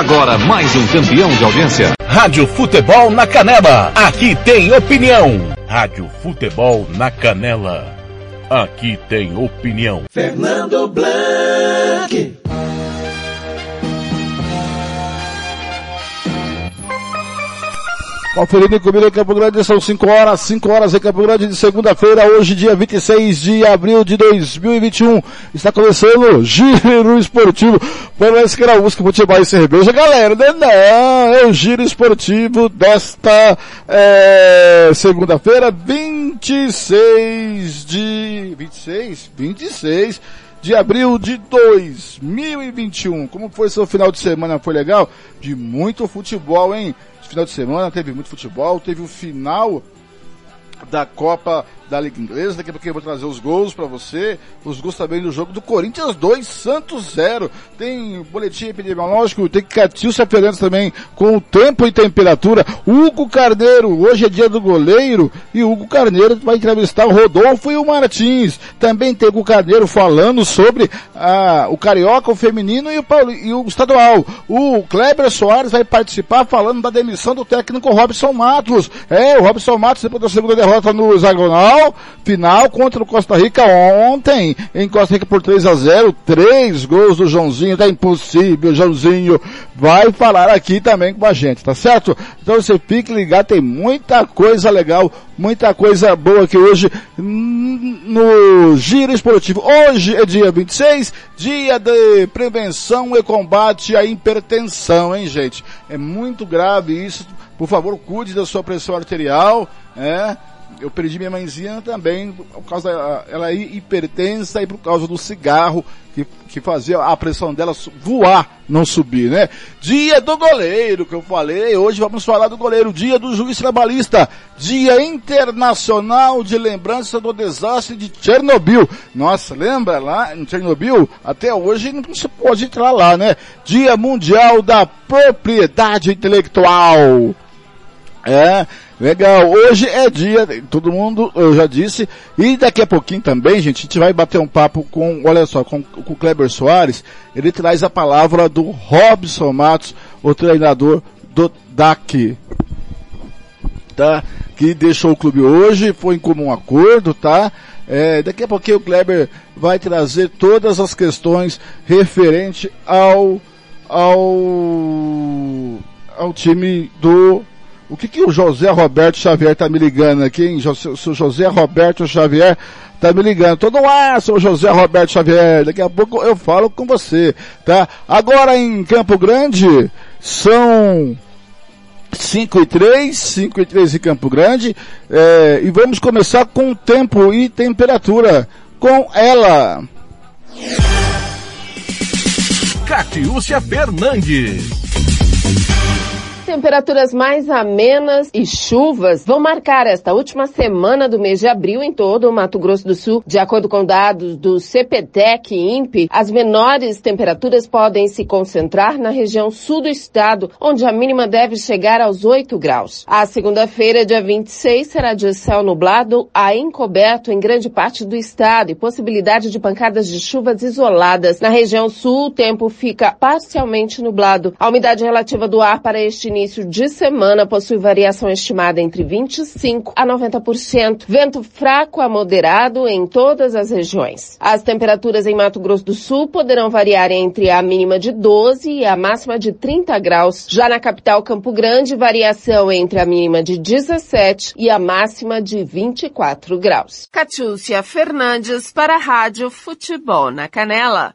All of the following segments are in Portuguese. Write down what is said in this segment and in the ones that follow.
Agora mais um campeão de audiência. Rádio Futebol na Canela. Aqui tem opinião. Rádio Futebol na Canela. Aqui tem opinião. Fernando Blanc. Conferindo comigo em Campo Grande, são 5 horas, 5 horas em Campo Grande de segunda-feira, hoje dia 26 de abril de 2021. Está começando o Giro Esportivo. Era música, futebol e cerveja, galera, né? Não, é o Giro Esportivo desta é, segunda-feira, 26 de... 26? 26 de abril de 2021. Como foi seu final de semana? Foi legal? De muito futebol, hein? Final de semana teve muito futebol, teve o final da Copa da Liga Inglesa. Daqui a pouquinho eu vou trazer os gols para você. Os gols também do jogo do Corinthians 2, Santos 0. Tem boletim epidemiológico, tem Catilcia Fernandes também com o tempo e temperatura. Hugo Carneiro, hoje é dia do goleiro e Hugo Carneiro vai entrevistar o Rodolfo e o Martins. Também tem o Carneiro falando sobre ah, o Carioca, o feminino e o, Paulo, e o estadual. O Kleber Soares vai participar falando da demissão do técnico Robson Matos. É, o Robson Matos depois da segunda derrota no hexagonal final, final contra o Costa Rica ontem, em Costa Rica por 3 a 0 três gols do Joãozinho, tá impossível, Joãozinho vai falar aqui também com a gente, tá certo? Então você fique ligado, tem muita coisa legal, muita coisa boa aqui hoje no Giro Esportivo. Hoje é dia 26, dia de prevenção e combate à hipertensão, hein gente? É muito grave isso, por favor cuide da sua pressão arterial, é, eu perdi minha mãezinha também por causa da, ela é hipertensa e por causa do cigarro que, que fazia a pressão dela voar, não subir, né? Dia do goleiro, que eu falei, hoje vamos falar do goleiro, dia do juiz trabalhista, dia internacional de lembrança do desastre de Chernobyl. Nossa, lembra lá em Chernobyl? Até hoje não se pode entrar lá, né? Dia mundial da propriedade intelectual. É, Legal, hoje é dia, todo mundo, eu já disse, e daqui a pouquinho também, gente, a gente vai bater um papo com, olha só, com, com o Kleber Soares, ele traz a palavra do Robson Matos, o treinador do DAC, tá? Que deixou o clube hoje, foi em comum acordo, tá? É, daqui a pouquinho o Kleber vai trazer todas as questões referente ao, ao, ao time do o que, que o José Roberto Xavier tá me ligando aqui, hein? O José Roberto Xavier tá me ligando. Todo ar, seu José Roberto Xavier. Daqui a pouco eu falo com você, tá? Agora em Campo Grande, são 5 e 3, 5 e 3 em Campo Grande, é, e vamos começar com tempo e temperatura, com ela. Catiúcia Fernandes temperaturas mais amenas e chuvas vão marcar esta última semana do mês de abril em todo o Mato Grosso do Sul. De acordo com dados do CPTEC e INPE, as menores temperaturas podem se concentrar na região sul do estado, onde a mínima deve chegar aos 8 graus. A segunda-feira, dia 26, será de céu nublado a encoberto em grande parte do estado e possibilidade de pancadas de chuvas isoladas. Na região sul, o tempo fica parcialmente nublado. A umidade relativa do ar para este início de semana possui variação estimada entre 25 a 90%. Vento fraco a moderado em todas as regiões. As temperaturas em Mato Grosso do Sul poderão variar entre a mínima de 12 e a máxima de 30 graus. Já na capital Campo Grande, variação entre a mínima de 17 e a máxima de 24 graus. Catiúcia Fernandes para a Rádio Futebol na Canela.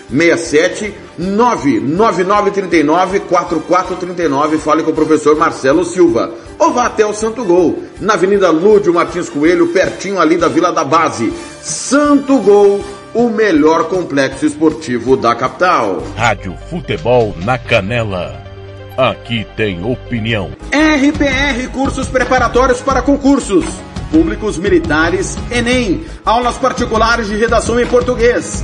67 99939 4439. Fale com o professor Marcelo Silva. Ou vá até o Santo Gol, na Avenida Lúdio Martins Coelho, pertinho ali da Vila da Base. Santo Gol, o melhor complexo esportivo da capital. Rádio Futebol na Canela Aqui tem opinião. RPR Cursos Preparatórios para Concursos. Públicos Militares, Enem. Aulas particulares de redação em português.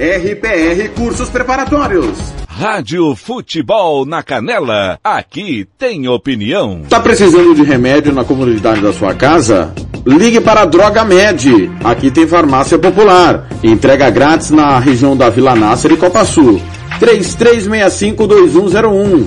RPR Cursos Preparatórios. Rádio Futebol na Canela. Aqui tem opinião. Tá precisando de remédio na comunidade da sua casa? Ligue para a Droga Med. Aqui tem farmácia popular. Entrega grátis na região da Vila Nácer e Copa Sul. 3365-2101.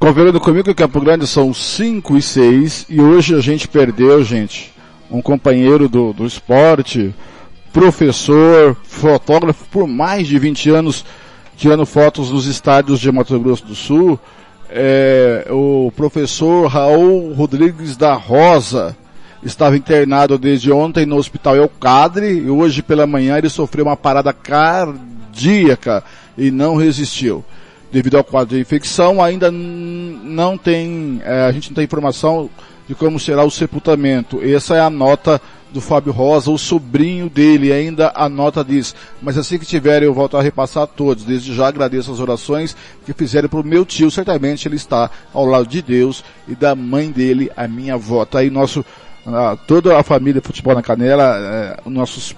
Conferindo comigo que Campo Grande são 5 e 6 e hoje a gente perdeu, gente, um companheiro do, do esporte, professor, fotógrafo por mais de 20 anos, tirando fotos nos estádios de Mato Grosso do Sul, é, o professor Raul Rodrigues da Rosa estava internado desde ontem no Hospital Elcadre e hoje pela manhã ele sofreu uma parada cardíaca e não resistiu devido ao quadro de infecção, ainda não tem, é, a gente não tem informação de como será o sepultamento. Essa é a nota do Fábio Rosa, o sobrinho dele, ainda a nota diz. Mas assim que tiver, eu volto a repassar a todos. Desde já agradeço as orações que fizeram para o meu tio. Certamente ele está ao lado de Deus e da mãe dele, a minha avó. Tá aí nosso, toda a família Futebol na Canela, é, nossos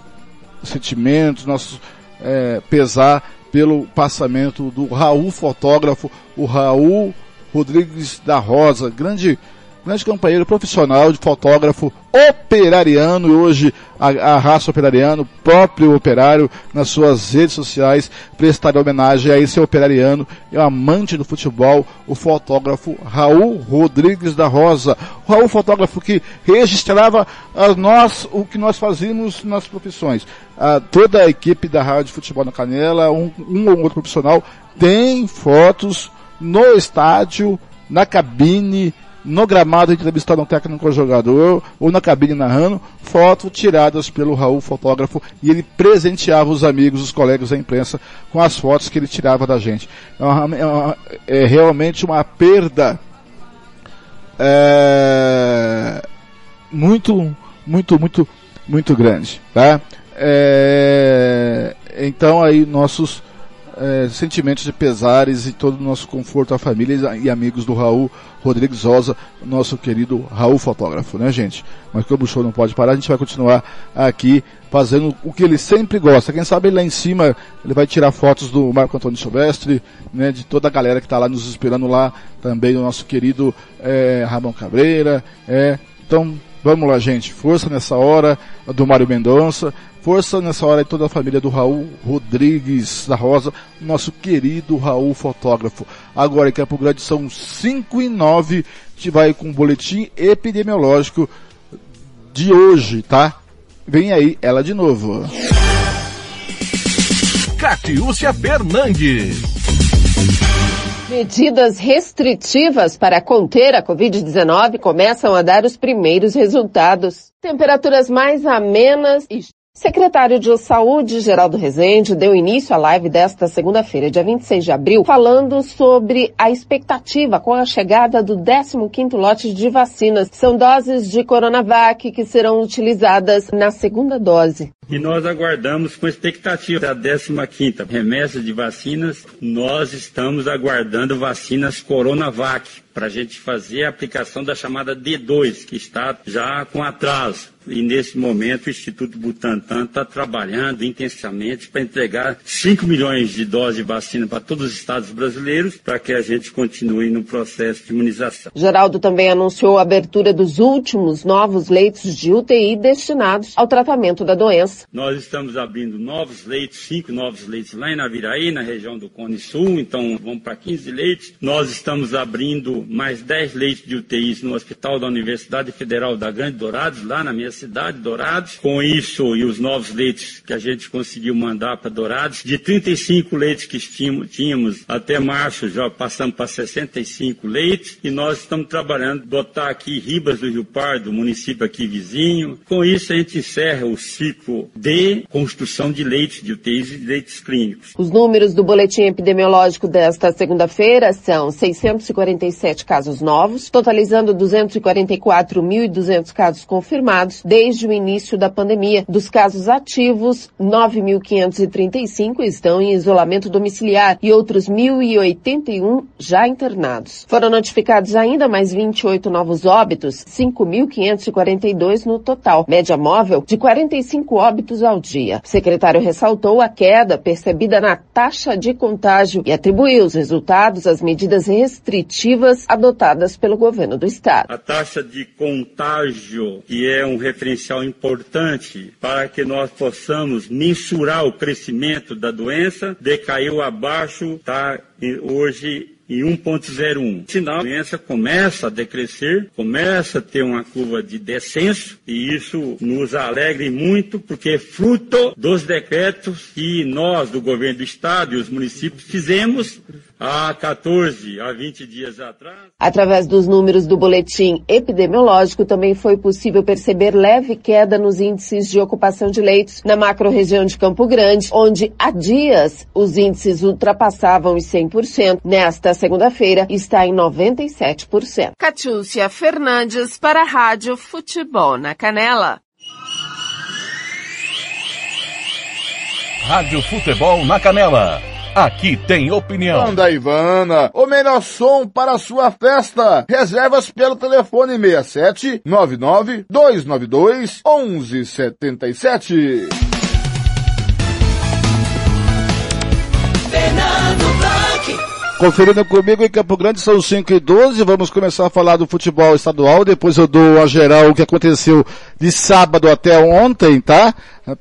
sentimentos, nossos é, pesar pelo passamento do Raul fotógrafo, o Raul Rodrigues da Rosa, grande grande companheiro profissional de fotógrafo operariano e hoje a, a raça operariano, próprio operário nas suas redes sociais prestar homenagem a esse operariano e amante do futebol, o fotógrafo Raul Rodrigues da Rosa. O Raul fotógrafo que registrava a nós o que nós fazíamos nas profissões. A, toda a equipe da Rádio Futebol na Canela, um, um ou outro profissional tem fotos no estádio, na cabine, no gramado entrevistando um técnico jogador ou na cabine narrando, fotos tiradas pelo Raul fotógrafo e ele presenteava os amigos, os colegas da imprensa com as fotos que ele tirava da gente. É, uma, é, é realmente uma perda é, muito, muito, muito, muito grande, tá? É, então aí nossos é, sentimentos de pesares e todo o nosso conforto à família e amigos do Raul Rodrigues Rosa, nosso querido Raul fotógrafo, né gente? Mas como o show não pode parar, a gente vai continuar aqui fazendo o que ele sempre gosta. Quem sabe lá em cima ele vai tirar fotos do Marco Antônio Silvestre, né, de toda a galera que está lá nos esperando lá, também do nosso querido é, Ramon Cabreira, é, então Vamos lá, gente. Força nessa hora do Mário Mendonça. Força nessa hora de toda a família do Raul Rodrigues da Rosa, nosso querido Raul fotógrafo. Agora em Campo Grande são 5 e 9, a gente vai com o boletim epidemiológico de hoje, tá? Vem aí ela de novo. Catiúcia Fernandes. Medidas restritivas para conter a Covid-19 começam a dar os primeiros resultados. Temperaturas mais amenas e Secretário de Saúde, Geraldo Rezende, deu início à live desta segunda-feira, dia 26 de abril, falando sobre a expectativa com a chegada do 15º lote de vacinas. São doses de Coronavac que serão utilizadas na segunda dose. E nós aguardamos com expectativa da 15ª remessa de vacinas. Nós estamos aguardando vacinas Coronavac para a gente fazer a aplicação da chamada D2, que está já com atraso. E nesse momento o Instituto Butantan está trabalhando intensamente para entregar 5 milhões de doses de vacina para todos os estados brasileiros para que a gente continue no processo de imunização. Geraldo também anunciou a abertura dos últimos novos leitos de UTI destinados ao tratamento da doença. Nós estamos abrindo novos leitos, cinco novos leitos lá em Naviraí, na região do Cone Sul, então vamos para 15 leitos. Nós estamos abrindo mais 10 leitos de UTIs no Hospital da Universidade Federal da Grande Dourados, lá na minha cidade, Dourados. Com isso e os novos leitos que a gente conseguiu mandar para Dourados, de 35 leitos que tínhamos até março, já passamos para 65 leitos e nós estamos trabalhando, botar aqui Ribas do Rio Pardo, município aqui vizinho. Com isso a gente encerra o ciclo de construção de leitos de UTIs e leitos clínicos. Os números do boletim epidemiológico desta segunda-feira são 647 casos novos, totalizando 244.200 casos confirmados desde o início da pandemia. Dos casos ativos, 9.535 estão em isolamento domiciliar e outros 1.081 já internados. Foram notificados ainda mais 28 novos óbitos, 5.542 no total, média móvel de 45 óbitos ao dia. O secretário ressaltou a queda percebida na taxa de contágio e atribuiu os resultados às medidas restritivas adotadas pelo governo do estado. A taxa de contágio, que é um referencial importante para que nós possamos mensurar o crescimento da doença, decaiu abaixo, está hoje em 1.01. Sinal, a doença começa a decrescer, começa a ter uma curva de descenso e isso nos alegra muito porque é fruto dos decretos que nós do governo do estado e os municípios fizemos há 14 a 20 dias atrás. Através dos números do boletim epidemiológico, também foi possível perceber leve queda nos índices de ocupação de leitos na macro-região de Campo Grande, onde há dias os índices ultrapassavam os 100%. Nesta segunda-feira, está em 97%. Catiúcia Fernandes para a Rádio Futebol na Canela. Rádio Futebol na Canela Aqui tem opinião. Anda Ivana, o melhor som para a sua festa. Reservas pelo telefone 67 99 292 1177. Conferindo comigo em Campo Grande são 5 e 12, vamos começar a falar do futebol estadual, depois eu dou a geral o que aconteceu de sábado até ontem, tá?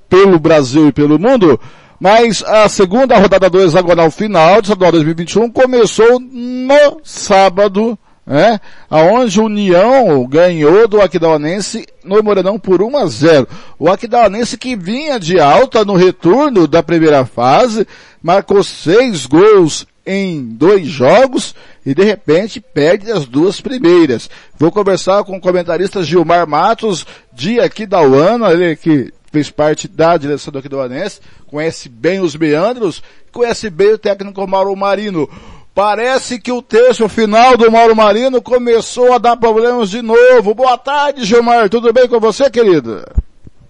Pelo Brasil e pelo mundo. Mas a segunda rodada do hexagonal final de estadual 2021 começou no sábado, né? Aonde o União ganhou do Aquidauanense no Morenão por 1 a 0. O Aquidauanense que vinha de alta no retorno da primeira fase, marcou seis gols em dois jogos e de repente perde as duas primeiras. Vou conversar com o comentarista Gilmar Matos de Aquidauana, ele que fez parte da direção do Aquidauanense, conhece bem os meandros, conhece bem o técnico Mauro Marino. Parece que o terço final do Mauro Marino começou a dar problemas de novo. Boa tarde, Gilmar. Tudo bem com você, querido?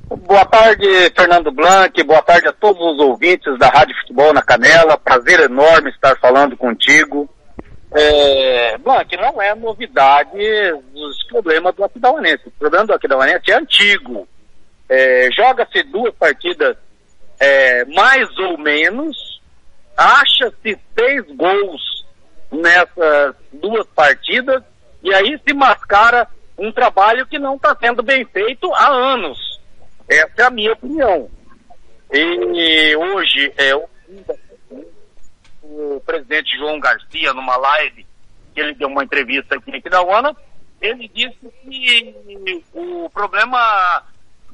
Boa tarde, Fernando Blanc. Boa tarde a todos os ouvintes da Rádio Futebol na Canela. Prazer enorme estar falando contigo. É, Blanc, não é novidade os problemas do Aquidauanense. O problema do Aquidauanense é antigo. É, Joga-se duas partidas é, mais ou menos, acha-se seis gols nessas duas partidas, e aí se mascara um trabalho que não está sendo bem feito há anos. Essa é a minha opinião. E hoje é o, o presidente João Garcia, numa live, que ele deu uma entrevista aqui em Quidauana, ele disse que o problema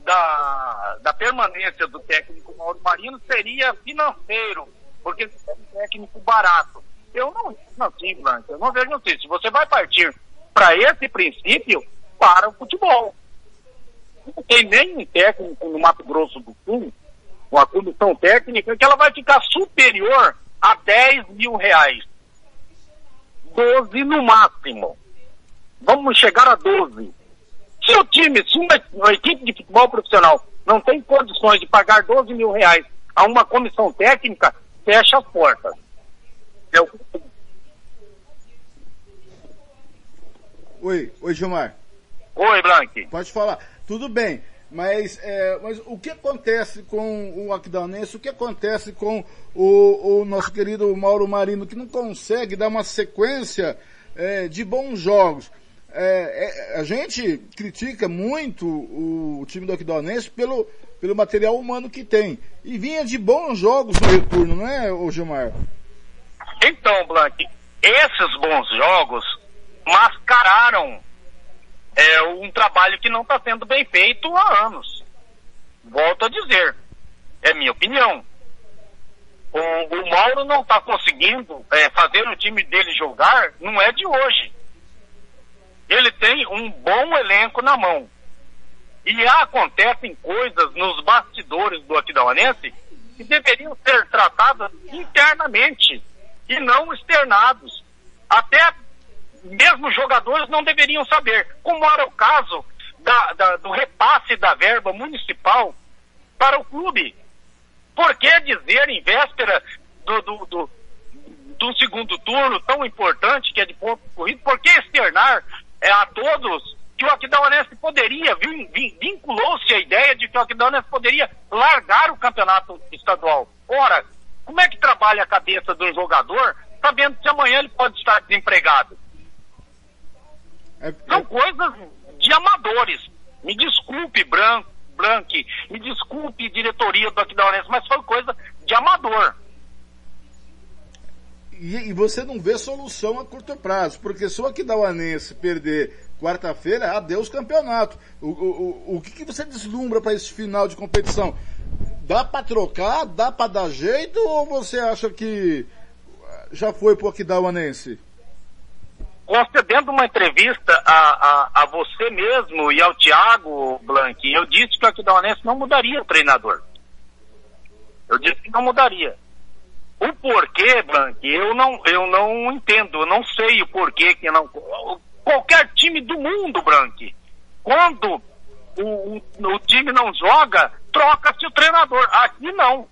da, da permanência do técnico Mauro Marino seria financeiro, porque é um técnico barato. Eu não vejo assim, eu não vejo assim. Se você vai partir para esse princípio, para o futebol. Não tem nenhum técnico no Mato Grosso do Sul, uma comissão técnica, que ela vai ficar superior a 10 mil reais. 12 no máximo. Vamos chegar a 12. Se o time, se uma, uma equipe de futebol profissional não tem condições de pagar 12 mil reais a uma comissão técnica, fecha as portas. O... Oi, oi Gilmar. Oi, Blank. Pode falar. Tudo bem. Mas, é, mas o que acontece com o Aquidauanense? O que acontece com o, o, nosso querido Mauro Marino, que não consegue dar uma sequência é, de bons jogos? É, é, a gente critica muito o, o time do Aquidauanense pelo, pelo material humano que tem. E vinha de bons jogos no retorno, não é, o Gilmar? Então, Blank, esses bons jogos mascararam é um trabalho que não está sendo bem feito há anos. Volto a dizer, é minha opinião. O, o Mauro não está conseguindo é, fazer o time dele jogar, não é de hoje. Ele tem um bom elenco na mão. E acontecem coisas nos bastidores do Aquidauanense que deveriam ser tratadas internamente e não externados. Até mesmo jogadores não deveriam saber, como era o caso da, da, do repasse da verba municipal para o clube. Por que dizer em véspera do, do, do, do segundo turno tão importante, que é de ponto corrido, por que externar é, a todos que o Aquidauanense poderia, vinculou-se a ideia de que o Aquidauanense poderia largar o campeonato estadual. Ora, como é que trabalha a cabeça do jogador sabendo que amanhã ele pode estar desempregado? É, São é... coisas de amadores. Me desculpe, Branco, Blanque, me desculpe, diretoria do Aquidauanense, mas foi coisa de amador. E, e, você não vê solução a curto prazo, porque se o Aquidauanense perder quarta-feira, adeus campeonato. O, o, o, o que, você deslumbra para esse final de competição? Dá para trocar? Dá para dar jeito? Ou você acha que já foi pro Aquidauanense? concedendo uma entrevista a, a, a, você mesmo e ao Thiago Blanc, eu disse que o Aquidauanense não mudaria o treinador. Eu disse que não mudaria. O porquê, Blanc, eu não, eu não entendo, eu não sei o porquê que não. Qualquer time do mundo, Blanc, quando o, o, o time não joga, troca-se o treinador. Aqui não.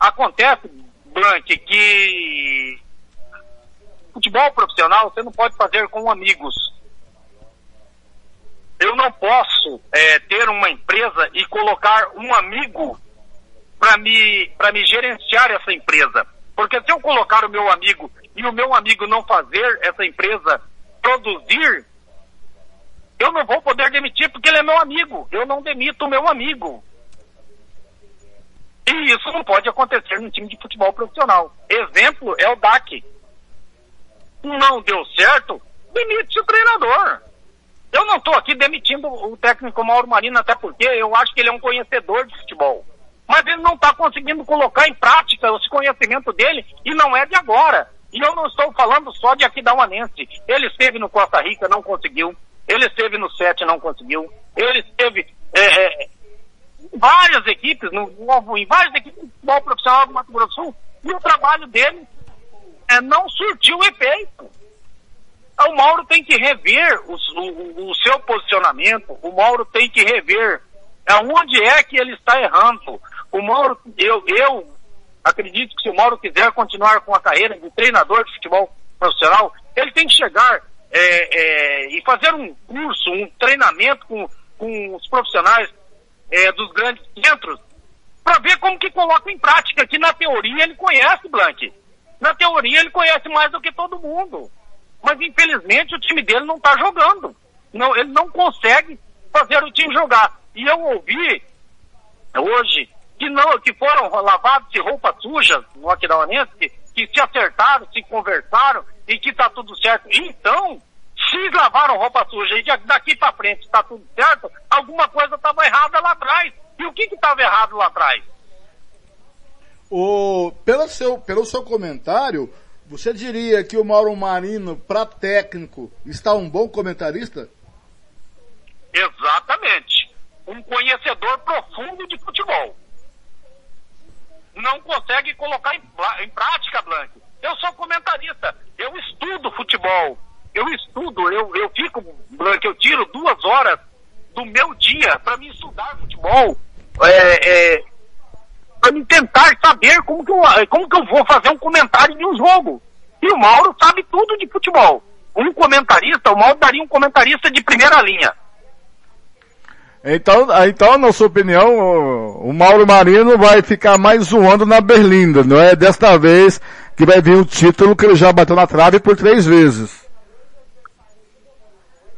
Acontece, Blanc, que futebol profissional você não pode fazer com amigos. Eu não posso é, ter uma empresa e colocar um amigo para me, me gerenciar essa empresa. Porque se eu colocar o meu amigo e o meu amigo não fazer essa empresa produzir, eu não vou poder demitir porque ele é meu amigo. Eu não demito o meu amigo. E isso não pode acontecer no time de futebol profissional. Exemplo é o DAC não deu certo, demite o treinador. Eu não estou aqui demitindo o técnico Mauro Marino, até porque eu acho que ele é um conhecedor de futebol. Mas ele não está conseguindo colocar em prática esse conhecimento dele e não é de agora. E eu não estou falando só de aqui da Uanense. Ele esteve no Costa Rica, não conseguiu. Ele esteve no Sete, não conseguiu. Ele esteve é, é, várias equipes, no, em várias equipes de futebol profissional do Mato Grosso do Sul. E o trabalho dele é, não surtiu efeito. O Mauro tem que rever o, o, o seu posicionamento, o Mauro tem que rever aonde é que ele está errando. O Mauro, eu, eu acredito que se o Mauro quiser continuar com a carreira de treinador de futebol profissional, ele tem que chegar é, é, e fazer um curso, um treinamento com, com os profissionais é, dos grandes centros para ver como que coloca em prática, que na teoria ele conhece, Blank. Na teoria ele conhece mais do que todo mundo. Mas infelizmente o time dele não está jogando. Não, ele não consegue fazer o time jogar. E eu ouvi hoje que não, que foram lavados de roupas sujas no Aquidauanense, que, que se acertaram, se conversaram e que está tudo certo. Então, se lavaram roupa suja e daqui para frente está tudo certo, alguma coisa estava errada lá atrás. E o que estava errado lá atrás? O, pelo, seu, pelo seu comentário, você diria que o Mauro Marino, para técnico, está um bom comentarista? Exatamente. Um conhecedor profundo de futebol. Não consegue colocar em, em prática, Blanc. Eu sou comentarista. Eu estudo futebol. Eu estudo, eu, eu fico, Blanc, eu tiro duas horas do meu dia para me estudar futebol. É, é, para me tentar saber como que, eu, como que eu vou fazer um comentário de um jogo. E o Mauro sabe tudo de futebol. Um comentarista, o Mauro daria um comentarista de primeira linha. Então, então, na sua opinião, o, o Mauro Marino vai ficar mais zoando na Berlinda, não é desta vez que vai vir o título que ele já bateu na trave por três vezes.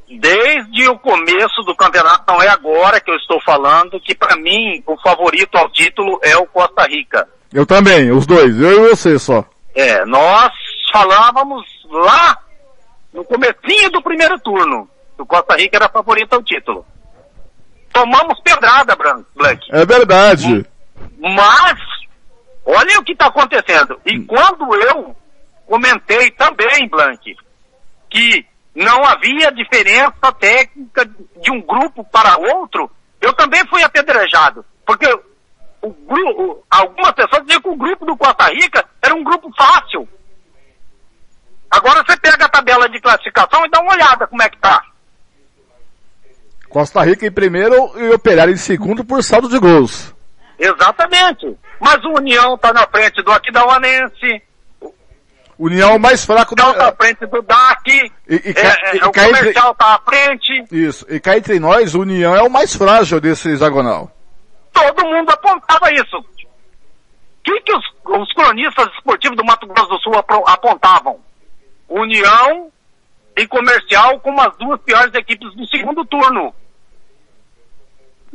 Desde o começo do campeonato, não é agora que eu estou falando, que para mim o favorito ao título é o Costa Rica. Eu também, os dois, eu e você só. É, nós falávamos lá no comecinho do primeiro turno, que o Costa Rica era favorito ao título tomamos pedrada, Blank. É verdade. Mas, olha o que está acontecendo. E quando eu comentei também, Blank, que não havia diferença técnica de um grupo para outro, eu também fui apedrejado. Porque o grupo, algumas pessoas diziam que o grupo do Costa Rica era um grupo fácil. Agora você pega a tabela de classificação e dá uma olhada como é que tá. Costa Rica em primeiro e Operário em segundo por saldo de gols. Exatamente. Mas o União está na frente do Aquidauanense. União é mais fraco da... Está na frente do DAC. E, e, é, e, é, o comercial está à frente. Isso. E cá entre nós, o União é o mais frágil desse hexagonal. Todo mundo apontava isso. O que, que os, os cronistas esportivos do Mato Grosso do Sul apontavam? União e comercial como as duas piores equipes do segundo turno.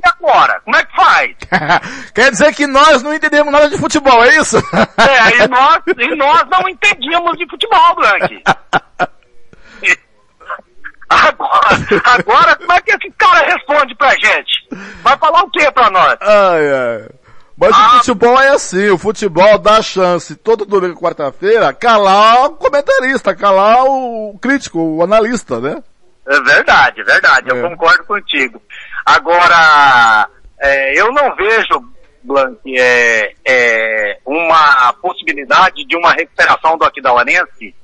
E agora? Como é que faz? Quer dizer que nós não entendemos nada de futebol, é isso? é, e nós, e nós não entendíamos de futebol, Blank. Agora, agora, como é que esse cara responde pra gente? Vai falar o que pra nós? Ai, ai. Mas ah. o futebol é assim, o futebol dá chance todo domingo e quarta-feira calar o comentarista, calar o crítico, o analista, né? É verdade, verdade, é. eu concordo contigo. Agora, é, eu não vejo, Blanc, é, é, uma possibilidade de uma recuperação do Aquidauanense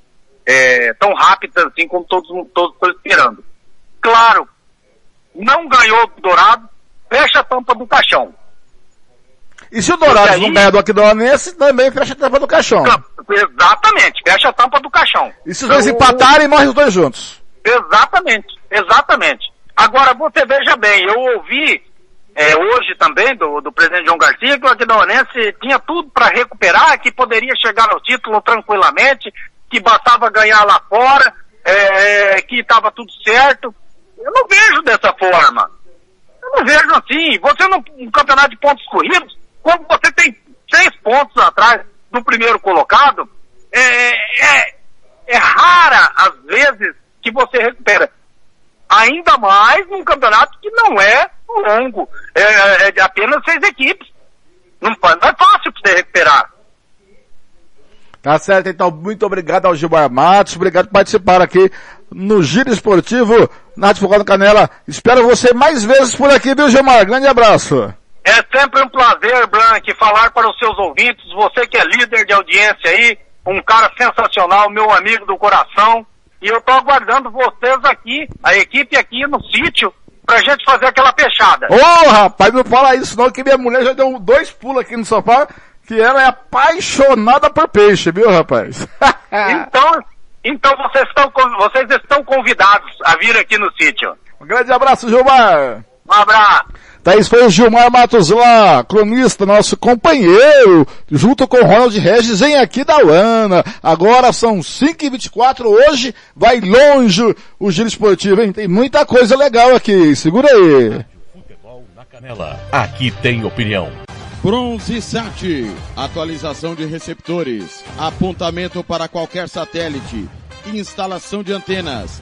é, tão rápida assim como todos, todos estão esperando. Claro, não ganhou do Dourado, fecha a tampa do caixão. E se o Dourado aí, não ganhar do Aquidauanense, também fecha a tampa do caixão. Exatamente, fecha a tampa do caixão. E se os dois empatarem, morrem os dois juntos. Exatamente, exatamente. Agora, você veja bem, eu ouvi é, hoje também do, do presidente João Garcia que o Aquidauanense tinha tudo para recuperar, que poderia chegar ao título tranquilamente, que bastava ganhar lá fora, é, que estava tudo certo. Eu não vejo dessa forma. Eu não vejo assim. Você no, no campeonato de pontos corridos, quando você tem seis pontos atrás do primeiro colocado, é, é, é rara as vezes que você recupera. Ainda mais num campeonato que não é longo, é, é de apenas seis equipes. Não, não é fácil para você recuperar. Tá certo, então muito obrigado ao Gilmar Matos, obrigado por participar aqui no Giro Esportivo na Advogado Canela. Espero você mais vezes por aqui, viu Gilmar? Grande abraço. É sempre um prazer, Blank, falar para os seus ouvintes, você que é líder de audiência aí, um cara sensacional, meu amigo do coração, e eu tô aguardando vocês aqui, a equipe aqui no sítio, pra gente fazer aquela fechada. Ô, oh, rapaz, não fala isso não, que minha mulher já deu dois pulos aqui no sofá, que ela é apaixonada por peixe, viu, rapaz? então, então vocês estão, vocês estão convidados a vir aqui no sítio. Um grande abraço, Gilmar. Um abraço. Daí foi o Gilmar Matos lá, cronista, nosso companheiro, junto com o Ronald Regis em aqui da Uana. Agora são 5h24, hoje vai longe o giro esportivo, hein? Tem muita coisa legal aqui, segura aí. Futebol na canela, aqui tem opinião. Bronze Sat, atualização de receptores, apontamento para qualquer satélite, instalação de antenas,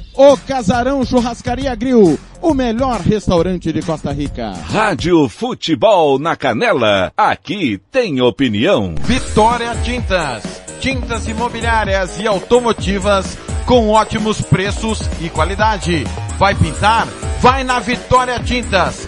O Casarão Churrascaria Grill, o melhor restaurante de Costa Rica. Rádio Futebol na Canela, aqui tem opinião. Vitória Tintas, tintas imobiliárias e automotivas com ótimos preços e qualidade. Vai pintar? Vai na Vitória Tintas.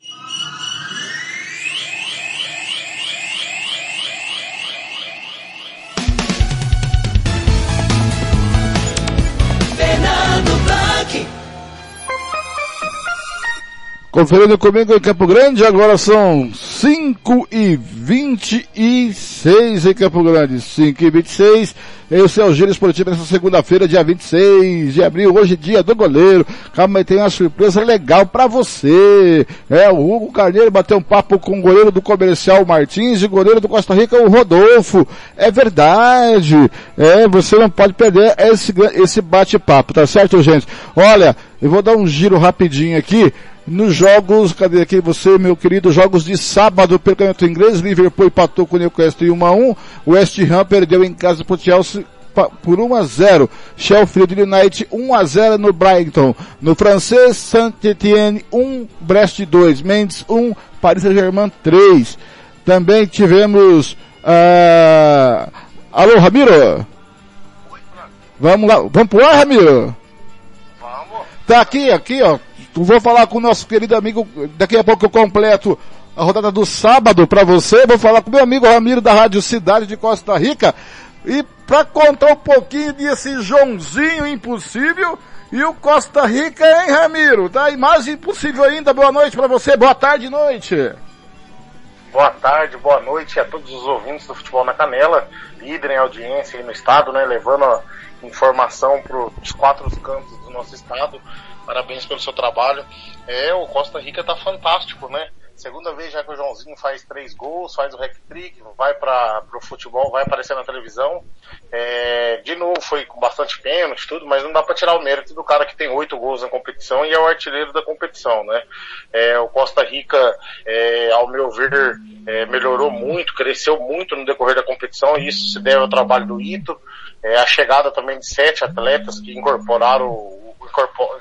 Conferindo comigo em Campo Grande, agora são 5 e 26 em Campo Grande, 5 e 26. Esse é o Giro Esportivo nessa segunda-feira, dia 26 de abril, hoje dia do goleiro. Calma aí, tem uma surpresa legal pra você. É, o Hugo Carneiro bateu um papo com o goleiro do Comercial Martins e o goleiro do Costa Rica, o Rodolfo. É verdade. É, você não pode perder esse, esse bate-papo, tá certo, gente? Olha, eu vou dar um giro rapidinho aqui nos jogos, cadê aqui você, meu querido, jogos de sábado, pelo campeonato inglês, Liverpool empatou com o Newcastle em 1 a 1 West Ham perdeu em casa pro Chelsea por 1 a 0 Sheffield United 1 a 0 no Brighton. No francês, Saint-Étienne 1, Brest 2, Mendes 1, Paris Saint-Germain 3. Também tivemos, uh... alô Ramiro? Vamos lá, vamos pro ar, Ramiro? Vamos. Tá aqui, aqui, ó. Vou falar com o nosso querido amigo, daqui a pouco eu completo a rodada do sábado para você. Vou falar com meu amigo Ramiro da Rádio Cidade de Costa Rica. E para contar um pouquinho desse Joãozinho impossível e o Costa Rica, hein, Ramiro? Tá mais impossível ainda. Boa noite para você, boa tarde noite. Boa tarde, boa noite a todos os ouvintes do Futebol na Canela, líder em audiência aí no estado, né, levando a informação para os quatro cantos do nosso estado. Parabéns pelo seu trabalho. É, o Costa Rica tá fantástico, né? Segunda vez já que o Joãozinho faz três gols, faz o hack-trick, vai para o futebol, vai aparecer na televisão. É, de novo foi com bastante pênalti, tudo, mas não dá para tirar o mérito do cara que tem oito gols na competição e é o artilheiro da competição, né? É, o Costa Rica, é, ao meu ver, é, melhorou muito, cresceu muito no decorrer da competição e isso se deve ao trabalho do Ito, é, a chegada também de sete atletas que incorporaram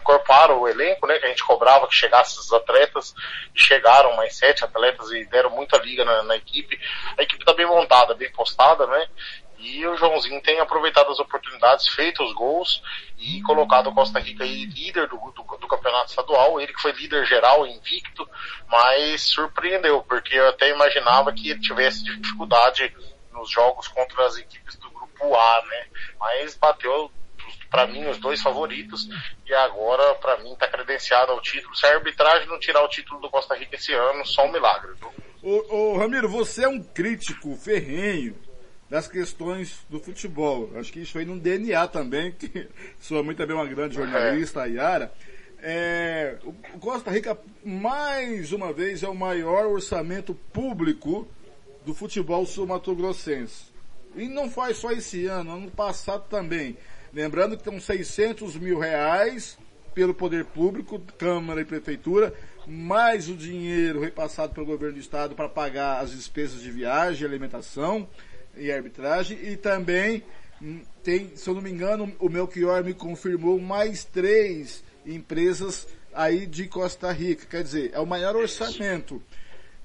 incorporaram o elenco, né? A gente cobrava que chegasse esses atletas, chegaram mais sete atletas e deram muita liga na, na equipe. A equipe está bem montada, bem postada, né? E o Joãozinho tem aproveitado as oportunidades, feito os gols e colocado o Costa Rica aí líder do, do, do, campeonato estadual. Ele que foi líder geral, invicto, mas surpreendeu, porque eu até imaginava que ele tivesse dificuldade nos jogos contra as equipes do grupo A, né? Mas bateu para mim os dois favoritos e agora para mim está credenciado ao título. Se a arbitragem não tirar o título do Costa Rica esse ano, só um milagre. Ô, ô, Ramiro, você é um crítico ferrenho das questões do futebol. Acho que isso aí no DNA também, que sua mãe também é uma grande jornalista, a Yara. É, o Costa Rica, mais uma vez, é o maior orçamento público do futebol sul-mato-grossense. E não faz só esse ano, ano passado também. Lembrando que estão 600 mil reais pelo poder público, Câmara e Prefeitura, mais o dinheiro repassado pelo governo do estado para pagar as despesas de viagem, alimentação e arbitragem, e também hum, tem, se eu não me engano, o Melchior me confirmou mais três empresas aí de Costa Rica. Quer dizer, é o maior orçamento.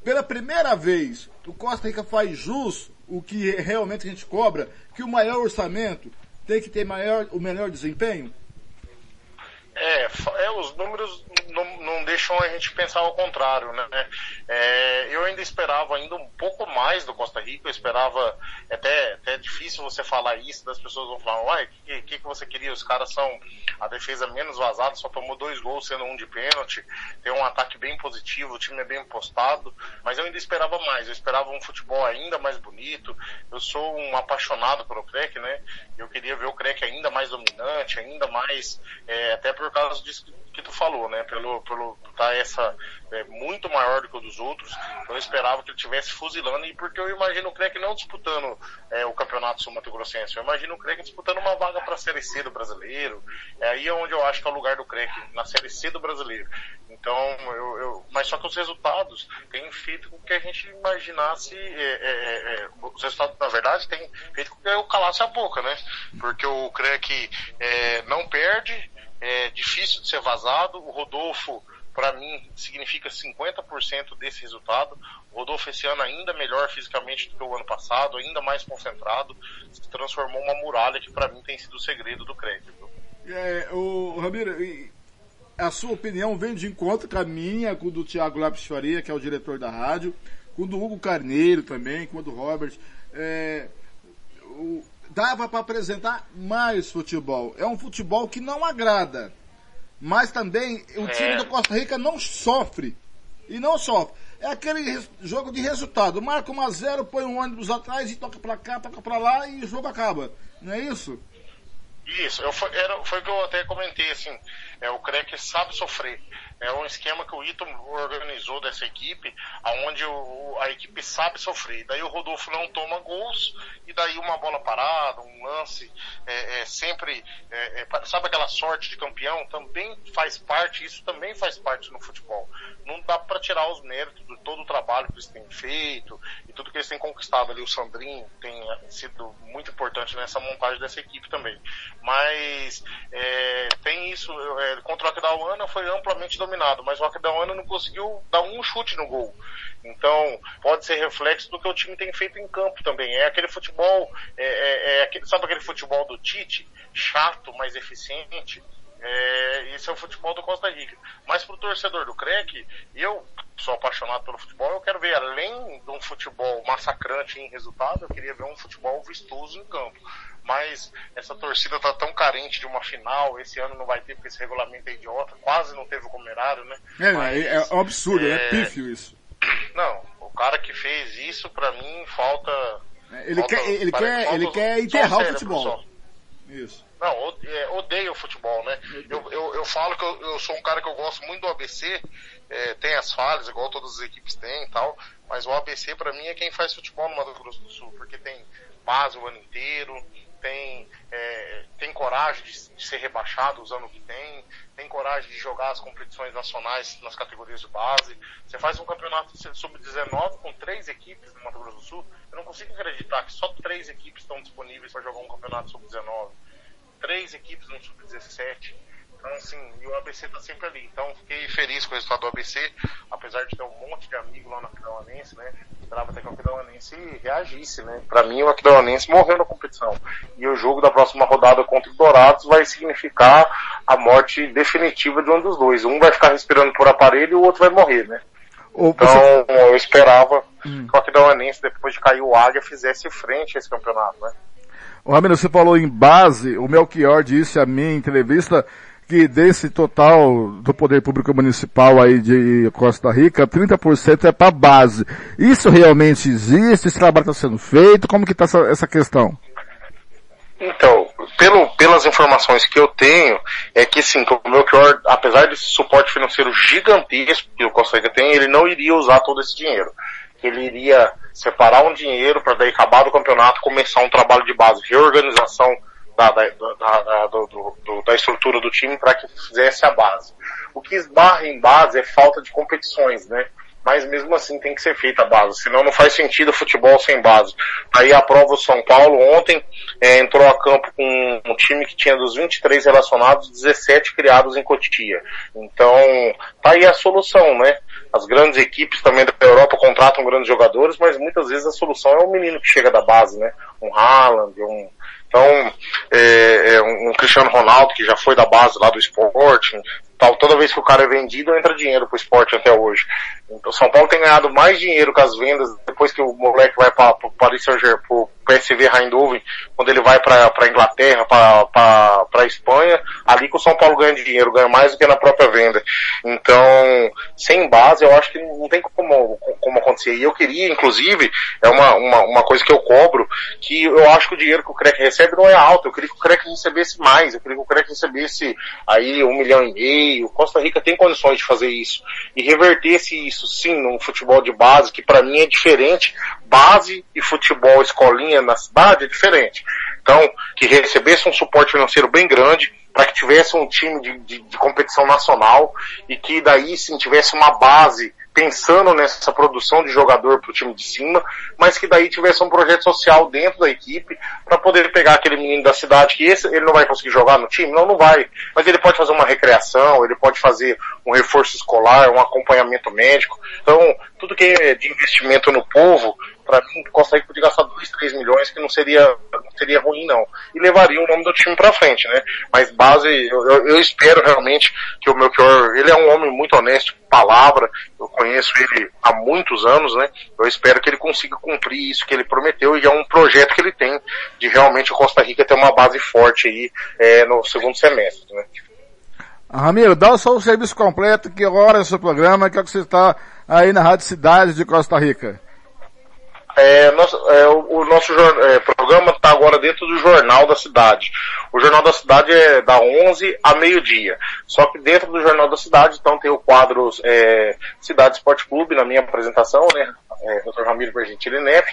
Pela primeira vez, o Costa Rica faz jus o que realmente a gente cobra, que o maior orçamento tem que ter maior, o melhor desempenho? É, é os números não, não, deixam a gente pensar ao contrário, né? É, eu ainda esperava ainda um pouco mais do Costa Rica, eu esperava, é até, até difícil você falar isso, das pessoas vão falar, uai, o que, que, que, você queria? Os caras são a defesa menos vazada, só tomou dois gols sendo um de pênalti, tem um ataque bem positivo, o time é bem postado, mas eu ainda esperava mais, eu esperava um futebol ainda mais bonito, eu sou um apaixonado pelo Crack, né? Eu queria ver o Crack ainda mais dominante, ainda mais, é, até por causa disso que tu falou, né? Pelo, pelo tá essa é, muito maior do que o dos outros. Eu esperava que ele tivesse fuzilando e porque eu imagino o Crack não disputando é, o campeonato sul-mato grossense. Eu imagino o Crack disputando uma vaga para a Série C do brasileiro. É aí onde eu acho que é o lugar do Crack, na Série C do brasileiro. Então, eu, eu, mas só que os resultados têm feito com que a gente imaginasse, é, é, é os resultados, na verdade, têm feito com que eu calasse a boca, né? Porque o Crack é, não perde, é difícil de ser vazado, o Rodolfo para mim, significa 50% desse resultado. O Rodolfo esse ano ainda melhor fisicamente do que o ano passado, ainda mais concentrado, se transformou uma muralha que para mim tem sido o segredo do crédito. É, o Ramiro, a sua opinião vem de encontro com a minha, com o do Thiago Lápis Faria, que é o diretor da rádio, com o do Hugo Carneiro também, com o do Robert. É, dava para apresentar mais futebol. É um futebol que não agrada mas também o time é. da Costa Rica não sofre. E não sofre. É aquele jogo de resultado. Marca 1 a 0 põe um ônibus atrás e toca pra cá, toca pra lá e o jogo acaba. Não é isso? Isso, eu, foi, era, foi o que eu até comentei, assim, é, o Crack sabe sofrer. É um esquema que o Ito organizou dessa equipe, aonde o, a equipe sabe sofrer. Daí o Rodolfo não toma gols, e daí uma bola parada, um lance, é, é sempre, é, é sabe aquela sorte de campeão? Também faz parte, isso também faz parte no futebol. Não dá para tirar os méritos de todo o trabalho que eles têm feito e tudo que eles têm conquistado ali. O Sandrinho tem sido muito importante nessa montagem dessa equipe também. Mas é, tem isso, é, contra o Aquidauana foi amplamente dominado, mas o Aquidauana não conseguiu dar um chute no gol. Então, pode ser reflexo do que o time tem feito em campo também. É aquele futebol, é, é, é aquele, sabe aquele futebol do Tite? Chato, mas eficiente. É, esse é o futebol do Costa Rica. Mas para o torcedor do CREC, eu sou apaixonado pelo futebol, eu quero ver, além de um futebol massacrante em resultado, eu queria ver um futebol vistoso em campo mas essa torcida tá tão carente de uma final, esse ano não vai ter porque esse regulamento é idiota, quase não teve o comerário, né? É, mas, é, é um absurdo, é, é pífio isso. Não, o cara que fez isso, para mim, falta... É, ele falta, quer, ele quer, ele quer enterrar o futebol. Só. Isso. Não, é, odeio o futebol, né? Eu, eu, eu falo que eu, eu, sou um cara que eu gosto muito do ABC, é, tem as falhas, igual todas as equipes têm e tal, mas o ABC para mim é quem faz futebol no Mato Grosso do Sul, porque tem base o ano inteiro, tem, é, tem coragem de, de, ser rebaixado usando o que tem, tem coragem de jogar as competições nacionais nas categorias de base. Você faz um campeonato sub-19 com três equipes no Mato Grosso do Sul, eu não consigo acreditar que só três equipes estão disponíveis para jogar um campeonato sub-19. Três equipes no sub-17. Então, assim, e o ABC tá sempre ali. Então, fiquei feliz com o resultado do ABC, apesar de ter um monte de amigos lá na Aquidauanense, né? Esperava até que o Aquidauanense reagisse, né? Pra mim, o Aquidauanense morreu na competição. E o jogo da próxima rodada contra o Dourados vai significar a morte definitiva de um dos dois. Um vai ficar respirando por aparelho e o outro vai morrer, né? Então, eu esperava hum. que o Aquidauanense, depois de cair o Águia, fizesse frente a esse campeonato, né? O Ramiro, você falou em base, o Melchior disse a mim em entrevista que desse total do poder público municipal aí de Costa Rica, 30% é para base. Isso realmente existe? Esse trabalho está sendo feito? Como que está essa, essa questão? Então, pelo, pelas informações que eu tenho, é que sim, o Melchior, apesar desse suporte financeiro gigantesco que o Costa Rica tem, ele não iria usar todo esse dinheiro. Ele iria separar um dinheiro para daí acabar o campeonato, começar um trabalho de base, reorganização da, da, da, do, do, da estrutura do time para que fizesse a base. O que esbarra em base é falta de competições, né? Mas mesmo assim tem que ser feita a base, senão não faz sentido futebol sem base. Aí a prova o São Paulo ontem é, entrou a campo com um time que tinha dos 23 relacionados, 17 criados em Cotia. Então, tá aí a solução, né? As grandes equipes também da Europa contratam grandes jogadores, mas muitas vezes a solução é o menino que chega da base, né? Um Haaland, um, então, é, é um Cristiano Ronaldo, que já foi da base lá do esporte, tal, toda vez que o cara é vendido, entra dinheiro pro esporte até hoje. Então, São Paulo tem ganhado mais dinheiro com as vendas depois que o moleque vai para o Paris Saint-Germain, pro PSV Eindhoven, quando ele vai para a Inglaterra, para a Espanha, ali que o São Paulo ganha dinheiro, ganha mais do que na própria venda. Então, sem base, eu acho que não tem como, como acontecer. E eu queria, inclusive, é uma, uma, uma coisa que eu cobro, que eu acho que o dinheiro que o CREC recebe não é alto, eu queria que o CREC recebesse mais, eu queria que o CREC recebesse aí um milhão e meio, Costa Rica tem condições de fazer isso. E revertesse isso, sim, num futebol de base, que para mim é diferente, base e futebol escolinha na cidade é diferente. Então, que recebesse um suporte financeiro bem grande, para que tivesse um time de, de, de, competição nacional e que daí sim tivesse uma base pensando nessa produção de jogador para o time de cima, mas que daí tivesse um projeto social dentro da equipe para poder pegar aquele menino da cidade que esse ele não vai conseguir jogar no time, não, não vai, mas ele pode fazer uma recreação, ele pode fazer um reforço escolar, um acompanhamento médico, então tudo que é de investimento no povo para mim, consegue podia gastar 2, 3 milhões, que não seria, não seria ruim não. E levaria o nome do time para frente, né? Mas base, eu, eu, eu, espero realmente que o Melchior, ele é um homem muito honesto, palavra, eu conheço ele há muitos anos, né? Eu espero que ele consiga cumprir isso que ele prometeu e é um projeto que ele tem de realmente o Costa Rica ter uma base forte aí é, no segundo semestre, né? Ramiro, dá só o serviço completo, que hora é o seu programa, que é que você está aí na Rádio Cidade de Costa Rica. É, nosso, é, o, o, nosso é, programa está agora dentro do Jornal da Cidade. O Jornal da Cidade é da 11 a meio-dia. Só que dentro do Jornal da Cidade, então, tem o quadro é, Cidade Esporte Clube, na minha apresentação, né? É, Dr. Ramiro Vergentili Neto.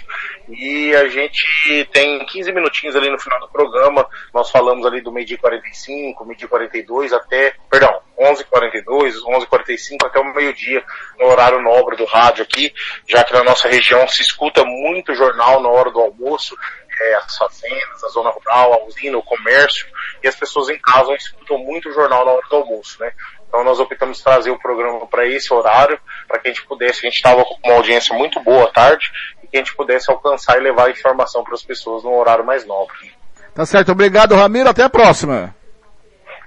E a gente tem 15 minutinhos ali no final do programa. Nós falamos ali do meio-dia 45, meio-dia 42 até, perdão, 11h42, 11h45 até o meio-dia, no horário nobre do rádio aqui, já que na nossa região se escuta muito jornal na hora do almoço, é, as fazendas, a zona rural, a usina, o comércio, e as pessoas em casa escutam muito jornal na hora do almoço, né? Então nós optamos trazer o programa para esse horário, para que a gente pudesse, a gente estava com uma audiência muito boa à tarde, e que a gente pudesse alcançar e levar a informação para as pessoas num horário mais nobre. Tá certo, obrigado Ramiro, até a próxima.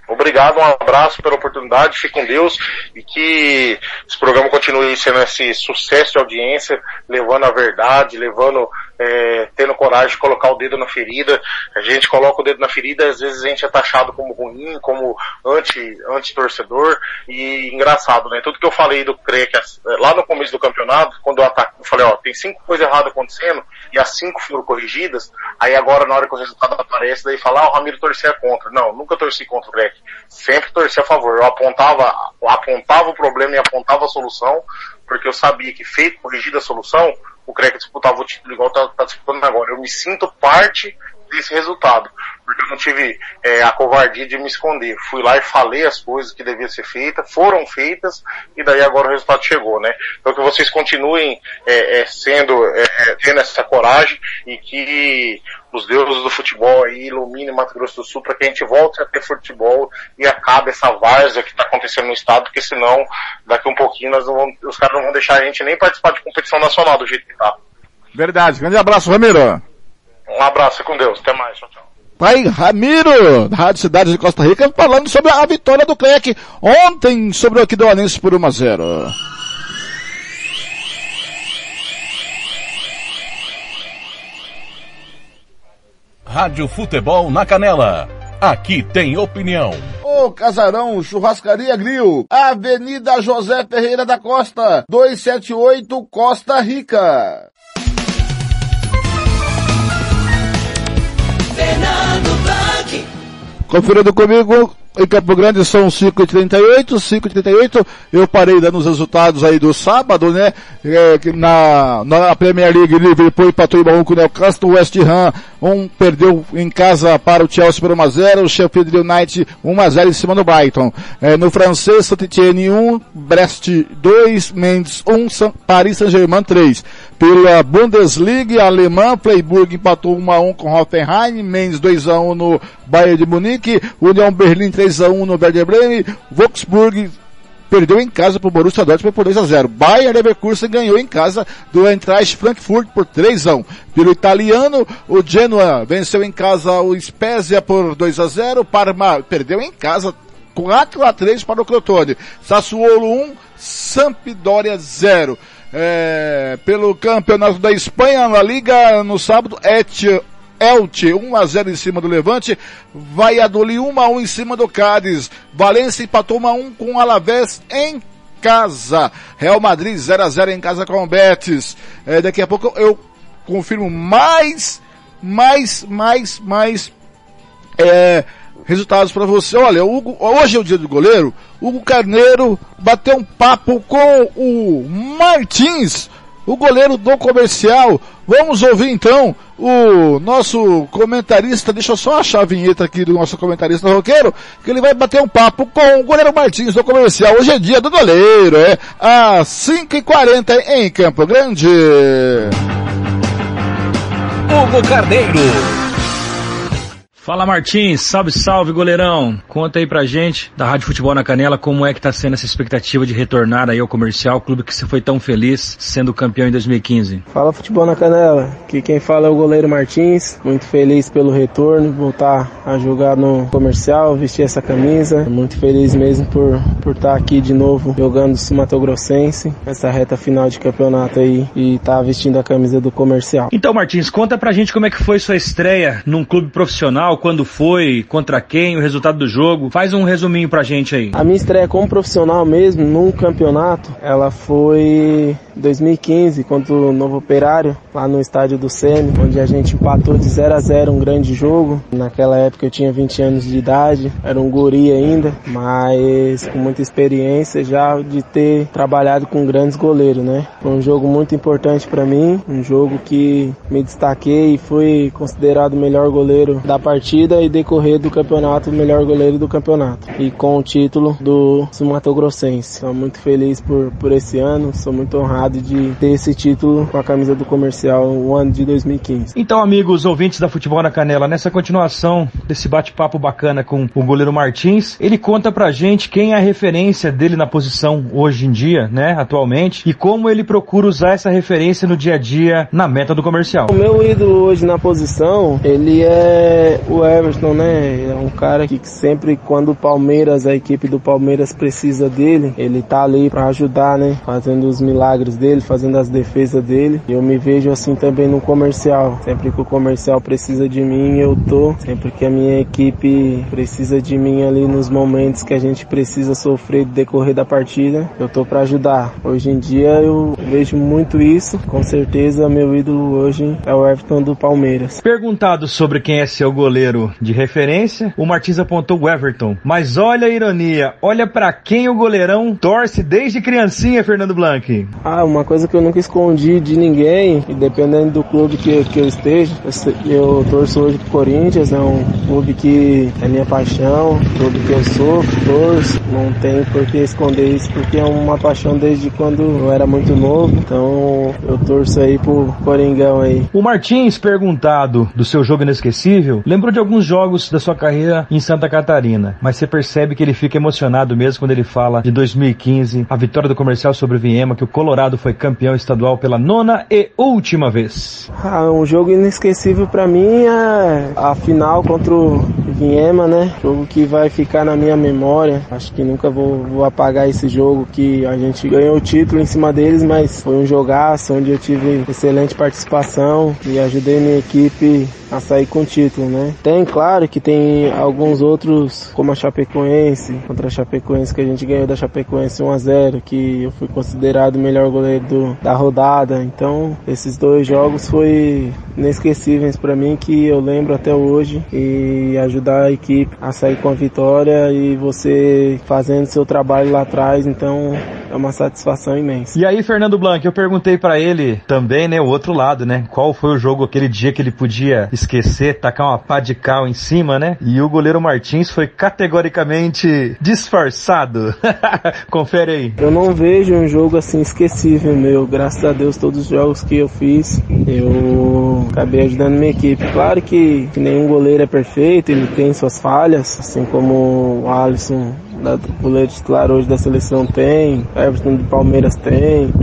Obrigado, um abraço pela oportunidade, fique com Deus e que esse programa continue sendo esse sucesso de audiência, levando a verdade, levando é, tendo coragem de colocar o dedo na ferida. A gente coloca o dedo na ferida, às vezes a gente é taxado como ruim, como anti, anti-torcedor, e engraçado, né? Tudo que eu falei do CREC lá no começo do campeonato, quando eu ataquei, eu falei, ó, tem cinco coisas erradas acontecendo, e as cinco foram corrigidas, aí agora na hora que o resultado aparece, daí fala, ah, o Ramiro torcia contra. Não, nunca torci contra o CREC. Sempre torci a favor. Eu apontava, apontava o problema e apontava a solução, porque eu sabia que feito, corrigida a solução, o CREC disputava o título igual está tá disputando agora. Eu me sinto parte desse resultado, porque eu não tive é, a covardia de me esconder. Fui lá e falei as coisas que deviam ser feitas, foram feitas, e daí agora o resultado chegou, né? Então que vocês continuem é, é, sendo, é, é, tendo essa coragem e que os deuses do futebol aí iluminem Mato Grosso do Sul para que a gente volte a ter futebol e acabe essa várzea que está acontecendo no estado, porque senão daqui um pouquinho nós vamos, os caras não vão deixar a gente nem participar de competição nacional do jeito que tá. Verdade. Grande abraço, Ramiro. Um abraço, com Deus. Até mais. Tchau, tchau. Pai Ramiro, da Rádio Cidade de Costa Rica, falando sobre a vitória do CLEC ontem sobre o Aquidauanense por 1 a 0. Rádio Futebol na Canela. Aqui tem opinião. O Casarão Churrascaria Grill, Avenida José Ferreira da Costa, 278 Costa Rica. Fernando Blanc. Conferindo comigo, em Campo Grande são 5h38, 5h38, eu parei dando os resultados aí do sábado, né? É, na, na Premier League, Liverpool empatou em 1 com o Newcastle, West Ham um perdeu em casa para o Chelsea por 1x0, o Sheffield United 1x0 em cima do Brighton. É, no francês, Saint-Étienne 1, Brest 2, Mendes 1, Paris Saint-Germain 3. Pela Bundesliga alemã, Freiburg empatou 1x1 com Hoffenheim, Mendes 2x1 no Bayern de Munique, União Berlim 3x1 no Werder Bremen, Wolfsburg perdeu em casa para o Borussia Dortmund por 2 a 0. Bayern Leverkusen ganhou em casa do Eintracht Frankfurt por 3 a 1. Pelo italiano, o Genoa venceu em casa o Spezia por 2 a 0. Parma perdeu em casa 4 a 3 para o Crotone. Sassuolo 1, Sampdoria 0. É, pelo campeonato da Espanha, na Liga, no sábado, Et Elche 1 a 0 em cima do Levante, Valladolid 1 a 1 em cima do Cádiz, Valência empatou 1 a 1 com o Alavés em casa, Real Madrid 0 a 0 em casa com o Betis. É, daqui a pouco eu confirmo mais, mais, mais, mais é, resultados para você. Olha, Hugo, hoje é o dia do goleiro. Hugo Carneiro bateu um papo com o Martins, o goleiro do comercial. Vamos ouvir então o nosso comentarista, deixa eu só achar a vinheta aqui do nosso comentarista roqueiro, que ele vai bater um papo com o goleiro Martins do comercial. Hoje é dia do goleiro, é às 5h40 em Campo Grande. Hugo Carneiro. Fala Martins, salve salve goleirão. Conta aí pra gente da Rádio Futebol na Canela como é que tá sendo essa expectativa de retornar aí ao comercial, clube que você foi tão feliz sendo campeão em 2015. Fala Futebol na Canela, aqui quem fala é o goleiro Martins, muito feliz pelo retorno, voltar a jogar no comercial, vestir essa camisa, muito feliz mesmo por por estar tá aqui de novo jogando o Mato Grossense, essa reta final de campeonato aí e tá vestindo a camisa do comercial. Então Martins, conta pra gente como é que foi sua estreia num clube profissional quando foi, contra quem, o resultado do jogo. Faz um resuminho pra gente aí. A minha estreia como profissional mesmo, num campeonato, ela foi 2015 contra o Novo Operário, lá no estádio do Sene, onde a gente empatou de 0 a 0 um grande jogo. Naquela época eu tinha 20 anos de idade, era um guri ainda, mas com muita experiência já de ter trabalhado com grandes goleiros, né? Foi um jogo muito importante para mim, um jogo que me destaquei e fui considerado o melhor goleiro da partida e decorrer do campeonato, o melhor goleiro do campeonato. E com o título do Sumato Grossense. Estou muito feliz por, por esse ano, sou muito honrado honrado de ter esse título com a camisa do comercial o ano de 2015. Então, amigos ouvintes da Futebol na Canela, nessa continuação desse bate-papo bacana com o goleiro Martins, ele conta pra gente quem é a referência dele na posição hoje em dia, né, atualmente, e como ele procura usar essa referência no dia a dia na meta do comercial. O meu ídolo hoje na posição, ele é o Everton, né? É um cara que sempre quando o Palmeiras, a equipe do Palmeiras precisa dele, ele tá ali para ajudar, né? Fazendo os milagres dele, fazendo as defesas dele. Eu me vejo assim também no comercial. Sempre que o comercial precisa de mim, eu tô. Sempre que a minha equipe precisa de mim ali nos momentos que a gente precisa sofrer decorrer da partida, eu tô para ajudar. Hoje em dia eu vejo muito isso. Com certeza meu ídolo hoje é o Everton do Palmeiras. Perguntado sobre quem é seu goleiro de referência, o Martins apontou o Everton. Mas olha a ironia, olha para quem o goleirão torce desde criancinha, Fernando Blanc. Ah, uma coisa que eu nunca escondi de ninguém, e dependendo do clube que, que eu esteja, eu, eu torço hoje pro Corinthians, é um clube que é minha paixão, clube que eu sou, torço, não tem por que esconder isso, porque é uma paixão desde quando eu era muito novo, então eu torço aí pro Coringão aí. O Martins, perguntado do seu jogo inesquecível, lembrou de alguns jogos da sua carreira em Santa Catarina, mas você percebe que ele fica emocionado mesmo quando ele fala de 2015, a vitória do comercial sobre o Viema, que o Colorado foi campeão estadual pela nona e última vez. Ah, um jogo inesquecível para mim é a final contra o Vinhema, né? Jogo que vai ficar na minha memória. Acho que nunca vou, vou apagar esse jogo que a gente ganhou o título em cima deles, mas foi um jogaço onde eu tive excelente participação e ajudei minha equipe a sair com o título, né? Tem, claro, que tem alguns outros, como a Chapecoense, contra a Chapecoense, que a gente ganhou da Chapecoense 1 a 0 que eu fui considerado o melhor goleiro do, da rodada. Então, esses dois jogos foi inesquecíveis para mim, que eu lembro até hoje e ajudar a equipe a sair com a vitória e você fazendo seu trabalho lá atrás, então é uma satisfação imensa. E aí, Fernando Blanc, eu perguntei para ele também, né, o outro lado, né? Qual foi o jogo aquele dia que ele podia esquecer, tacar uma pá de cal em cima, né? E o goleiro Martins foi categoricamente disfarçado. Confere aí. Eu não vejo um jogo assim esquecível meu. Graças a Deus, todos os jogos que eu fiz, eu acabei ajudando minha equipe. Claro que, que nenhum goleiro é perfeito, ele tem suas falhas, assim como o Alisson da goleiro titular hoje da seleção tem, Everton do Palmeiras tem.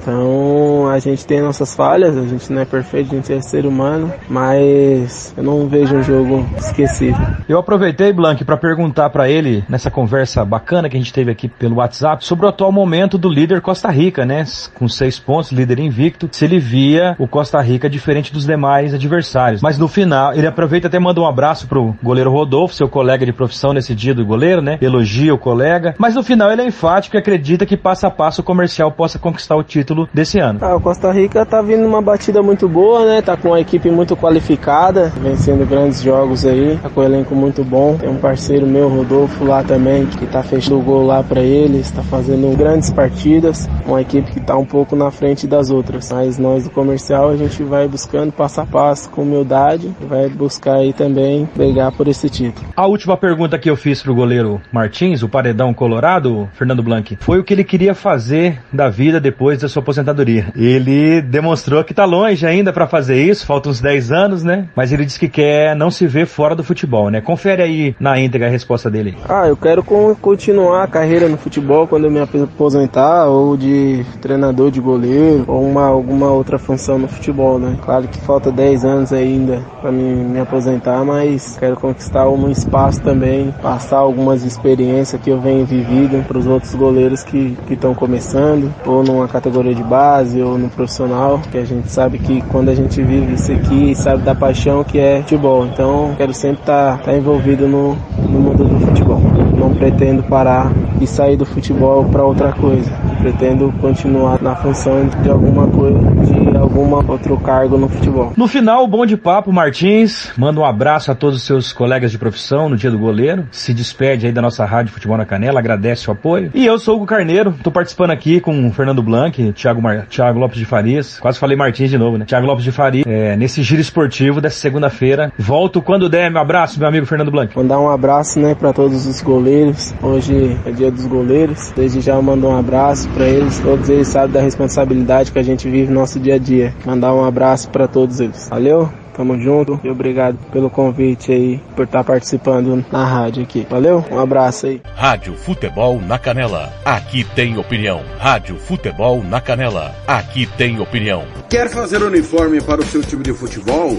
Então a gente tem nossas falhas, a gente não é perfeito, a gente é ser humano, mas eu não vejo um jogo esquecível. Eu aproveitei, Blank, para perguntar para ele, nessa conversa bacana que a gente teve aqui pelo WhatsApp, sobre o atual momento do líder Costa Rica, né? Com seis pontos, líder invicto, se ele via o Costa Rica diferente dos demais adversários. Mas no final, ele aproveita até manda um abraço pro goleiro Rodolfo, seu colega de profissão nesse dia do goleiro, né? Elogia o colega, mas no final ele é enfático e acredita que passo a passo o comercial possa conquistar o título desse ano. Ah, o Costa Rica tá vindo uma batida muito boa, né? Tá com uma equipe muito qualificada, vencendo grandes jogos aí, tá com um elenco muito bom. Tem um parceiro meu, Rodolfo, lá também, que tá fechando o gol lá para eles, tá fazendo grandes partidas. Uma equipe que tá um pouco na frente das outras. Mas nós do comercial a gente vai buscando passo a passo com humildade, vai buscar aí também brigar por esse título. A última pergunta que eu fiz pro goleiro Martins, o paredão colorado, Fernando Blanc, foi o que ele queria fazer da vida depois da sua aposentadoria. Ele demonstrou que tá longe ainda para fazer isso, faltam uns 10 anos, né? Mas ele disse que quer não se ver fora do futebol, né? Confere aí na íntegra a resposta dele. Ah, eu quero continuar a carreira no futebol quando eu me aposentar, ou de treinador de goleiro, ou uma, alguma outra função no futebol, né? Claro que falta 10 anos ainda para me, me aposentar, mas quero conquistar um espaço também, passar algumas experiências que eu venho vivido para os outros goleiros que estão começando, ou numa categoria de base, ou no profissional, que a gente sabe que quando a gente vive isso aqui, sabe da paixão que é futebol. Então, quero sempre estar tá, tá envolvido no, no mundo do futebol. Não pretendo parar e sair do futebol para outra coisa. Pretendo continuar na função de alguma coisa, de algum outro cargo no futebol. No final, bom de papo, Martins. Manda um abraço a todos os seus colegas de profissão no dia do goleiro. Se despede aí da nossa rádio Futebol na Canela, agradece o apoio. E eu sou o Hugo Carneiro, tô participando aqui com o Fernando Blanc, Thiago, Mar... Thiago Lopes de Farias. Quase falei Martins de novo, né? Thiago Lopes de Farias, é, nesse giro esportivo dessa segunda-feira. Volto quando der. Meu abraço, meu amigo Fernando Blanc. Mandar um abraço, né, para todos os goleiros. Hoje é dia dos goleiros. Desde já mando um abraço para eles. Todos eles sabem da responsabilidade que a gente vive no nosso dia a dia. Mandar um abraço para todos eles. Valeu? Tamo junto e obrigado pelo convite aí, por estar participando na rádio aqui. Valeu? Um abraço aí. Rádio Futebol na Canela. Aqui tem opinião. Rádio Futebol na Canela. Aqui tem opinião. Quer fazer uniforme para o seu time de futebol?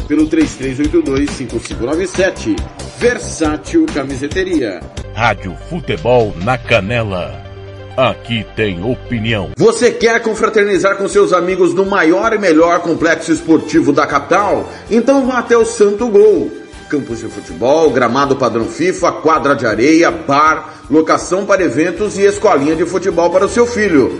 pelo 33825597 Versátil Camiseteria Rádio Futebol na Canela Aqui tem opinião. Você quer confraternizar com seus amigos no maior e melhor complexo esportivo da capital? Então vá até o Santo Gol campos de futebol, gramado padrão FIFA, quadra de areia, bar, locação para eventos e escolinha de futebol para o seu filho.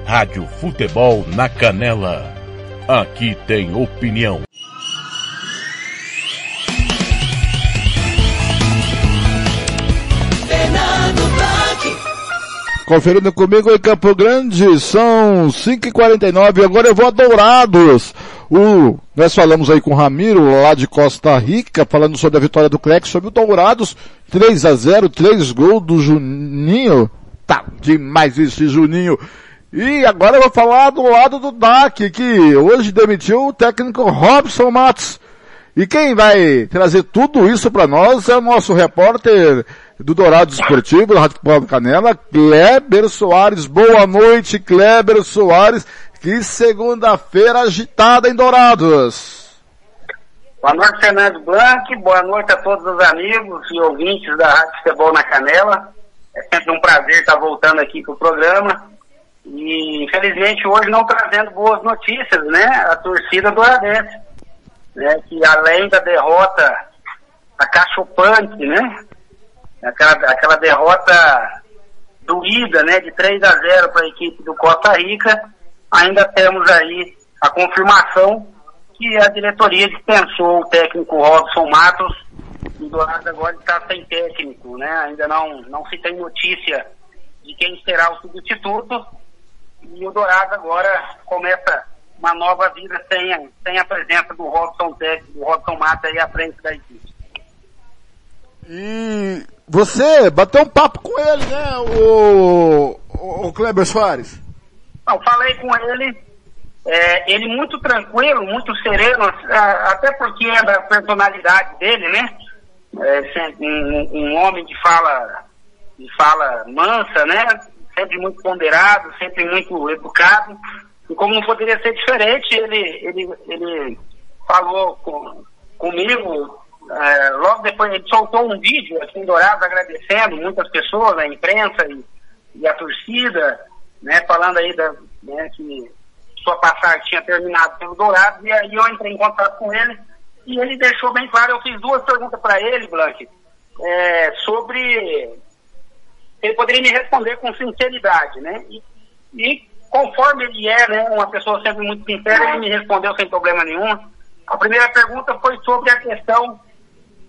Rádio Futebol na Canela. Aqui tem opinião. Conferindo comigo em Campo Grande, são 5h49, agora eu vou a Dourados. O, nós falamos aí com o Ramiro, lá de Costa Rica, falando sobre a vitória do Clex sobre o Dourados, 3 a 0 3 gols do Juninho. Tá demais esse Juninho. E agora eu vou falar do lado do DAC, que hoje demitiu o técnico Robson Matos. E quem vai trazer tudo isso para nós é o nosso repórter do Dourado Esportivo, da Rádio Futebol Canela, Kleber Soares. Boa noite, Kleber Soares. Que segunda-feira agitada em Dourados. Boa noite, Fernando Blanc. Boa noite a todos os amigos e ouvintes da Rádio Futebol na Canela. É sempre um prazer estar voltando aqui para o programa. E, infelizmente, hoje não trazendo boas notícias, né? A torcida douradense, né? Que além da derrota acachopante, né? Aquela, aquela derrota doída, né? De 3 a 0 para a equipe do Costa Rica, ainda temos aí a confirmação que a diretoria dispensou o técnico Robson Matos o Dourado agora está sem técnico, né? Ainda não, não se tem notícia de quem será o substituto. E o Dourado agora começa uma nova vida sem, a, sem a presença do Robson técnico, do Robson Mata aí à frente da equipe. E você bateu um papo com ele, né, o, o, o Kleber Soares? Não, falei com ele, é, ele muito tranquilo, muito sereno, até porque é da personalidade dele, né? é, um, um, homem de fala, de fala mansa, né? Sempre muito ponderado, sempre muito educado. E como não poderia ser diferente, ele, ele, ele falou com, comigo, é, logo depois ele soltou um vídeo aqui em Dourados agradecendo muitas pessoas, a imprensa e, e a torcida, né, falando aí da, né, que sua passagem tinha terminado pelo Dourado, e aí eu entrei em contato com ele e ele deixou bem claro, eu fiz duas perguntas para ele, Blanque, é, sobre. Ele poderia me responder com sinceridade, né? E, e, conforme ele é, né, uma pessoa sempre muito sincera, ele me respondeu sem problema nenhum. A primeira pergunta foi sobre a questão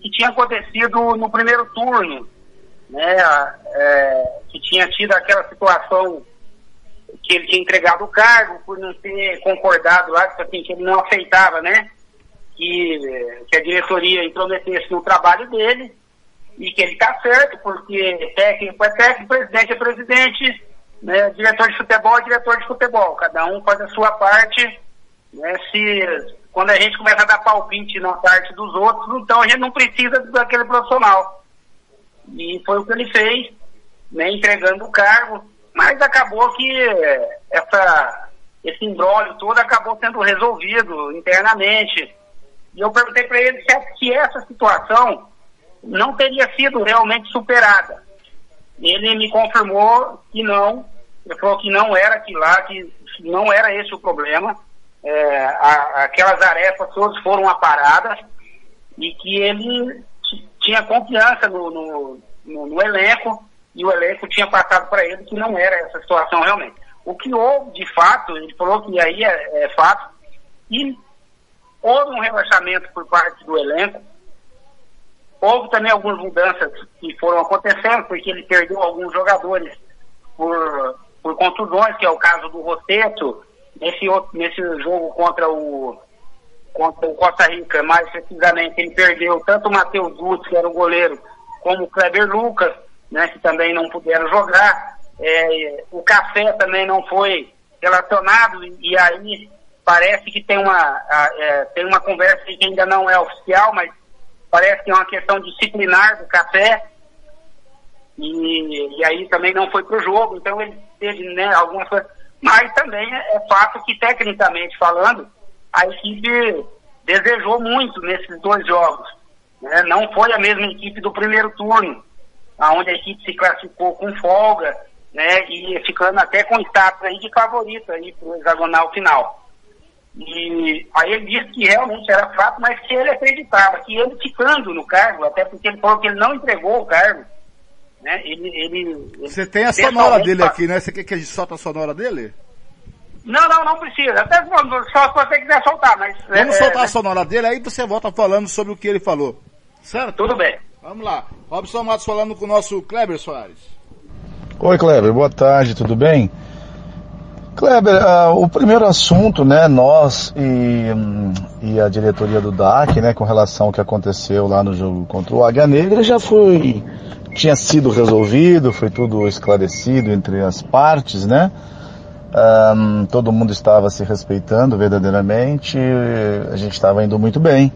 que tinha acontecido no primeiro turno, né? É, que tinha tido aquela situação que ele tinha entregado o cargo por não ter concordado lá, assim, que ele não aceitava, né? que, que a diretoria intrometesse no trabalho dele e que ele está certo, porque técnico é técnico, presidente é presidente, né, diretor de futebol é diretor de futebol. Cada um faz a sua parte. Né, se, quando a gente começa a dar palpite na parte dos outros, então a gente não precisa daquele profissional. E foi o que ele fez, né, entregando o cargo, mas acabou que essa, esse embrólio todo acabou sendo resolvido internamente e eu perguntei para ele se, se essa situação não teria sido realmente superada. Ele me confirmou que não, ele falou que não era aquilo lá, que não era esse o problema. É, a, aquelas arefas todas foram aparadas e que ele tinha confiança no, no, no, no elenco e o elenco tinha passado para ele que não era essa situação realmente. O que houve de fato, ele falou que aí é, é fato, e houve um relaxamento por parte do elenco. Houve também algumas mudanças que foram acontecendo, porque ele perdeu alguns jogadores por, por contusões, que é o caso do Rosseto, nesse, nesse jogo contra o, contra o Costa Rica, mais precisamente, ele perdeu tanto o Matheus Gutz, que era o goleiro, como o Kleber Lucas, né, que também não puderam jogar. É, o Café também não foi relacionado, e, e aí parece que tem uma, a, é, tem uma conversa que ainda não é oficial, mas parece que é uma questão disciplinar do café. E, e aí também não foi para o jogo, então ele teve né, algumas coisas. Mas também é, é fato que, tecnicamente falando, a equipe desejou muito nesses dois jogos. Né? Não foi a mesma equipe do primeiro turno, onde a equipe se classificou com folga, né? E ficando até com status aí de favorito aí para o hexagonal final. E aí ele disse que realmente era fato, mas que ele acreditava que ele ficando no cargo, até porque ele falou que ele não entregou o cargo, né? Ele, ele, Você tem a sonora dele aqui, né? Você quer que a gente solte a sonora dele? Não, não, não precisa. Até só se você quiser soltar, mas. Vamos é, soltar é, a sonora dele, aí você volta falando sobre o que ele falou. Certo? Tudo bem. Vamos lá. Robson Matos falando com o nosso Kleber Soares. Oi, Kleber, boa tarde, tudo bem? Kleber, uh, o primeiro assunto, né, nós e, e, a diretoria do DAC, né, com relação ao que aconteceu lá no jogo contra o Águia Negra, já foi, tinha sido resolvido, foi tudo esclarecido entre as partes, né, um, todo mundo estava se respeitando verdadeiramente, a gente estava indo muito bem.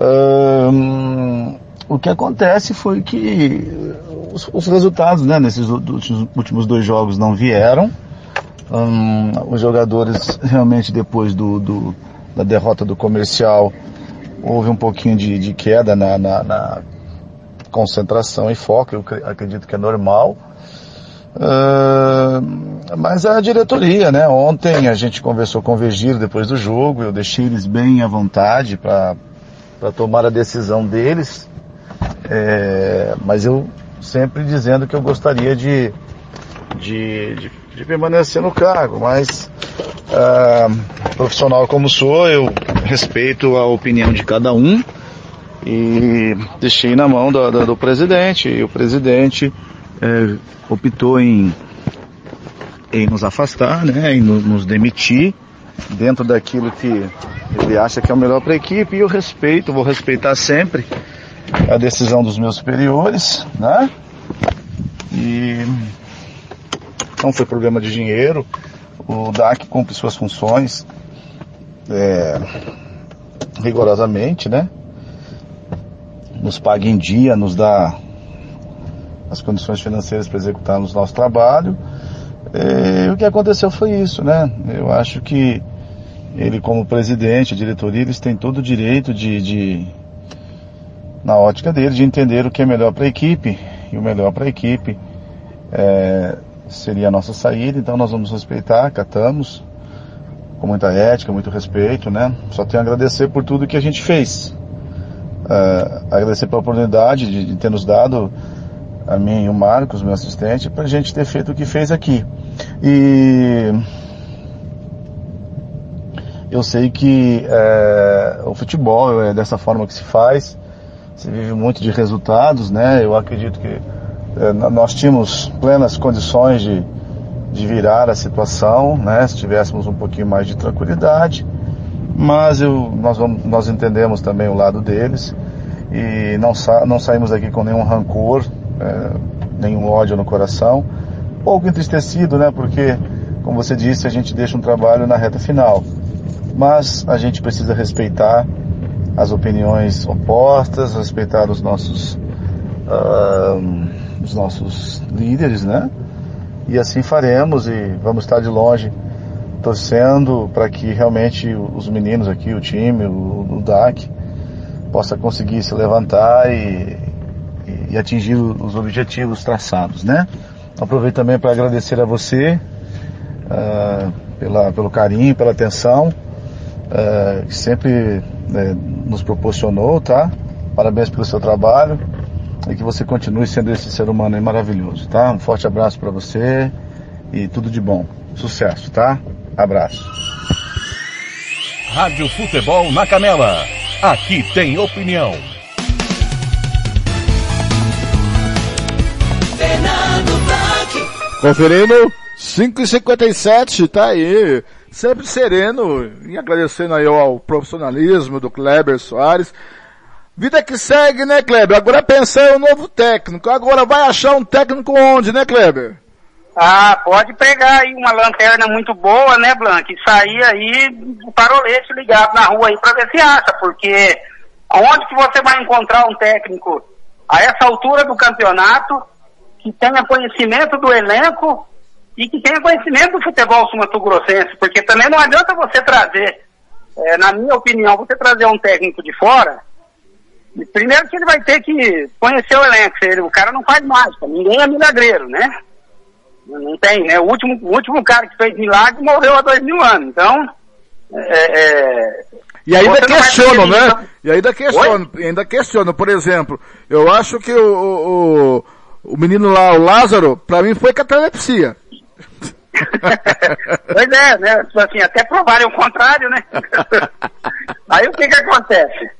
Hum, o que acontece foi que os, os resultados, né, nesses últimos dois jogos não vieram. Hum, os jogadores realmente depois do, do, da derrota do comercial houve um pouquinho de, de queda na, na, na, concentração e foco, eu acredito que é normal. Uh, mas a diretoria, né? Ontem a gente conversou com o Virgílio depois do jogo, eu deixei eles bem à vontade para tomar a decisão deles, é, mas eu sempre dizendo que eu gostaria de, de, de, de permanecer no cargo, mas uh, profissional como sou, eu respeito a opinião de cada um e deixei na mão do, do, do presidente e o presidente é, optou em, em nos afastar, né, em no, nos demitir dentro daquilo que ele acha que é o melhor para a equipe e eu respeito, vou respeitar sempre a decisão dos meus superiores, né? E não foi problema de dinheiro, o DAC cumpre suas funções é, rigorosamente, né? Nos paga em dia, nos dá as condições financeiras para executarmos nosso trabalho. E o que aconteceu foi isso, né? Eu acho que ele como presidente, a diretoria, eles têm todo o direito de, de na ótica dele, de entender o que é melhor para a equipe. E o melhor para a equipe é, seria a nossa saída, então nós vamos respeitar, acatamos, com muita ética, muito respeito, né? Só tenho a agradecer por tudo que a gente fez. Uh, agradecer pela oportunidade de, de ter nos dado a mim e o Marcos, meu assistente, para a gente ter feito o que fez aqui. E eu sei que é, o futebol é dessa forma que se faz, se vive muito de resultados, né? Eu acredito que nós tínhamos plenas condições de, de virar a situação, né? Se tivéssemos um pouquinho mais de tranquilidade, mas eu, nós, vamos, nós entendemos também o lado deles e não, sa não saímos daqui com nenhum rancor, é, nenhum ódio no coração. Pouco entristecido, né? Porque, como você disse, a gente deixa um trabalho na reta final. Mas a gente precisa respeitar as opiniões opostas, respeitar os nossos, uh, os nossos líderes, né? E assim faremos e vamos estar de longe torcendo para que realmente os meninos aqui, o time, o, o DAC, possa conseguir se levantar e, e atingir os objetivos traçados, né? Aproveito também para agradecer a você uh, pela, pelo carinho, pela atenção uh, que sempre né, nos proporcionou, tá? Parabéns pelo seu trabalho e que você continue sendo esse ser humano maravilhoso, tá? Um forte abraço para você e tudo de bom. Sucesso, tá? Abraço. Rádio Futebol na Canela. Aqui tem opinião. Conferindo 5h57, tá aí. Sempre sereno e agradecendo aí ao profissionalismo do Kleber Soares. Vida que segue, né, Kleber? Agora pensar em um novo técnico. Agora vai achar um técnico onde, né, Kleber? Ah, pode pegar aí uma lanterna muito boa, né, Blank? E sair aí o parolete ligado na rua aí pra ver se acha, porque onde que você vai encontrar um técnico a essa altura do campeonato que tenha conhecimento do elenco e que tenha conhecimento do futebol sul-mato-grossense, porque também não adianta você trazer, é, na minha opinião, você trazer um técnico de fora, primeiro que ele vai ter que conhecer o elenco, ele, o cara não faz mágica, ninguém é milagreiro, né? Não tem, né? O último, o último cara que fez milagre morreu há dois mil anos, então... É, é, e ainda questiono, né? E ainda questiono, ainda questiono, por exemplo, eu acho que o, o, o menino lá, o Lázaro, pra mim foi catalepsia. pois é, né? Tipo assim, até provarem o contrário, né? Aí o que que acontece?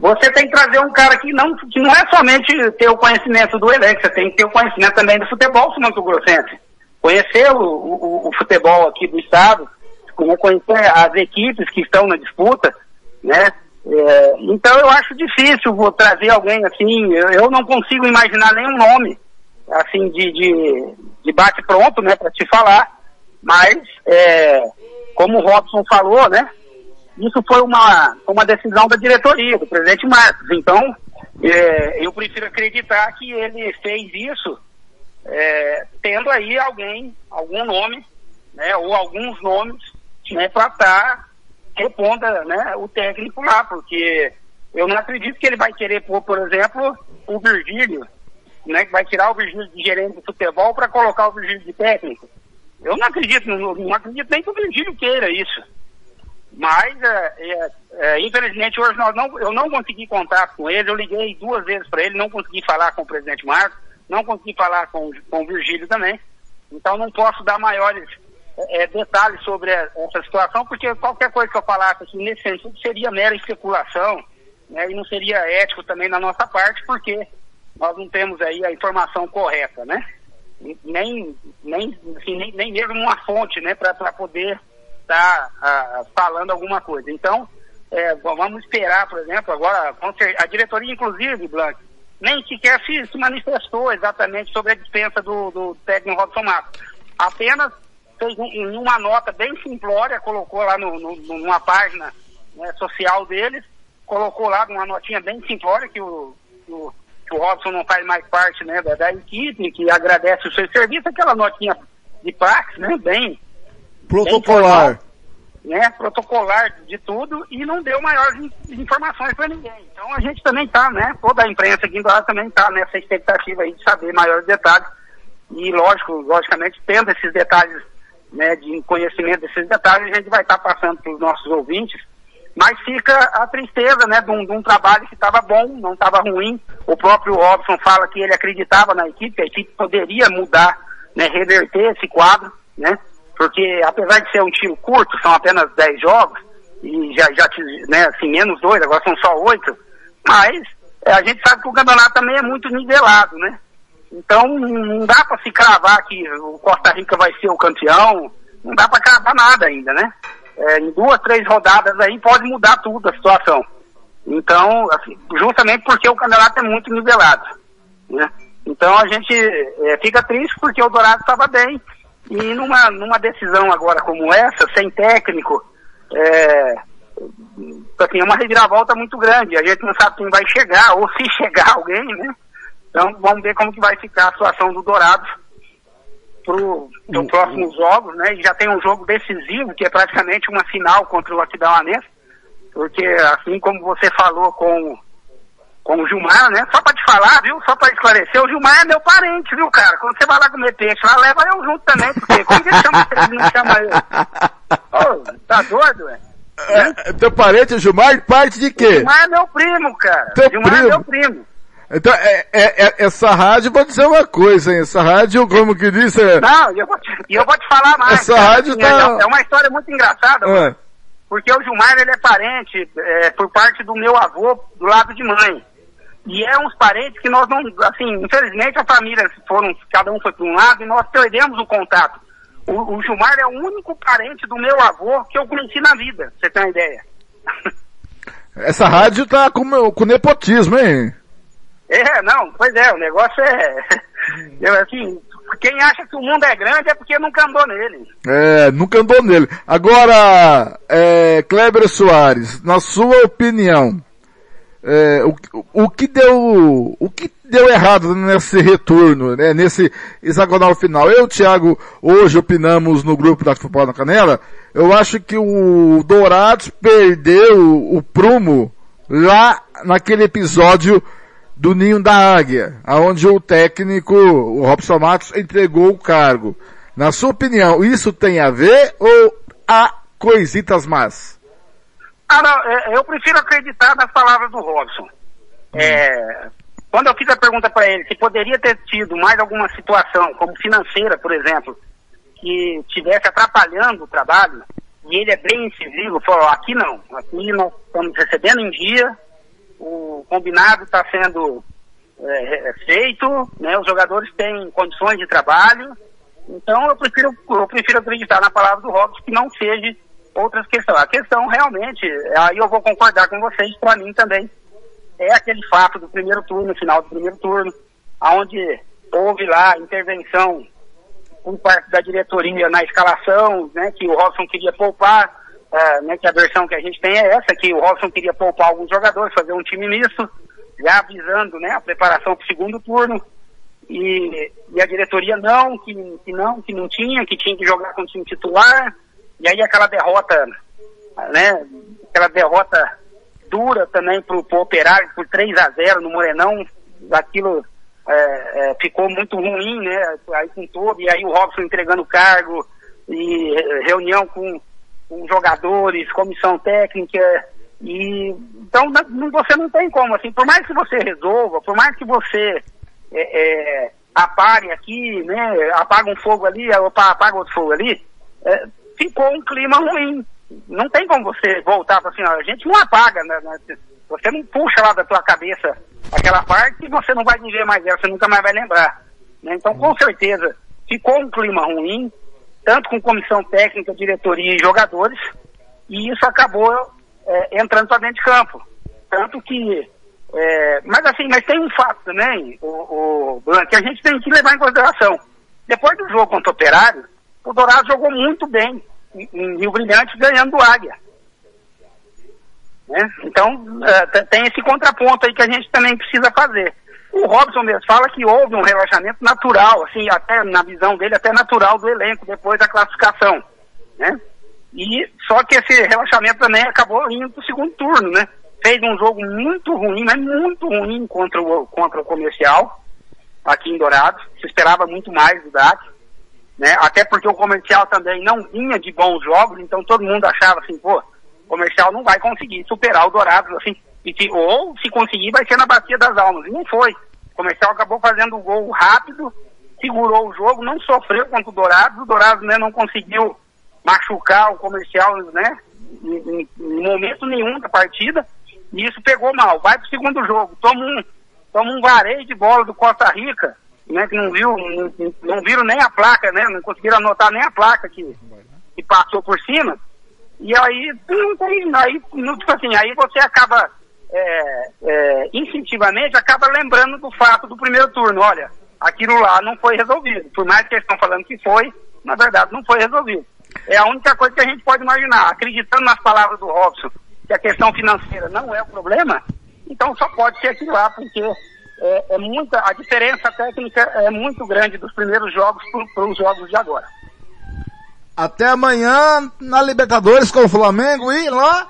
Você tem que trazer um cara que não, que não é somente ter o conhecimento do elenco, você tem que ter o conhecimento também do futebol Mato Grossense. Conhecer o, o, o, futebol aqui do estado, conhecer as equipes que estão na disputa, né? É, então eu acho difícil vou trazer alguém assim, eu, eu não consigo imaginar nenhum nome assim de, de, de bate pronto, né, para te falar, mas é, como o Robson falou, né, isso foi uma, uma decisão da diretoria, do presidente Marcos. Então, é, eu prefiro acreditar que ele fez isso é, tendo aí alguém, algum nome, né, ou alguns nomes, né, para estar tá reponda né, o técnico lá, porque eu não acredito que ele vai querer pôr, por exemplo, o Virgílio, né, que vai tirar o Virgílio de gerente de futebol para colocar o Virgílio de técnico. Eu não acredito, não, não acredito nem que o Virgílio queira isso. Mas, é, é, é, infelizmente, hoje não, eu não consegui contato com ele. Eu liguei duas vezes para ele, não consegui falar com o presidente Marcos, não consegui falar com, com o Virgílio também. Então, não posso dar maiores é, é, detalhes sobre essa situação, porque qualquer coisa que eu falasse assim, nesse sentido seria mera especulação né, e não seria ético também na nossa parte, porque nós não temos aí a informação correta, né? Nem, nem, assim, nem, nem mesmo uma fonte né, para poder estar tá, falando alguma coisa. Então, é, vamos esperar, por exemplo, agora a diretoria, inclusive, Blanc, nem sequer se, se manifestou exatamente sobre a dispensa do, do técnico Robson Matos. Apenas fez um, uma nota bem simplória, colocou lá no, no, numa página né, social deles, colocou lá uma notinha bem simplória que o, o, que o Robson não faz mais parte né, da, da, equipe, que agradece o seu serviço, aquela notinha de praxe, né, bem... Protocolar. Né, protocolar de tudo e não deu maiores informações para ninguém. Então a gente também está, né, toda a imprensa aqui em Dourado também está nessa expectativa aí de saber maiores detalhes e lógico, logicamente tendo esses detalhes né, de conhecimento desses detalhes, a gente vai estar tá passando para os nossos ouvintes, mas fica a tristeza né, de, um, de um trabalho que estava bom, não estava ruim. O próprio Robson fala que ele acreditava na equipe, que a equipe poderia mudar, né, reverter esse quadro, né, porque apesar de ser um tiro curto, são apenas 10 jogos, e já, já né, assim, menos dois, agora são só oito, mas é, a gente sabe que o campeonato também é muito nivelado, né? Então não dá para se cravar que o Costa Rica vai ser o campeão, não dá para cravar nada ainda, né? É, em duas, três rodadas aí pode mudar tudo a situação. Então, assim, justamente porque o campeonato é muito nivelado, né? Então a gente é, fica triste porque o Dourado estava bem e numa, numa decisão agora como essa, sem técnico, é, assim, é uma reviravolta muito grande. A gente não sabe quem vai chegar, ou se chegar alguém, né? Então vamos ver como que vai ficar a situação do Dourado para os próximos jogos, né? E já tem um jogo decisivo, que é praticamente uma final contra o Aquidauanense, porque assim como você falou com, com o Gilmar, né? Só para te falar, viu? Só para esclarecer, o Gilmar é meu parente, viu, cara? Quando você vai lá comer peixe lá, leva eu junto também, porque como que ele chama você não chama eu? Oh, tá doido, velho? É, teu parente, o Gilmar, parte de quê? O Gilmar é meu primo, cara. Teu Gilmar primo? é meu primo. Então, é, é, é, essa rádio, vou dizer uma coisa, hein? Essa rádio, como que disse... É... Não, e eu, vou te, eu vou te falar mais. Essa cara, rádio assim, tá... É, uma história muito engraçada, é. porque o Gilmar, ele é parente, é, por parte do meu avô, do lado de mãe. E é uns parentes que nós não, assim, infelizmente a família foram, cada um foi para um lado e nós perdemos o contato. O, o Gilmar é o único parente do meu avô que eu conheci na vida, você ter uma ideia. Essa rádio tá com, com nepotismo, hein? É, não, pois é, o negócio é. Eu, assim, quem acha que o mundo é grande é porque nunca andou nele. É, nunca andou nele. Agora, é, Kleber Soares, na sua opinião, é, o, o que deu, o que deu errado nesse retorno, né, nesse hexagonal final? Eu, Thiago, hoje opinamos no grupo da Futebol na Canela, eu acho que o Dourados perdeu o prumo lá naquele episódio do Ninho da Águia, aonde o técnico, o Robson Matos, entregou o cargo. Na sua opinião, isso tem a ver ou há coisitas más? Ah, não, é, eu prefiro acreditar nas palavras do Robson. É, quando eu fiz a pergunta para ele se poderia ter tido mais alguma situação, como financeira, por exemplo, que estivesse atrapalhando o trabalho, e ele é bem incisivo, falou, aqui não, aqui nós estamos recebendo em dia, o combinado está sendo é, é, feito, né, os jogadores têm condições de trabalho, então eu prefiro, eu prefiro acreditar na palavra do Robson que não seja outras questões. A questão realmente, aí eu vou concordar com vocês, para mim também, é aquele fato do primeiro turno, final do primeiro turno, onde houve lá intervenção por parte da diretoria na escalação, né, que o Robson queria poupar, uh, né, que a versão que a gente tem é essa, que o Robson queria poupar alguns jogadores, fazer um time misto, já avisando né, a preparação para o segundo turno. E, e, a diretoria não, que, que não, que não tinha, que tinha que jogar com o time titular. E aí aquela derrota, né? Aquela derrota dura também pro, pro Operário por 3 a 0 no Morenão, aquilo é, é, ficou muito ruim, né? Aí com todo, e aí o Robson entregando cargo, e reunião com, com jogadores, comissão técnica, e então não, você não tem como, assim, por mais que você resolva, por mais que você é, é, aqui, né? Apaga um fogo ali, opa, apaga outro fogo ali, é, ficou um clima ruim. Não tem como você voltar para assim, a gente não apaga, né, né? Você não puxa lá da tua cabeça aquela parte e você não vai viver mais ela, você nunca mais vai lembrar. Né? Então, com certeza, ficou um clima ruim, tanto com comissão técnica, diretoria e jogadores, e isso acabou é, entrando para dentro de campo. Tanto que é, mas assim, mas tem um fato também, o, o que a gente tem que levar em consideração. Depois do jogo contra o Operário, o Dourado jogou muito bem em Rio Brilhante, ganhando do Águia. Né? Então, uh, tem esse contraponto aí que a gente também precisa fazer. O Robson mesmo fala que houve um relaxamento natural, assim, até na visão dele, até natural do elenco depois da classificação, né? E só que esse relaxamento também acabou indo para o segundo turno, né? fez um jogo muito ruim, mas muito ruim contra o, contra o comercial, aqui em Dourados. Se esperava muito mais do DAC, né? Até porque o comercial também não vinha de bons jogos, então todo mundo achava assim, pô, o comercial não vai conseguir superar o Dourados, assim, se, ou se conseguir vai ser na Bacia das Almas. E não foi. O comercial acabou fazendo o gol rápido, segurou o jogo, não sofreu contra o Dourados, o Dourados né, não conseguiu machucar o comercial, né? Em, em momento nenhum da partida. E isso pegou mal. Vai pro segundo jogo. Toma um, toma um varejo de bola do Costa Rica, né? Que não viu, não, não viram nem a placa, né? Não conseguiram anotar nem a placa que, que passou por cima. E aí, não aí, tipo assim, aí você acaba, é, é, instintivamente, acaba lembrando do fato do primeiro turno. Olha, aquilo lá não foi resolvido. Por mais que eles estão falando que foi, na verdade não foi resolvido. É a única coisa que a gente pode imaginar. Acreditando nas palavras do Robson, que a questão financeira não é o problema, então só pode ser aquilo lá, porque é, é muita, a diferença técnica é muito grande dos primeiros jogos para os jogos de agora. Até amanhã na Libertadores com o Flamengo e lá.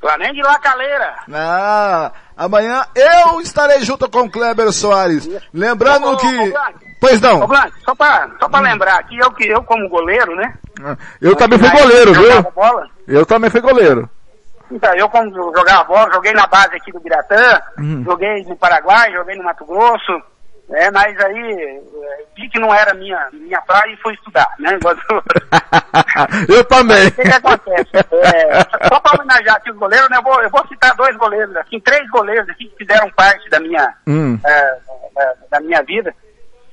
Flamengo e La Calera. Ah, amanhã eu estarei junto com o Kleber Soares. Lembrando ô, que. Ô, pois não. Ô, Blanco, só para só hum. lembrar que eu, que eu como goleiro, né? Eu também fui goleiro, viu? Eu também fui goleiro. Então, eu como jogava bola, joguei na base aqui do Biratã, hum. joguei no Paraguai, joguei no Mato Grosso, né, mas aí eh, vi que não era minha, minha praia e fui estudar, né? eu também. O que, que acontece? É, só para homenagear aqui os goleiros, né, eu, vou, eu vou citar dois goleiros, assim, três goleiros aqui que fizeram parte da minha, hum. é, é, da minha vida.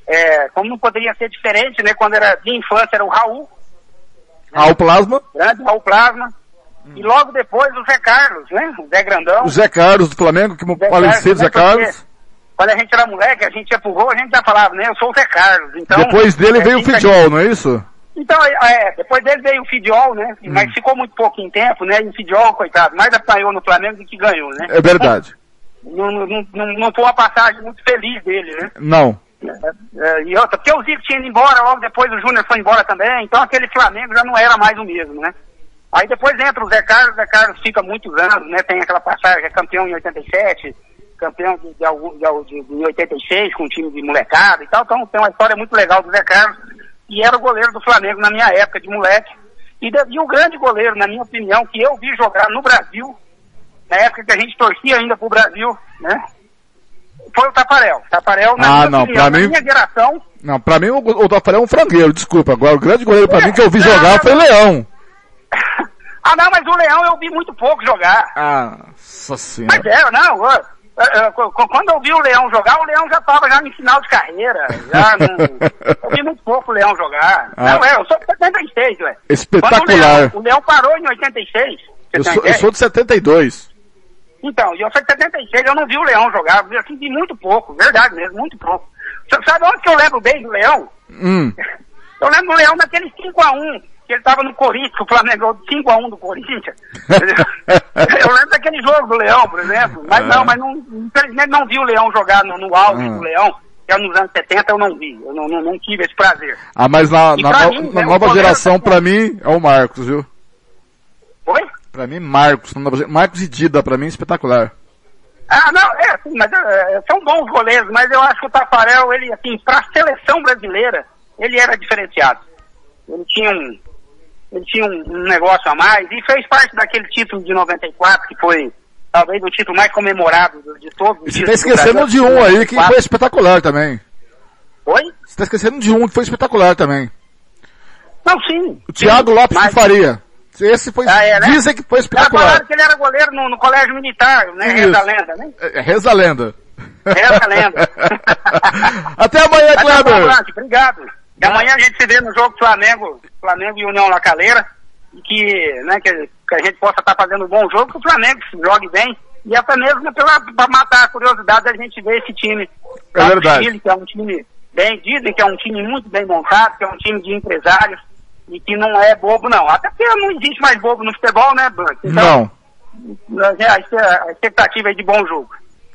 É, como não poderia ser diferente, né? Quando era de infância era o Raul, Raul Plasma. Grande Raul Plasma. Hum. E logo depois o Zé Carlos, né? O Zé Grandão. O Zé Carlos do Flamengo, que Zé falecido Zé Carlos. Quando a gente era moleque, a gente ia pro gol, a gente já falava, né? Eu sou o Zé Carlos. Então, depois dele veio o Fidiol, não é isso? Então, é, depois dele veio o Fidiol, né? Hum. Mas ficou muito pouco em tempo, né? E o Fidiol, coitado, mais apanhou no Flamengo do que ganhou, né? É verdade. Não, não, não, não foi uma passagem muito feliz dele, né? Não. É, e outra, porque o Zico tinha ido embora, logo depois o Júnior foi embora também, então aquele Flamengo já não era mais o mesmo, né? Aí depois entra o Zé Carlos, o Zé Carlos fica muitos anos, né? Tem aquela passagem, é campeão em 87, campeão de, de, de, de, 86 com um time de molecada e tal, então tem uma história muito legal do Zé Carlos, e era o goleiro do Flamengo na minha época de moleque, e, e o grande goleiro, na minha opinião, que eu vi jogar no Brasil, na época que a gente torcia ainda pro Brasil, né? foi o Tafarel. Tafarel, na, ah, não, opinião, mim, minha geração... Não, pra mim o, o Tafarel é um frangueiro, desculpa. Agora o grande goleiro pra é, mim que eu vi jogar não, foi o Leão. ah, não, mas o Leão eu vi muito pouco jogar. Ah, nossa senhora. Mas é, não, quando eu vi o Leão jogar, o Leão já estava já no final de carreira. Já não, eu vi muito pouco o Leão jogar. Ah. Não, é, eu sou de 76, ué. Espetacular. O Leão, o Leão, parou em 86. Eu sou, eu sou de 72. Então, e eu sou de 76, eu não vi o Leão jogar, eu assim, vi muito pouco, verdade mesmo, muito pouco. Sabe onde que eu lembro bem do Leão? Hum. Eu lembro do Leão daquele 5x1 que ele estava no Corinthians, que o Flamengo ganhou 5x1 do Corinthians. eu lembro daquele jogo do Leão, por exemplo. Mas não, mas não, infelizmente não vi o Leão jogar no, no auge Ah. do Leão, que é nos anos 70 eu não vi. Eu não, não, não tive esse prazer. Ah, mas na, na no- mim, na né, nova geração, pra mim, é o Marcos, viu? Oi? Pra mim, Marcos. Marcos e Dida, pra mim, espetacular. Ah, não, é, mas é, são bons goleiros, mas eu acho que o Tafarel, ele, assim, pra seleção brasileira, ele era diferenciado. Ele tinha um, ele tinha um, um negócio a mais e fez parte daquele título de 94, que foi talvez o título mais comemorado de todos os você tá do esquecendo de um aí que 94. foi espetacular também. Oi? Você tá esquecendo de um que foi espetacular também. Não, sim. O Thiago Lopes mas- de Faria. Esse foi, Ah, é, né? dizem que foi Já espetacular. falaram que ele era goleiro no, no colégio militar, né? Isso. Reza a lenda, né? É, reza a lenda. Reza a lenda. Até amanhã. Brant, obrigado. E amanhã a gente se vê no jogo Flamengo, Flamengo e União La Calera. E que, né, que, que a gente possa estar fazendo um bom jogo, que o Flamengo jogue bem. E até mesmo pela, pra matar a curiosidade da gente ver esse time. É verdade. Chile, que é um time bem, dizem que é um time muito bem montado, que é um time de empresários. E que não é bobo, não. Até porque não existe mais bobo no futebol, né, Blanc? Não. a espe- a expectativa é de bom jogo.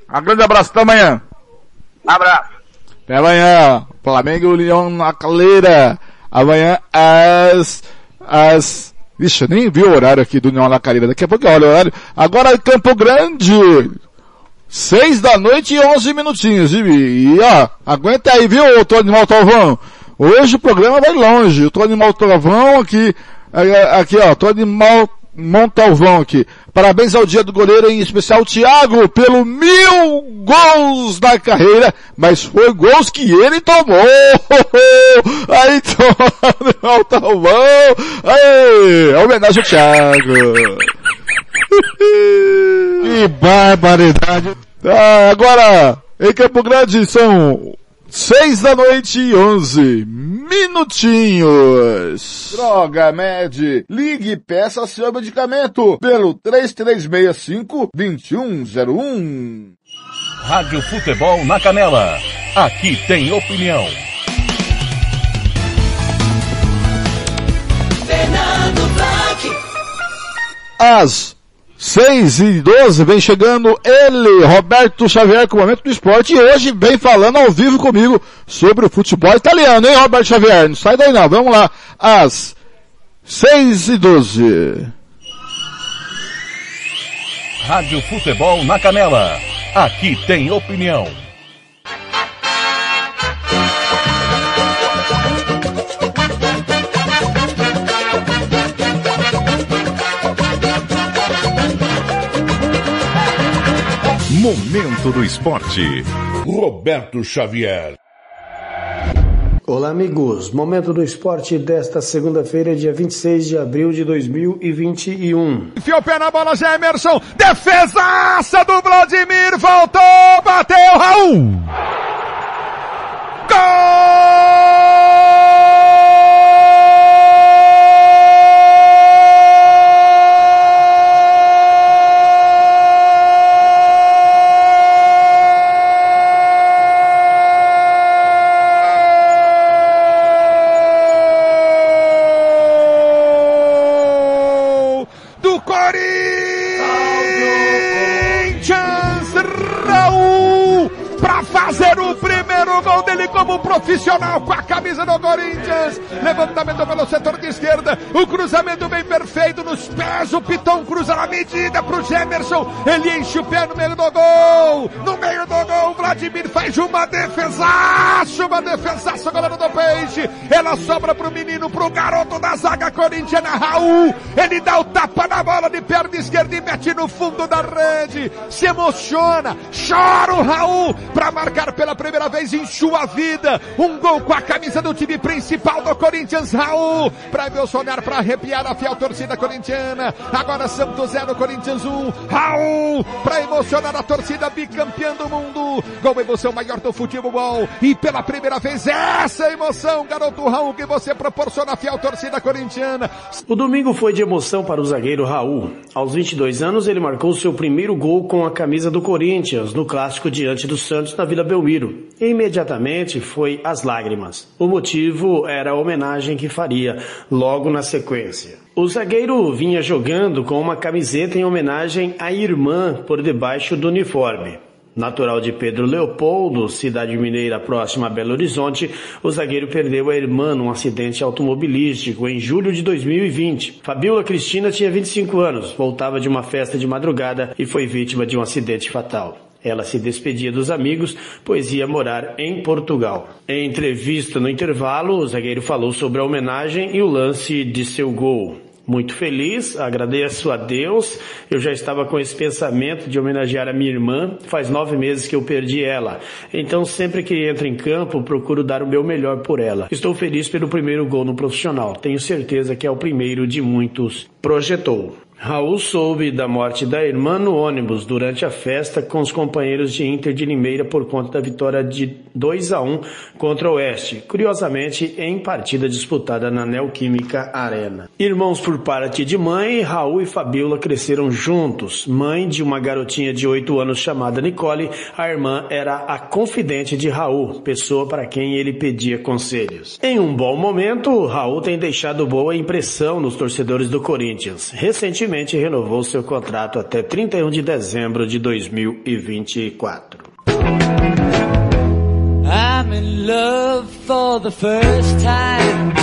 Um grande abraço, até amanhã. Um abraço. Até amanhã. Flamengo e União na Calera. Amanhã às, às, Vixe, eu nem vi o horário aqui do União na Calera. Daqui a pouco eu olho o horário. Agora Campo Grande. Seis da noite e onze minutinhos, viu? E ó, aguenta aí, viu, Tony Maltovão? Hoje o programa vai longe. O Tony Maltovão aqui, eh, aqui ó, Tony Mal, Montalvão aqui. Parabéns ao dia do goleiro, em especial o Thiago, pelo mil gols na carreira, mas foi gols que ele tomou. Aí, Tony Montalvão, aí, homenagem ao Thiago. que barbaridade. Ah, agora, em Campo Grande são Seis da noite e onze minutinhos. Droga, Med. Ligue e peça seu medicamento pelo 3365-2101. Rádio Futebol na Canela. Aqui tem opinião. Fernando Black. As 6 e 12 vem chegando ele, Roberto Xavier, com o Momento do Esporte, e hoje vem falando ao vivo comigo sobre o futebol italiano, hein, Roberto Xavier? Não sai daí não, vamos lá, às 6 e 12. Rádio Futebol na Canela, aqui tem opinião. Momento do Esporte. Roberto Xavier. Olá, amigos. Momento do esporte desta segunda-feira, dia 26 de abril de 2021. Enfiou o pé na bola, Gemerson. Defesaça do Vladimir. Voltou, bateu, Raul. Profissional com a camisa do Corinthians. Levantamento pelo setor de esquerda. O cruzamento bem perfeito nos pés. O Piton cruza na medida para o Gemerson. Ele enche o pé no meio do gol. No meio do gol, Vladimir faz uma defesaça. Uma defesaça, goleiro do Peixe. Ela sobra pro menino, pro garoto da zaga corintiana, Raul. Ele dá o tapa na bola de perna esquerda e mete no fundo da rede. Se emociona, chora o Raul para marcar pela primeira vez em sua vida um gol com a camisa do time principal do Corinthians, Raul, para emocionar, para arrepiar a fiel torcida corintiana. Agora Santos 0, Corinthians 1, Raul, para emocionar a torcida bicampeã do mundo. Gol emoção maior do futebol. E pela primeira vez, essa emoção, garoto Raul, que você proporciona fiel torcida corintiana. O domingo foi de emoção para o zagueiro Raul. Aos 22 anos, ele marcou seu primeiro gol com a camisa do Corinthians, no clássico diante do Santos na Vila Belmiro. E imediatamente foi às lágrimas. O motivo era a homenagem que faria logo na sequência. O zagueiro vinha jogando com uma camiseta em homenagem à irmã por debaixo do uniforme. Natural de Pedro Leopoldo, cidade mineira próxima a Belo Horizonte, o zagueiro perdeu a irmã num acidente automobilístico em julho de 2020. Fabiola Cristina tinha 25 anos, voltava de uma festa de madrugada e foi vítima de um acidente fatal. Ela se despedia dos amigos, pois ia morar em Portugal. Em entrevista no intervalo, o zagueiro falou sobre a homenagem e o lance de seu gol muito feliz, agradeço a Deus. Eu já estava com esse pensamento de homenagear a minha irmã, faz nove meses que eu perdi ela. Então, sempre que entro em campo, procuro dar o meu melhor por ela. Estou feliz pelo primeiro gol no profissional. Tenho certeza que é o primeiro de muitos. Projetou. Raul soube da morte da irmã no ônibus durante a festa com os companheiros de Inter de Limeira por conta da vitória de 2 a 1 contra o Oeste, curiosamente em partida disputada na Neoquímica Arena. Irmãos por parte de mãe, Raul e Fabiola cresceram juntos. Mãe de uma garotinha de 8 anos chamada Nicole, a irmã era a confidente de Raul, pessoa para quem ele pedia conselhos. Em um bom momento, Raul tem deixado boa impressão nos torcedores do Corinthians. Recentemente renovou seu contrato até 31 de dezembro de 2024. I'm in love for the first time.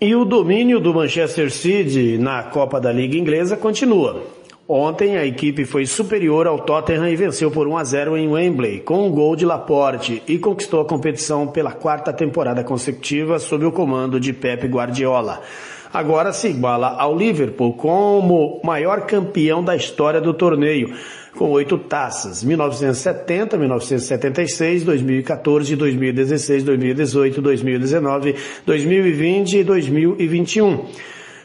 E o domínio do Manchester City na Copa da Liga Inglesa continua. Ontem a equipe foi superior ao Tottenham e venceu por 1 a 0 em Wembley com um gol de Laporte e conquistou a competição pela quarta temporada consecutiva sob o comando de Pep Guardiola agora se iguala ao Liverpool como maior campeão da história do torneio, com oito taças: 1970, 1976, 2014, 2016, 2018, 2019, 2020 e 2021.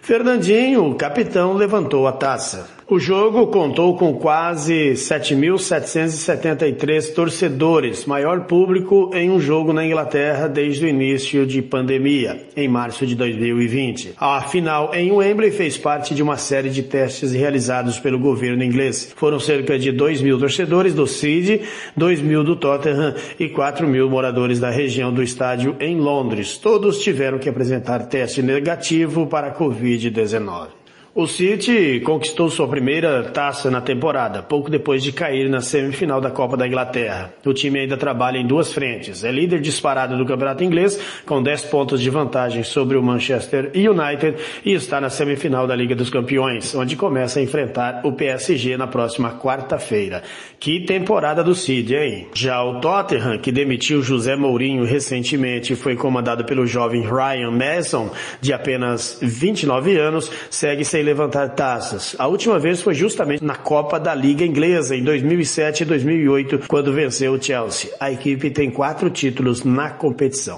Fernandinho, capitão, levantou a taça. O jogo contou com quase 7.773 torcedores, maior público em um jogo na Inglaterra desde o início de pandemia, em março de 2020. A final em Wembley fez parte de uma série de testes realizados pelo governo inglês. Foram cerca de 2 mil torcedores do City, 2 mil do Tottenham e 4 mil moradores da região do estádio em Londres. Todos tiveram que apresentar teste negativo para a Covid-19. O City conquistou sua primeira taça na temporada, pouco depois de cair na semifinal da Copa da Inglaterra. O time ainda trabalha em duas frentes. É líder disparado do campeonato inglês, com 10 pontos de vantagem sobre o Manchester United, e está na semifinal da Liga dos Campeões, onde começa a enfrentar o PSG na próxima quarta-feira. Que temporada do City, hein? Já o Tottenham, que demitiu José Mourinho recentemente e foi comandado pelo jovem Ryan Mason, de apenas 29 anos, segue sem levantar taças. A última vez foi justamente na Copa da Liga Inglesa, em 2007 e 2008, quando venceu o Chelsea. A equipe tem quatro títulos na competição.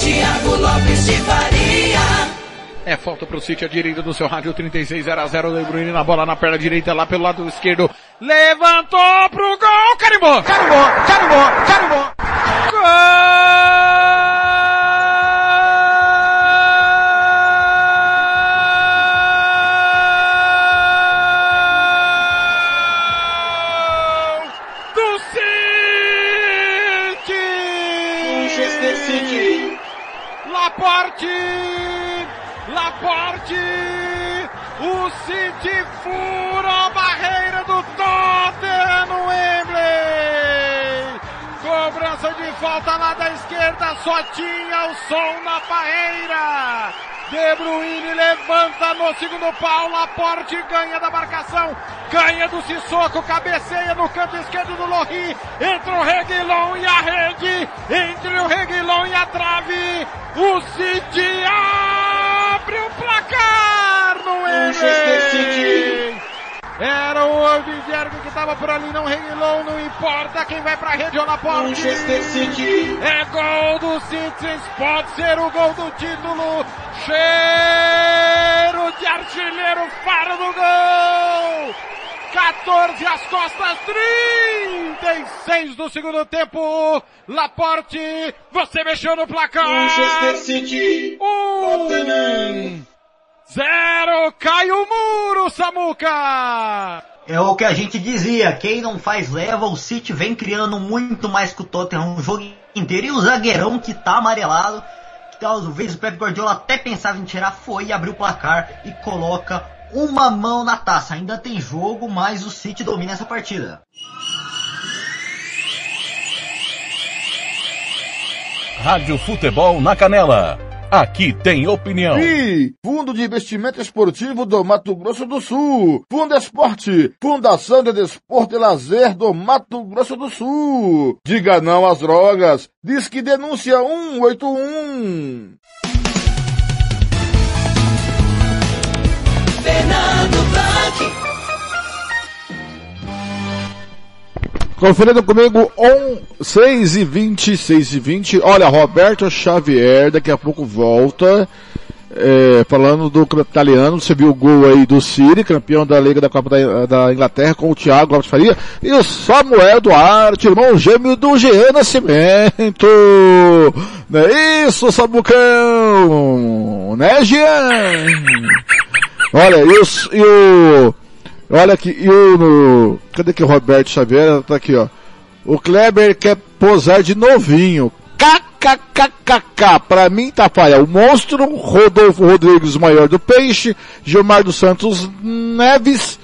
Tiago Lopes de Faria. É falta pro City à direita do seu rádio 36 0 a 0 De Bruyne na bola na perna direita lá pelo lado esquerdo. Levantou pro gol, carimbou, carimbou, carimbou, carimbou. Gol Laporte! Laporte! O City fura a barreira do Tottenham no Wembley! Cobrança de falta lá da esquerda, só tinha o som na barreira! De Bruyne levanta no segundo pau, Laporte ganha da marcação, ganha do Sissoko, cabeceia no canto esquerdo do Lohri, entra o Reguilon e a rede, entre o Reguilon e a trave, o City abre o placar no Enem! Era o Alviviergo que estava por ali, não Reguilon, não importa quem vai pra rede ou na porta. É gol do Citizens, pode ser o gol do título. Cheiro de artilheiro, faro do gol. 14 às costas, 36 do segundo tempo. Laporte, você mexeu no placar. Manchester City. Um. Zero, cai o muro, Samuca! É o que a gente dizia, quem não faz leva, o City vem criando muito mais que o Tottenham o jogo inteiro. E o zagueirão que tá amarelado, que talvez o Pep Guardiola até pensava em tirar, foi abrir o placar e coloca uma mão na taça. Ainda tem jogo, mas o City domina essa partida. Rádio Futebol na Canela. Aqui tem opinião. E Fundo de Investimento Esportivo do Mato Grosso do Sul. Fundo Esporte. Fundação de Desporto e Lazer do Mato Grosso do Sul. Diga não às drogas. Diz que denúncia 181. Conferindo comigo, on 6 e 20, 6 e 20. Olha, Roberto Xavier, daqui a pouco volta. É, falando do italiano, você viu o gol aí do Siri, campeão da Liga da Copa da, da Inglaterra, com o Thiago Alves Faria, e o Samuel Duarte, irmão gêmeo do Jean Nascimento. Não é isso, Samucão? Né, Jean? Olha, e, os, e o Olha aqui, e o. No, cadê que o Roberto Xavier? Tá aqui, ó. O Kleber quer posar de novinho. KKKKK. Pra mim, Tafaia, o monstro, Rodolfo Rodrigues, maior do peixe, Gilmar dos Santos Neves.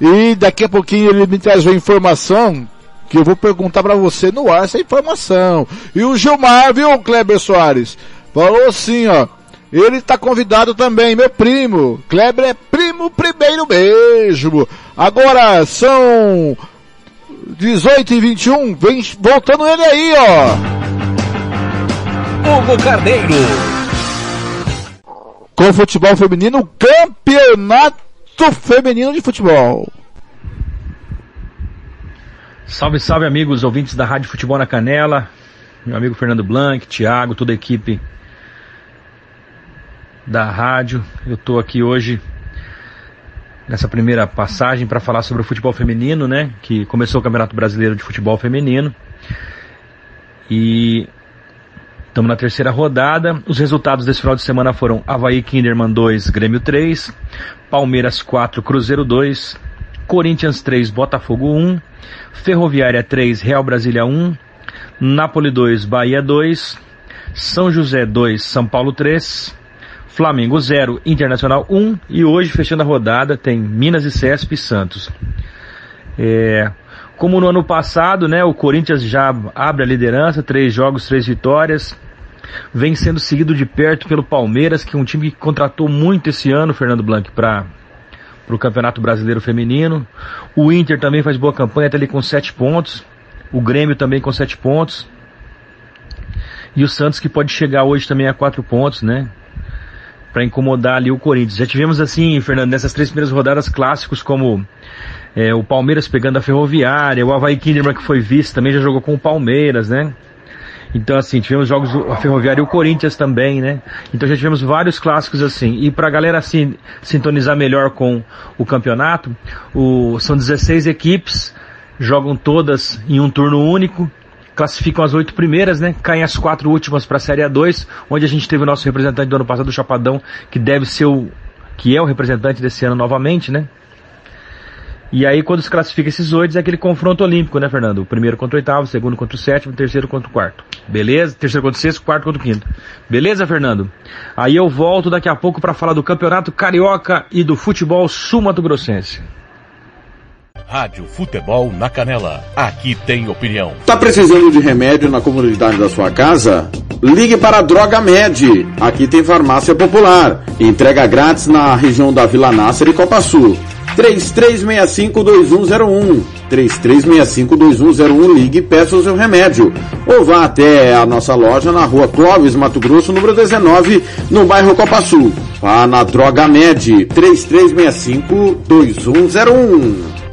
E daqui a pouquinho ele me traz uma informação que eu vou perguntar para você no ar essa informação. E o Gilmar, viu, Kleber Soares? Falou assim, ó. Ele está convidado também, meu primo. Kleber é primo primeiro mesmo. Agora são 18 e 21. Vem voltando ele aí, ó. Hugo Carneiro. Com futebol feminino, campeonato feminino de futebol. Salve, salve amigos ouvintes da Rádio Futebol na Canela. Meu amigo Fernando Blanc, Thiago, toda a equipe da rádio. Eu estou aqui hoje nessa primeira passagem para falar sobre o futebol feminino, né? Que começou o Campeonato Brasileiro de Futebol Feminino. E estamos na terceira rodada. Os resultados desse final de semana foram Havaí Kinderman 2, Grêmio 3, Palmeiras 4, Cruzeiro 2, Corinthians 3, Botafogo 1, Ferroviária 3, Real Brasília 1, Nápoles 2, Bahia 2, São José 2, São Paulo 3, Flamengo 0, Internacional 1 e hoje, fechando a rodada, tem Minas e Cesp e Santos. É, como no ano passado, né, o Corinthians já abre a liderança, três jogos, três vitórias. Vem sendo seguido de perto pelo Palmeiras, que é um time que contratou muito esse ano, Fernando Blanc, para o Campeonato Brasileiro Feminino. O Inter também faz boa campanha, está ali com sete pontos. O Grêmio também com sete pontos. E o Santos que pode chegar hoje também a quatro pontos, né? Para incomodar ali o Corinthians. Já tivemos assim, Fernando, nessas três primeiras rodadas clássicos como é, o Palmeiras pegando a Ferroviária, o Havaí Kinderman que foi vice também já jogou com o Palmeiras, né? Então assim, tivemos jogos a Ferroviária e o Corinthians também, né? Então já tivemos vários clássicos assim. E pra galera assim sintonizar melhor com o campeonato, o, são 16 equipes, jogam todas em um turno único classificam as oito primeiras, né? Caem as quatro últimas para a Série A2, onde a gente teve o nosso representante do ano passado, o Chapadão, que deve ser o que é o representante desse ano novamente, né? E aí quando se classifica esses oito é aquele confronto olímpico, né, Fernando? O primeiro contra o oitavo, o segundo contra o sétimo, o terceiro contra o quarto. Beleza? Terceiro contra o sexto, quarto contra o quinto. Beleza, Fernando? Aí eu volto daqui a pouco para falar do Campeonato Carioca e do futebol sul-mato-grossense. Rádio Futebol na Canela. Aqui tem opinião. Tá precisando de remédio na comunidade da sua casa? Ligue para a Droga Med. Aqui tem farmácia popular. Entrega grátis na região da Vila Nácer e Copa Sul. 3365-2101. 3365-2101, ligue e peça o seu remédio. Ou vá até a nossa loja na rua Clóvis, Mato Grosso, número 19, no bairro Copa Sul. Vá na Droga Med, 3365-2101.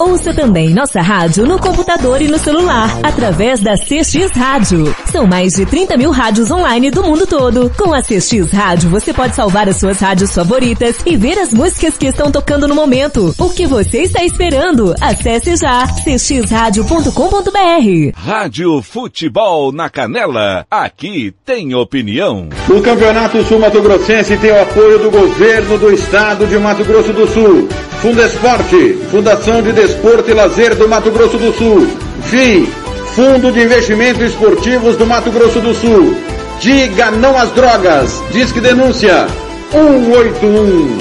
Ouça também nossa rádio no computador e no celular, através da CX Rádio. São mais de 30 mil rádios online do mundo todo. Com a CX Rádio, você pode salvar as suas rádios favoritas e ver as músicas que estão tocando no momento. O que você está esperando? Acesse já cxradio.com.br. Rádio Futebol na Canela. Aqui tem opinião. O Campeonato Sul Mato Grossense tem o apoio do governo do estado de Mato Grosso do Sul. Fundesporte, Fundação de Desporto e Lazer do Mato Grosso do Sul. FII, Fundo de Investimentos Esportivos do Mato Grosso do Sul. Diga não às drogas. Disque denúncia 181.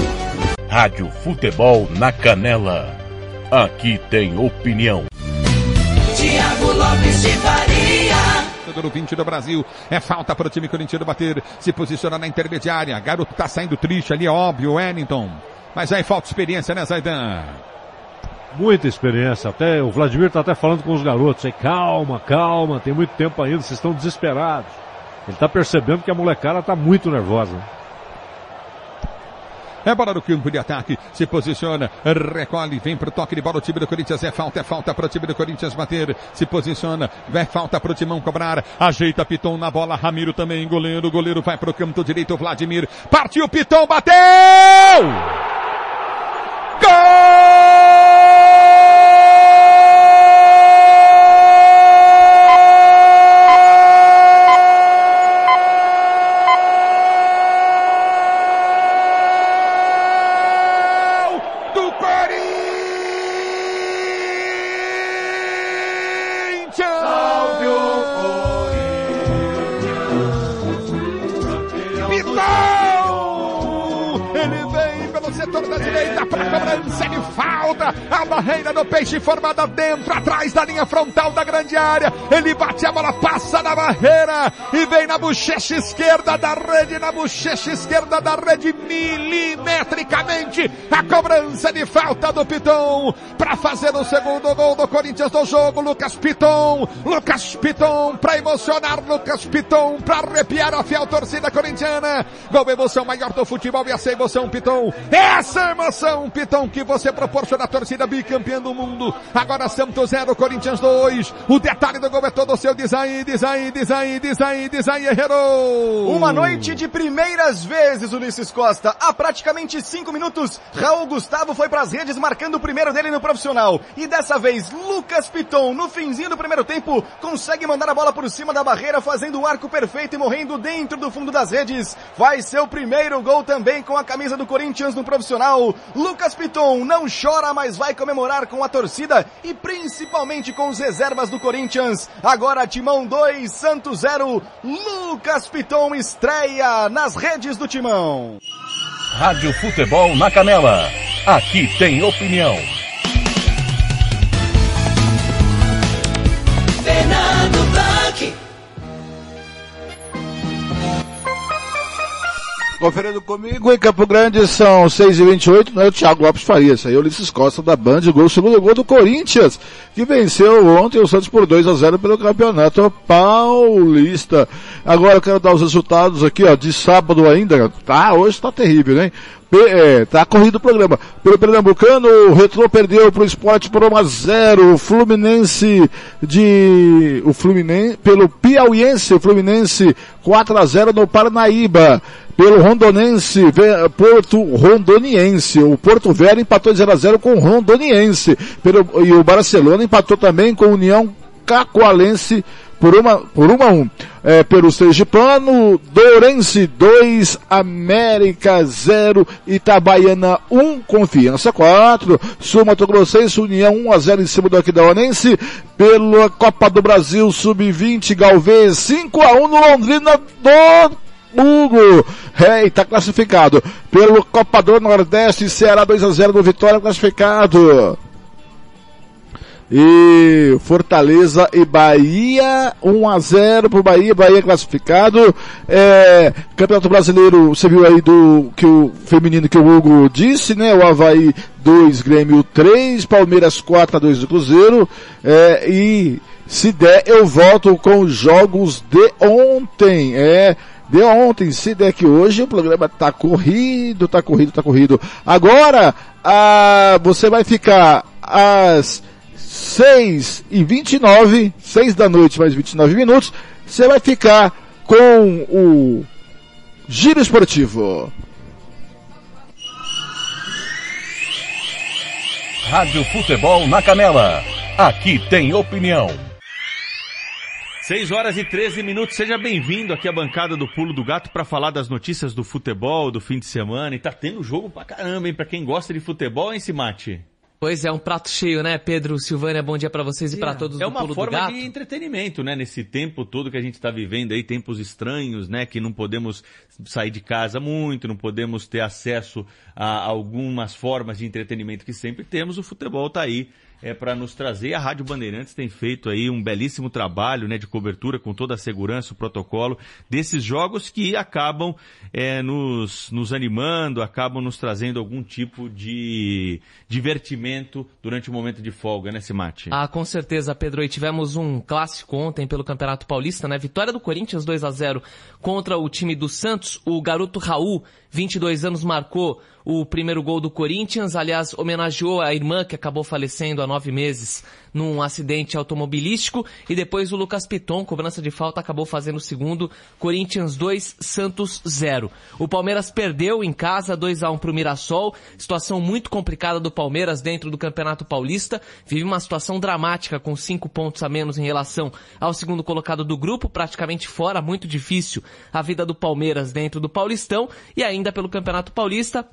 Rádio Futebol na Canela. Aqui tem opinião. Tiago Lopes de Faria. Número 20 do Brasil. É falta para o time corintiano bater. Se posiciona na intermediária. Garoto tá saindo triste ali, é óbvio, Wellington. Mas aí falta experiência, né, Zaidan? Muita experiência. Até o Vladimir está até falando com os garotos. Aí, calma, calma, tem muito tempo ainda, vocês estão desesperados. Ele está percebendo que a molecada está muito nervosa. É bola no campo de ataque. Se posiciona, recolhe, vem pro toque de bola. O time do Corinthians é falta, é falta para o time do Corinthians bater. Se posiciona, vai falta para o Timão cobrar. Ajeita Piton na bola. Ramiro também, goleiro. Goleiro vai pro campo direito. Vladimir partiu. Piton bateu! Do peixe formada dentro, atrás da linha frontal da grande área. Ele bate a bola, passa na barreira e vem na bochecha esquerda da rede, na bochecha esquerda da rede, milimetricamente. A cobrança de falta do Piton para fazer o segundo gol do Corinthians do jogo. Lucas Piton, Lucas Piton para emocionar, Lucas Piton para arrepiar a fiel torcida corintiana. Gol emoção maior do futebol e essa emoção Piton. Essa emoção Piton que você proporciona à torcida bicampeã do mundo. Agora Santos 0, Corinthians 2. O detalhe do gol é todo seu design, design, design, design, design, errou. Uma noite de primeiras vezes, Ulisses Costa. Há praticamente cinco minutos, Raul Gustavo foi para as redes marcando o primeiro dele no profissional. E dessa vez, Lucas Piton, no finzinho do primeiro tempo, consegue mandar a bola por cima da barreira, fazendo o arco perfeito e morrendo dentro do fundo das redes. Vai ser o primeiro gol também com a camisa do Corinthians no profissional. Lucas Piton não chora, mas vai comemorar com a torcida e principalmente com os reservas do Corinthians. Agora Timão 2, Santos 0. Lucas Piton estreia nas redes do Timão. Rádio Futebol na Canela. Aqui tem opinião. Conferindo comigo em Campo Grande são 6 e 28 não é o Thiago Lopes Faria, isso aí Ulisses Costa da Band, gol, segundo gol do Corinthians, que venceu ontem o Santos por 2 a 0 pelo Campeonato Paulista. Agora eu quero dar os resultados aqui, ó, de sábado ainda, tá, hoje tá terrível, né? É, tá corrido o programa. Pelo Pernambucano, o Retro perdeu pro esporte por 1 a 0 O Fluminense de. O Fluminense. Pelo Piauiense, o Fluminense 4 a 0 no Parnaíba. Pelo Rondonense, Porto Rondoniense. O Porto Velho empatou 0 a 0 com o Rondoniense. Pelo, e o Barcelona empatou também com a União Cacoalense por uma, por uma a um. É, pelo Sergipano, Dourense 2, América 0, Itabaiana 1, Confiança 4, Sul Mato Grossense, União 1 a 0 em cima do Aquidauanense, pela Copa do Brasil Sub-20, Galvez 5 a 1 no Londrina do Hugo. É, e tá classificado. Pelo Copa do Nordeste, Ceará 2 a 0 no Vitória, classificado. E Fortaleza e Bahia, 1 a 0 pro Bahia, Bahia classificado. É, Campeonato Brasileiro, você viu aí do que o feminino que o Hugo disse, né? O Havaí 2, Grêmio 3, Palmeiras 4 a 2 do Cruzeiro. É, e se der, eu volto com os jogos de ontem. É, de ontem, se der que hoje o programa tá corrido, tá corrido, tá corrido. Agora, ah, você vai ficar às 6 e 29, 6 da noite mais 29 minutos, você vai ficar com o Giro Esportivo. Rádio Futebol na Canela. Aqui tem opinião. 6 horas e 13 minutos, seja bem-vindo aqui à bancada do Pulo do Gato para falar das notícias do futebol, do fim de semana. E tá tendo jogo pra caramba, hein? Pra quem gosta de futebol, hein, Simate? Pois é, um prato cheio, né, Pedro, Silvânia, bom dia para vocês e para todos É do uma Pulo do forma Gato. de entretenimento, né? Nesse tempo todo que a gente está vivendo aí, tempos estranhos, né? Que não podemos sair de casa muito, não podemos ter acesso a algumas formas de entretenimento que sempre temos. O futebol tá aí é para nos trazer. A Rádio Bandeirantes tem feito aí um belíssimo trabalho, né? De cobertura com toda a segurança, o protocolo desses jogos que acabam é, nos, nos animando, acabam nos trazendo algum tipo de divertimento durante o momento de folga, né, Simate? Ah, com certeza, Pedro. E tivemos um clássico ontem pelo Campeonato Paulista, né? Vitória do Corinthians 2 a 0 contra o time do Santos. O garoto Raul, 22 anos, marcou o primeiro gol do Corinthians. Aliás, homenageou a irmã que acabou falecendo há nove meses num acidente automobilístico. E depois o Lucas Piton, cobrança de falta, acabou fazendo o segundo. Corinthians 2, Santos 0. O Palmeiras perdeu em casa 2 a 1 pro Mirassol. Situação muito complicada do Palmeiras dentro do Campeonato Paulista. Vive uma situação dramática com cinco pontos a menos em relação ao segundo colocado do grupo, praticamente fora, muito difícil a vida do Palmeiras dentro do Paulistão. E ainda pelo Campeonato Paulista,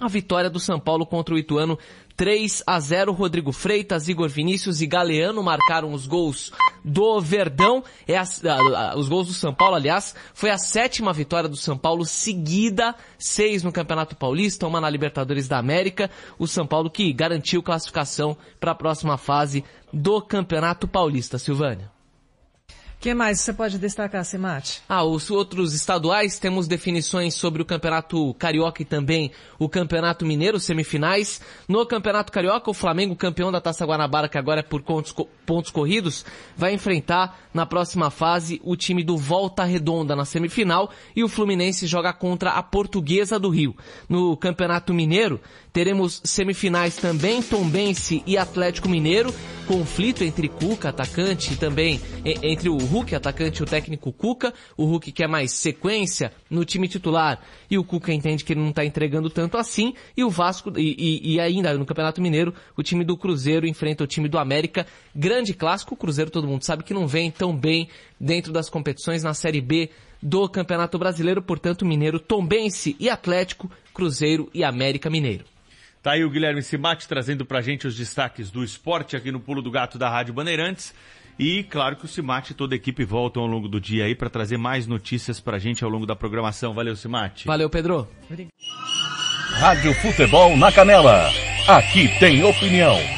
a vitória do São Paulo contra o Ituano 3 a 0. Rodrigo Freitas, Igor Vinícius e Galeano marcaram os gols do Verdão. É a- a- a- os gols do São Paulo, aliás, foi a sétima vitória do São Paulo seguida, seis no Campeonato Paulista, uma na Libertadores da América. O São Paulo que garantiu classificação para a próxima fase do Campeonato Paulista. Silvânia. O que mais você pode destacar, Semate? Ah, os outros estaduais temos definições sobre o Campeonato Carioca e também o Campeonato Mineiro, semifinais. No Campeonato Carioca, o Flamengo, campeão da Taça Guanabara, que agora é por pontos, co- pontos corridos, vai enfrentar na próxima fase o time do Volta Redonda na semifinal e o Fluminense joga contra a Portuguesa do Rio. No Campeonato Mineiro, teremos semifinais também, Tombense e Atlético Mineiro, conflito entre Cuca, atacante, e também entre o Hulk, atacante, e o técnico Cuca. O Hulk quer mais sequência no time titular e o Cuca entende que ele não está entregando tanto assim. E o Vasco, e, e- e ainda no Campeonato Mineiro, o time do Cruzeiro enfrenta o time do América. Grande clássico, o Cruzeiro todo mundo sabe que não vem tão bem dentro das competições na Série B do Campeonato Brasileiro, portanto, Mineiro, Tombense e Atlético, Cruzeiro e América Mineiro. Tá aí o Guilherme Simati trazendo pra gente os destaques do esporte aqui no Pulo do Gato da Rádio Bandeirantes. E claro que o Simati e toda a equipe voltam ao longo do dia aí para trazer mais notícias pra gente ao longo da programação. Valeu, Simati. Valeu, Pedro. Rádio Futebol na Canela. Aqui tem opinião.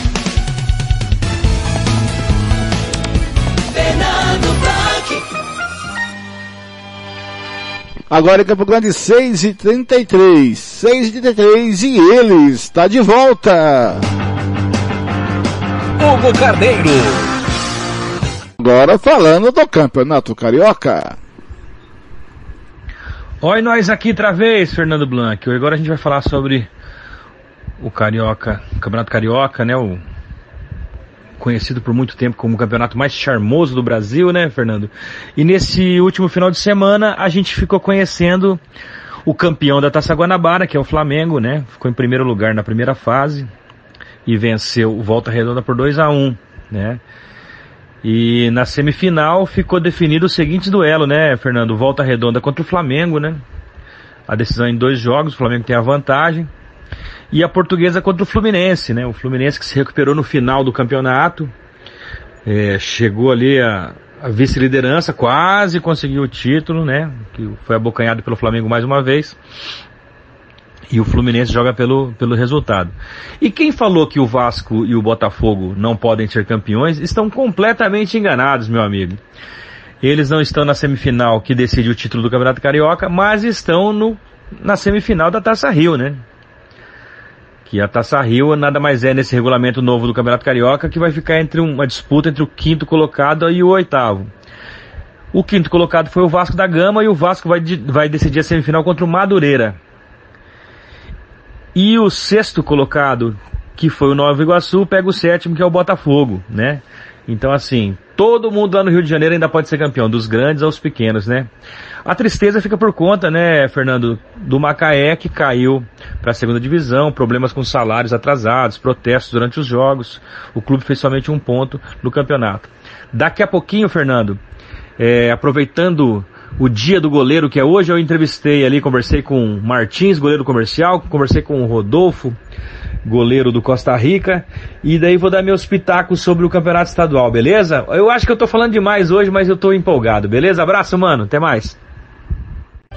Fernando Blanc. Agora em Campo Grande 6 e 33 6 e 33 e ele está de volta. Hugo Carneiro. Agora falando do Campeonato Carioca. Oi, nós aqui outra vez, Fernando Blanc. Agora a gente vai falar sobre o Carioca, o Campeonato Carioca, né? O conhecido por muito tempo como o campeonato mais charmoso do Brasil, né, Fernando? E nesse último final de semana a gente ficou conhecendo o campeão da Taça Guanabara, que é o Flamengo, né? Ficou em primeiro lugar na primeira fase e venceu o Volta Redonda por 2 a 1 né? E na semifinal ficou definido o seguinte duelo, né, Fernando? Volta redonda contra o Flamengo, né? A decisão em dois jogos, o Flamengo tem a vantagem. E a portuguesa contra o Fluminense, né? O Fluminense que se recuperou no final do campeonato. É, chegou ali a, a vice-liderança, quase conseguiu o título, né? Que foi abocanhado pelo Flamengo mais uma vez. E o Fluminense joga pelo, pelo resultado. E quem falou que o Vasco e o Botafogo não podem ser campeões estão completamente enganados, meu amigo. Eles não estão na semifinal que decide o título do Campeonato Carioca, mas estão no, na semifinal da Taça Rio, né? Que a Taça Rio nada mais é nesse regulamento novo do Campeonato Carioca que vai ficar entre uma disputa entre o quinto colocado e o oitavo. O quinto colocado foi o Vasco da Gama e o Vasco vai, vai decidir a semifinal contra o Madureira. E o sexto colocado, que foi o Nova Iguaçu, pega o sétimo, que é o Botafogo, né? Então, assim, todo mundo lá no Rio de Janeiro ainda pode ser campeão, dos grandes aos pequenos, né? A tristeza fica por conta, né, Fernando, do Macaé que caiu para a segunda divisão, problemas com salários atrasados, protestos durante os jogos. O clube fez somente um ponto no campeonato. Daqui a pouquinho, Fernando, é, aproveitando o dia do goleiro, que é hoje, eu entrevistei ali, conversei com Martins, goleiro comercial, conversei com o Rodolfo, goleiro do Costa Rica, e daí vou dar meus pitacos sobre o campeonato estadual, beleza? Eu acho que eu tô falando demais hoje, mas eu tô empolgado, beleza? Abraço, mano, até mais.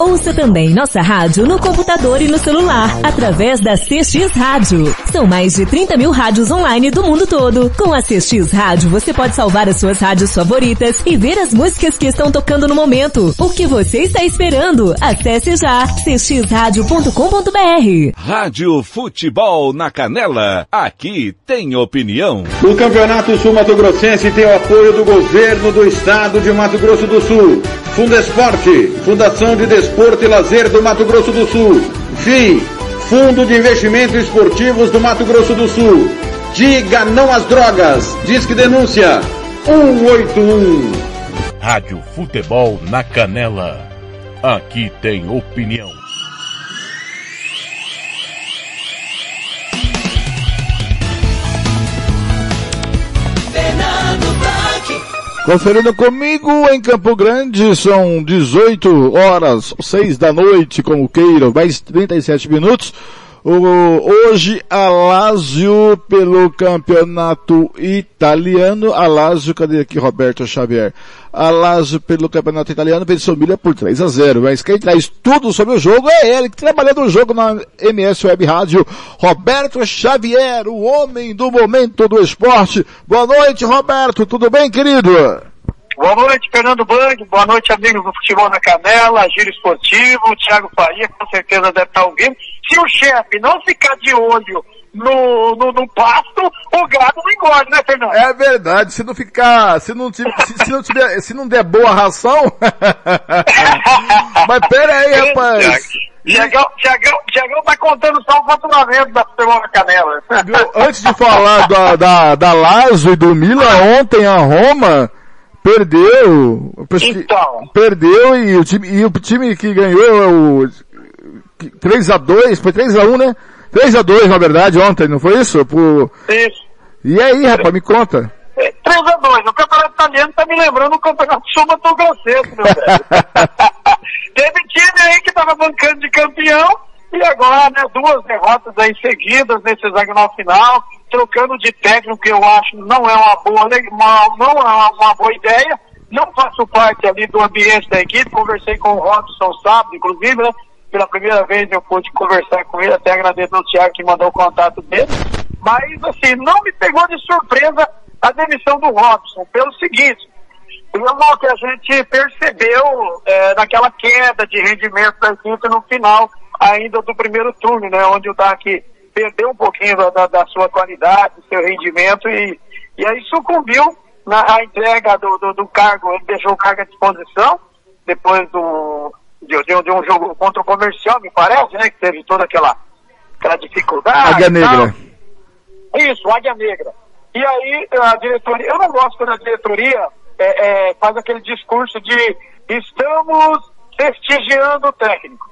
Ouça também nossa rádio no computador e no celular, através da CX Rádio. São mais de 30 mil rádios online do mundo todo. Com a CX Rádio, você pode salvar as suas rádios favoritas e ver as músicas que estão tocando no momento. O que você está esperando? Acesse já cxradio.com.br. Rádio Futebol na Canela. Aqui tem opinião. O Campeonato Sul Mato Grossense tem o apoio do governo do estado de Mato Grosso do Sul. Fundesporte, Fundação de Desporto e Lazer do Mato Grosso do Sul. FII, Fundo de Investimentos Esportivos do Mato Grosso do Sul. Diga não às drogas. Disque denúncia 181. Rádio Futebol na Canela. Aqui tem opinião. Conferindo comigo em Campo Grande, são 18 horas, 6 da noite, como queira, mais 37 minutos. Hoje a Lazio pelo campeonato italiano, a Lazio, cadê aqui Roberto Xavier? A Lazio pelo campeonato italiano venceu Milha por 3 a 0, mas quem traz tudo sobre o jogo é ele, que trabalha no jogo na MS Web Rádio, Roberto Xavier, o homem do momento do esporte. Boa noite Roberto, tudo bem querido? Boa noite, Fernando Bang. Boa noite, amigos do Futebol na Canela, Giro Esportivo, Thiago Faria, com certeza deve estar ouvindo. Se o chefe não ficar de olho no, no, no pasto, o gado não engorde, né, Fernando? É verdade, se não ficar, se não, tiver, se, se não tiver, se não der boa ração. Mas pera aí, rapaz. Tiagão, Tiagão, Tiagão tá contando só o faturamento da Futebol na Canela. Antes de falar da, da, da Lazio e do Milan, ontem a Roma perdeu. Então. Perdeu e o time, e o time que ganhou é o 3x2, foi 3x1, né? 3x2 na verdade ontem, não foi isso? Por... Isso. E aí, rapaz, me conta. 3x2, o campeonato italiano tá me lembrando o campeonato sul mato grossense, meu velho. Teve time aí que tava bancando de campeão e agora, né, duas derrotas aí seguidas nesse hexagonal final, trocando de técnico, que eu acho não é uma boa, não é uma, uma boa ideia. Não faço parte ali do ambiente da equipe, conversei com o Robson sábado, inclusive, né? Pela primeira vez eu pude conversar com ele, até agradeço ao Thiago que mandou o contato dele. Mas, assim, não me pegou de surpresa a demissão do Robson, pelo seguinte, pelo que a gente percebeu é, naquela queda de rendimento da equipe no final ainda do primeiro turno, né? Onde o DAC perdeu um pouquinho da, da, sua qualidade, do seu rendimento e, e aí sucumbiu na entrega do, do, do cargo, ele deixou o cargo à disposição depois do, de, de, de um jogo contra o comercial, me parece, né? Que teve toda aquela, aquela dificuldade. Águia. Negra. Isso, Águia Negra. E aí a diretoria, eu não gosto quando a diretoria é, é, faz aquele discurso de estamos prestigiando o técnico.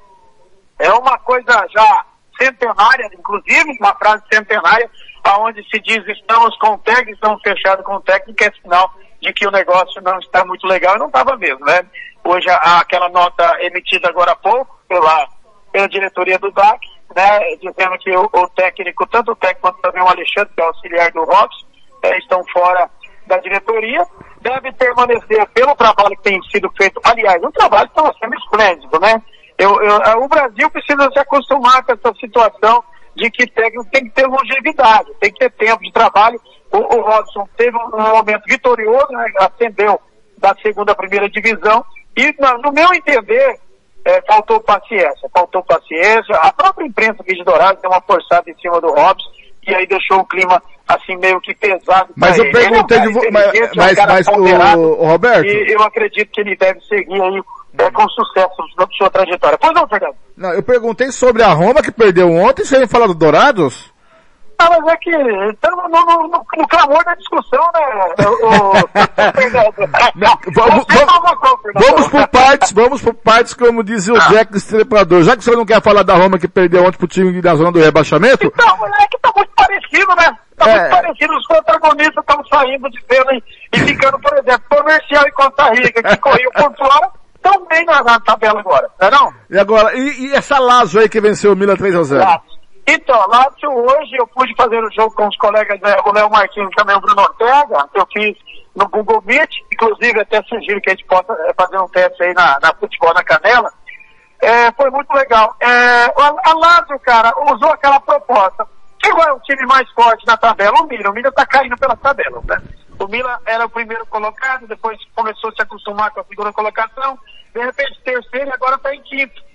É uma coisa já centenária, inclusive, uma frase centenária, aonde se diz estamos com o técnico, estamos fechados com o técnico, é sinal de que o negócio não está muito legal e não estava mesmo, né? Hoje a- aquela nota emitida agora há pouco pela, pela diretoria do DAC, né, dizendo que o, o técnico, tanto o técnico quanto também o Alexandre, que é auxiliar do Robson, eh, estão fora da diretoria, deve permanecer pelo trabalho que tem sido feito. Aliás, um trabalho que está sendo esplêndido, né? Eu, eu- o Brasil precisa se acostumar com essa situação de que técnico tem que ter longevidade, tem que ter tempo de trabalho. O, o Robson teve um, momento vitorioso, né, ascendeu da segunda à primeira divisão, e no meu entender, eh, faltou paciência, faltou paciência. A própria imprensa aqui de Dourado deu uma forçada em cima do Robson, e aí deixou o clima assim meio que pesado. Mas eu. Ele é perguntei cara de vo- mas- é um mas- mas o- Roberto? E eu acredito que ele deve seguir aí eh, com sucesso na sua trajetória. Pois não, Fernando? Não, eu perguntei sobre a Roma que perdeu ontem, você ia falar do Dourados? Ah, mas é que estamos no, no, no, no clamor da discussão, né, o, o? Vamos, Fernando? Vamos por partes, vamos por partes, como dizia o Jack do Estrepador. Já que você não quer falar da Roma que perdeu ontem pro time da zona do rebaixamento, Então, é que tá muito parecido, né? Tá É. muito parecido. Os protagonistas estão saindo de cena e, e ficando, por exemplo, comercial e Costa Rica, que corriam por fora, estão bem na, na tabela agora, não é não? e agora, e, e essa Lazio aí que venceu o Milan 3x0? Lazio. Então, Lazio, hoje eu pude fazer o jogo com os colegas, né, o Léo Martins e também o Bruno Ortega, que eu fiz no Google Meet, inclusive até sugiro que a gente possa eh, fazer um teste aí na, na Futebol na Canela. É, foi muito legal. É, a, a Lazio, cara, usou aquela proposta. Qual é o time mais forte na tabela? O Milan. O Milan tá caindo pelas tabelas, né? O Milan era o primeiro colocado, depois começou a se acostumar com a segunda colocação, de repente terceiro e agora está em quinto.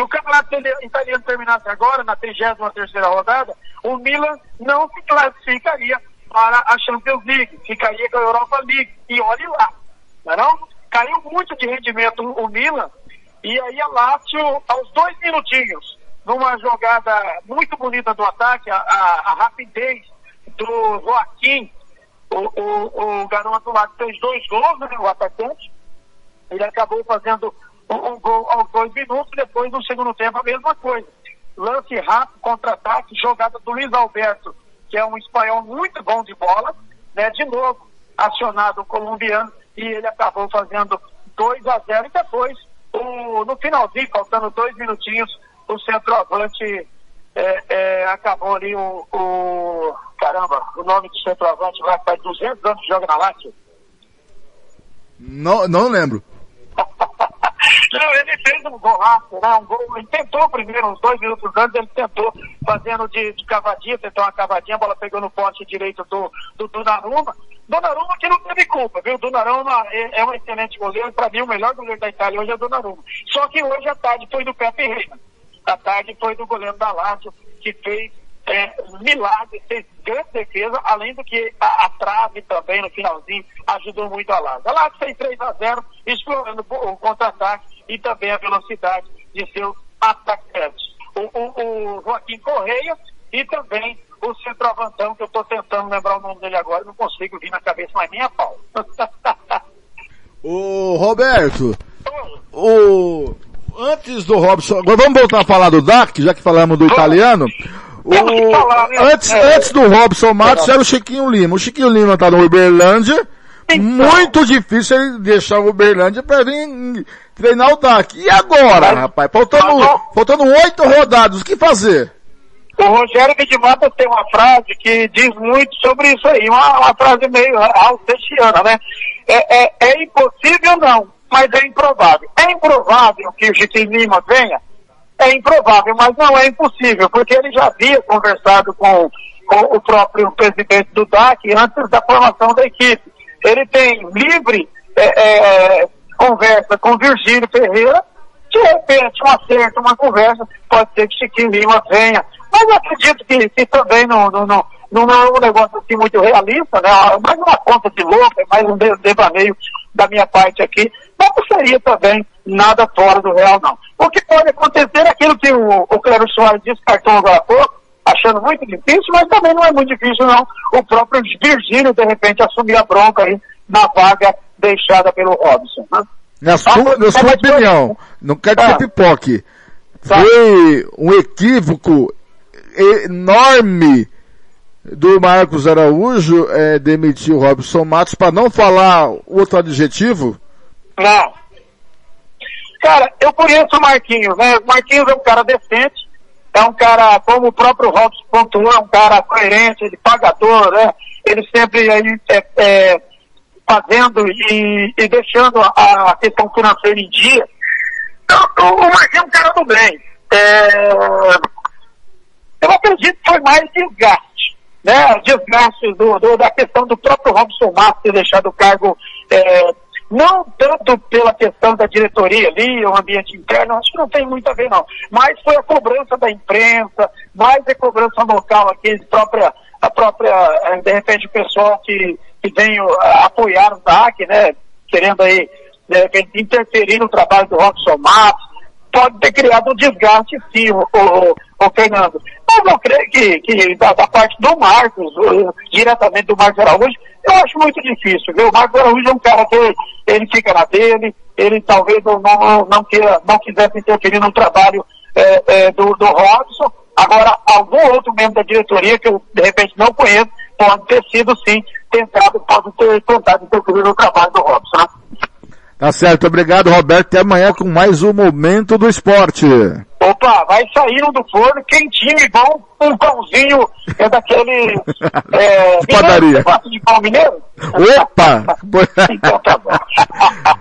Se o campeonato itali- italiano terminasse agora, na 33 terceira rodada, o Milan não se classificaria para a Champions League, ficaria com a Europa League. E olhe lá, não é não? Caiu muito de rendimento o Milan, e aí a Lazio, aos dois minutinhos, numa jogada muito bonita do ataque, a, a- a rapidez do Joaquim, o, o, o garoto lá que fez dois gols, né, o atacante, ele acabou fazendo um, gol aos dois minutos, depois no segundo tempo a mesma coisa. Lance rápido, contra-ataque, jogada do Luiz Alberto, que é um espanhol muito bom de bola, né, de novo, acionado o colombiano, e ele acabou fazendo 2 a 0 e depois, o, no finalzinho, faltando dois minutinhos, o centroavante é, é, acabou ali o, o- Caramba, o nome do centroavante lá faz 200 anos que joga na Lazio. Não, não lembro. Não, ele fez um golaço, né? Um gol, ele tentou primeiro, uns dois minutos antes, ele tentou fazendo de, de cavadinha, tentou uma cavadinha, a bola pegou no poste direito do, do Donnarumma. Donnarumma que não teve culpa, viu? Donnarumma é, é um excelente goleiro, para mim o melhor goleiro da Itália hoje é o Donnarumma. Só que hoje a tarde foi do Pepe Reina. A tarde foi do goleiro da Lazio, que fez é, milagre, fez grande defesa, além do que a, a trave também no finalzinho ajudou muito a Lazio. A Lazio fez 3 a 0 explorando o contra-ataque e também a velocidade de seus atacantes. O, o, o Joaquim Correia e também o centroavantão, que eu estou tentando lembrar o nome dele agora, não consigo vir na cabeça, mas nem a pau. Ô, Roberto, o, antes do Robson, agora vamos voltar a falar do DAC, já que falamos do italiano. O, antes, antes do Robson Matos era o Chiquinho Lima. O Chiquinho Lima tá no Uberlândia. Muito difícil ele deixar o Uberlândia para vir treinar o DAC. E agora, rapaz? Faltando, faltando oito rodadas, o que fazer? O Rogério Vidimata tem uma frase que diz muito sobre isso aí, uma, uma frase meio alcestiana, né? É, é, é impossível não, mas é improvável. É improvável que o Chiquinho Lima venha? É improvável, mas não é impossível, porque ele já havia conversado com, com o próprio presidente do DAC antes da formação da equipe. Ele tem livre é, é, conversa com Virgílio Ferreira De repente, um acerto, uma conversa, pode ser que Chiquinho Lima venha. Mas eu acredito que, que também não, não, não, não é um negócio assim muito realista, né? Mais uma conta de louco, é mais um de- devaneio da minha parte aqui. Mas não seria também nada fora do real, não. O que pode acontecer é aquilo que o, o Cléber Soares descartou agora há pouco, achando muito difícil, mas também não é muito difícil, não. O próprio Virgílio, de repente, assumir a bronca aí na vaga deixada pelo Robson. Né? Na sua, na sua opinião, não quero que você pipoque. Foi um equívoco enorme do Marcos Araújo é, demitir o Robson Matos para não falar outro adjetivo? Não. Cara, eu conheço o Marquinhos, né? O Marquinhos é um cara decente, é um cara, como o próprio Robson pontuou, é um cara coerente, ele pagador, né? Ele sempre aí é, é, fazendo e, e deixando a, a questão financeira em dia. Então, o Marquinhos é um cara do bem. É, eu acredito que foi mais desgaste, né? Desgaste do, do- da questão do próprio Robson Matos ter deixado o cargo, é, não tanto pela questão da diretoria ali, o ambiente interno, acho que não tem muito a ver não, mas foi a cobrança da imprensa, mais a cobrança local aqui, de própria, a própria, eh, de repente o pessoal que, que vem ah, apoiar o DAC, né? Querendo aí, de repente, interferir no trabalho do Robson Matos, pode ter criado um desgaste sim, o, o, o Fernando. Mas eu creio que, que da, da parte do Marcos, diretamente do Marcos Araújo, eu acho muito difícil, viu? O Marcos Araújo é um cara que ele fica na dele, ele talvez não, não, não, queira, não quisesse interferir no trabalho eh, eh, do, do Robson. Agora, algum outro membro da diretoria que eu, de repente, não conheço, pode ter sido, sim, tentado, pode ter tentado interferir no trabalho do Robson, né? Tá certo, obrigado Roberto, até amanhã com mais um Momento do Esporte. Opa, vai sair um do forno, quentinho e bom, um pãozinho é daquele... É, padaria. mineiro, de pão mineiro? Opa! Então tá bom.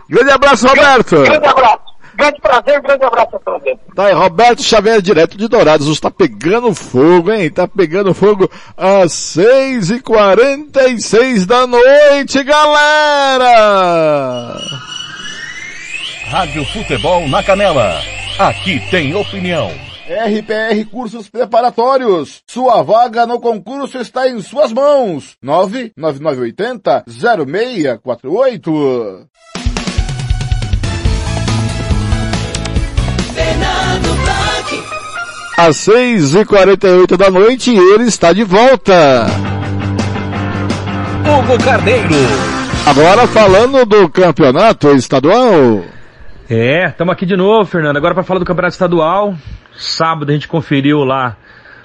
Grande abraço, Roberto! Grande abraço. Grande prazer, grande abraço a todos. Tá aí, Roberto Xavier, direto de Dourados. Está pegando fogo, hein? Tá pegando fogo às 6h46 da noite, galera! Rádio Futebol na Canela. Aqui tem opinião. RPR Cursos Preparatórios. Sua vaga no concurso está em suas mãos. 99980 0648. Fernando Blanc. Às 6h48 da noite, ele está de volta. Hugo Carneiro. Agora falando do campeonato estadual. É, estamos aqui de novo, Fernando. Agora para falar do Campeonato Estadual. Sábado a gente conferiu lá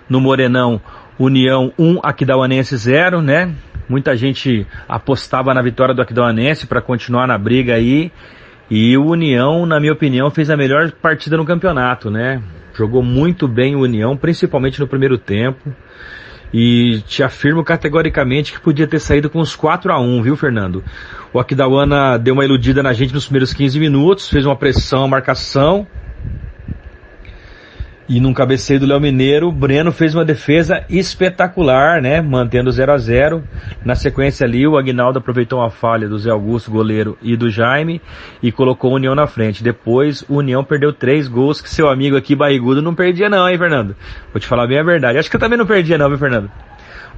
no Morenão União 1, Aquidauanense 0, né? Muita gente apostava na vitória do Aquidauanense para continuar na briga aí. E o União, na minha opinião, fez a melhor partida no campeonato, né? Jogou muito bem o União, principalmente no primeiro tempo. E te afirmo categoricamente que podia ter saído com uns 4 a 1 viu, Fernando? O Aquidauana deu uma iludida na gente nos primeiros 15 minutos, fez uma pressão, uma marcação. E num cabeceio do Léo Mineiro, o Breno fez uma defesa espetacular, né? Mantendo 0 a 0 Na sequência ali, o Agnaldo aproveitou uma falha do Zé Augusto, goleiro, e do Jaime, e colocou o União na frente. Depois, o União perdeu três gols que seu amigo aqui, barrigudo, não perdia não, hein, Fernando? Vou te falar bem a verdade. Acho que eu também não perdia não, viu, Fernando?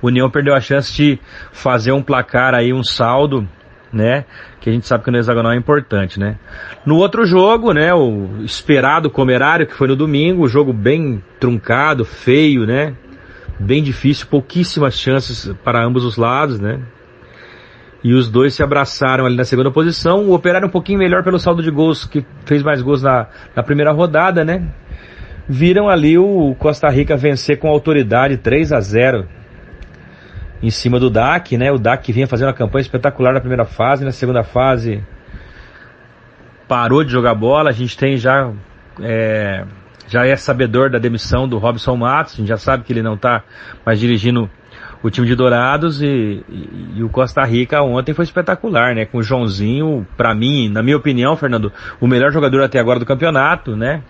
O União perdeu a chance de fazer um placar aí, um saldo, né? Que a gente sabe que no hexagonal é importante, né? No outro jogo, né? O esperado comerário, que foi no domingo, o jogo bem truncado, feio, né? Bem difícil, pouquíssimas chances para ambos os lados, né? E os dois se abraçaram ali na segunda posição. O Operário um pouquinho melhor pelo saldo de gols, que fez mais gols na, na primeira rodada, né? Viram ali o Costa Rica vencer com autoridade 3 a 0 em cima do DAC, né? O DAC vinha fazendo uma campanha espetacular na primeira fase, na segunda fase parou de jogar bola. A gente tem já é, já é sabedor da demissão do Robson Matos, a gente já sabe que ele não está mais dirigindo o time de Dourados e, e- e o Costa Rica ontem foi espetacular, né? Com o Joãozinho, pra mim, na minha opinião, Fernando, o melhor jogador até agora do campeonato, né?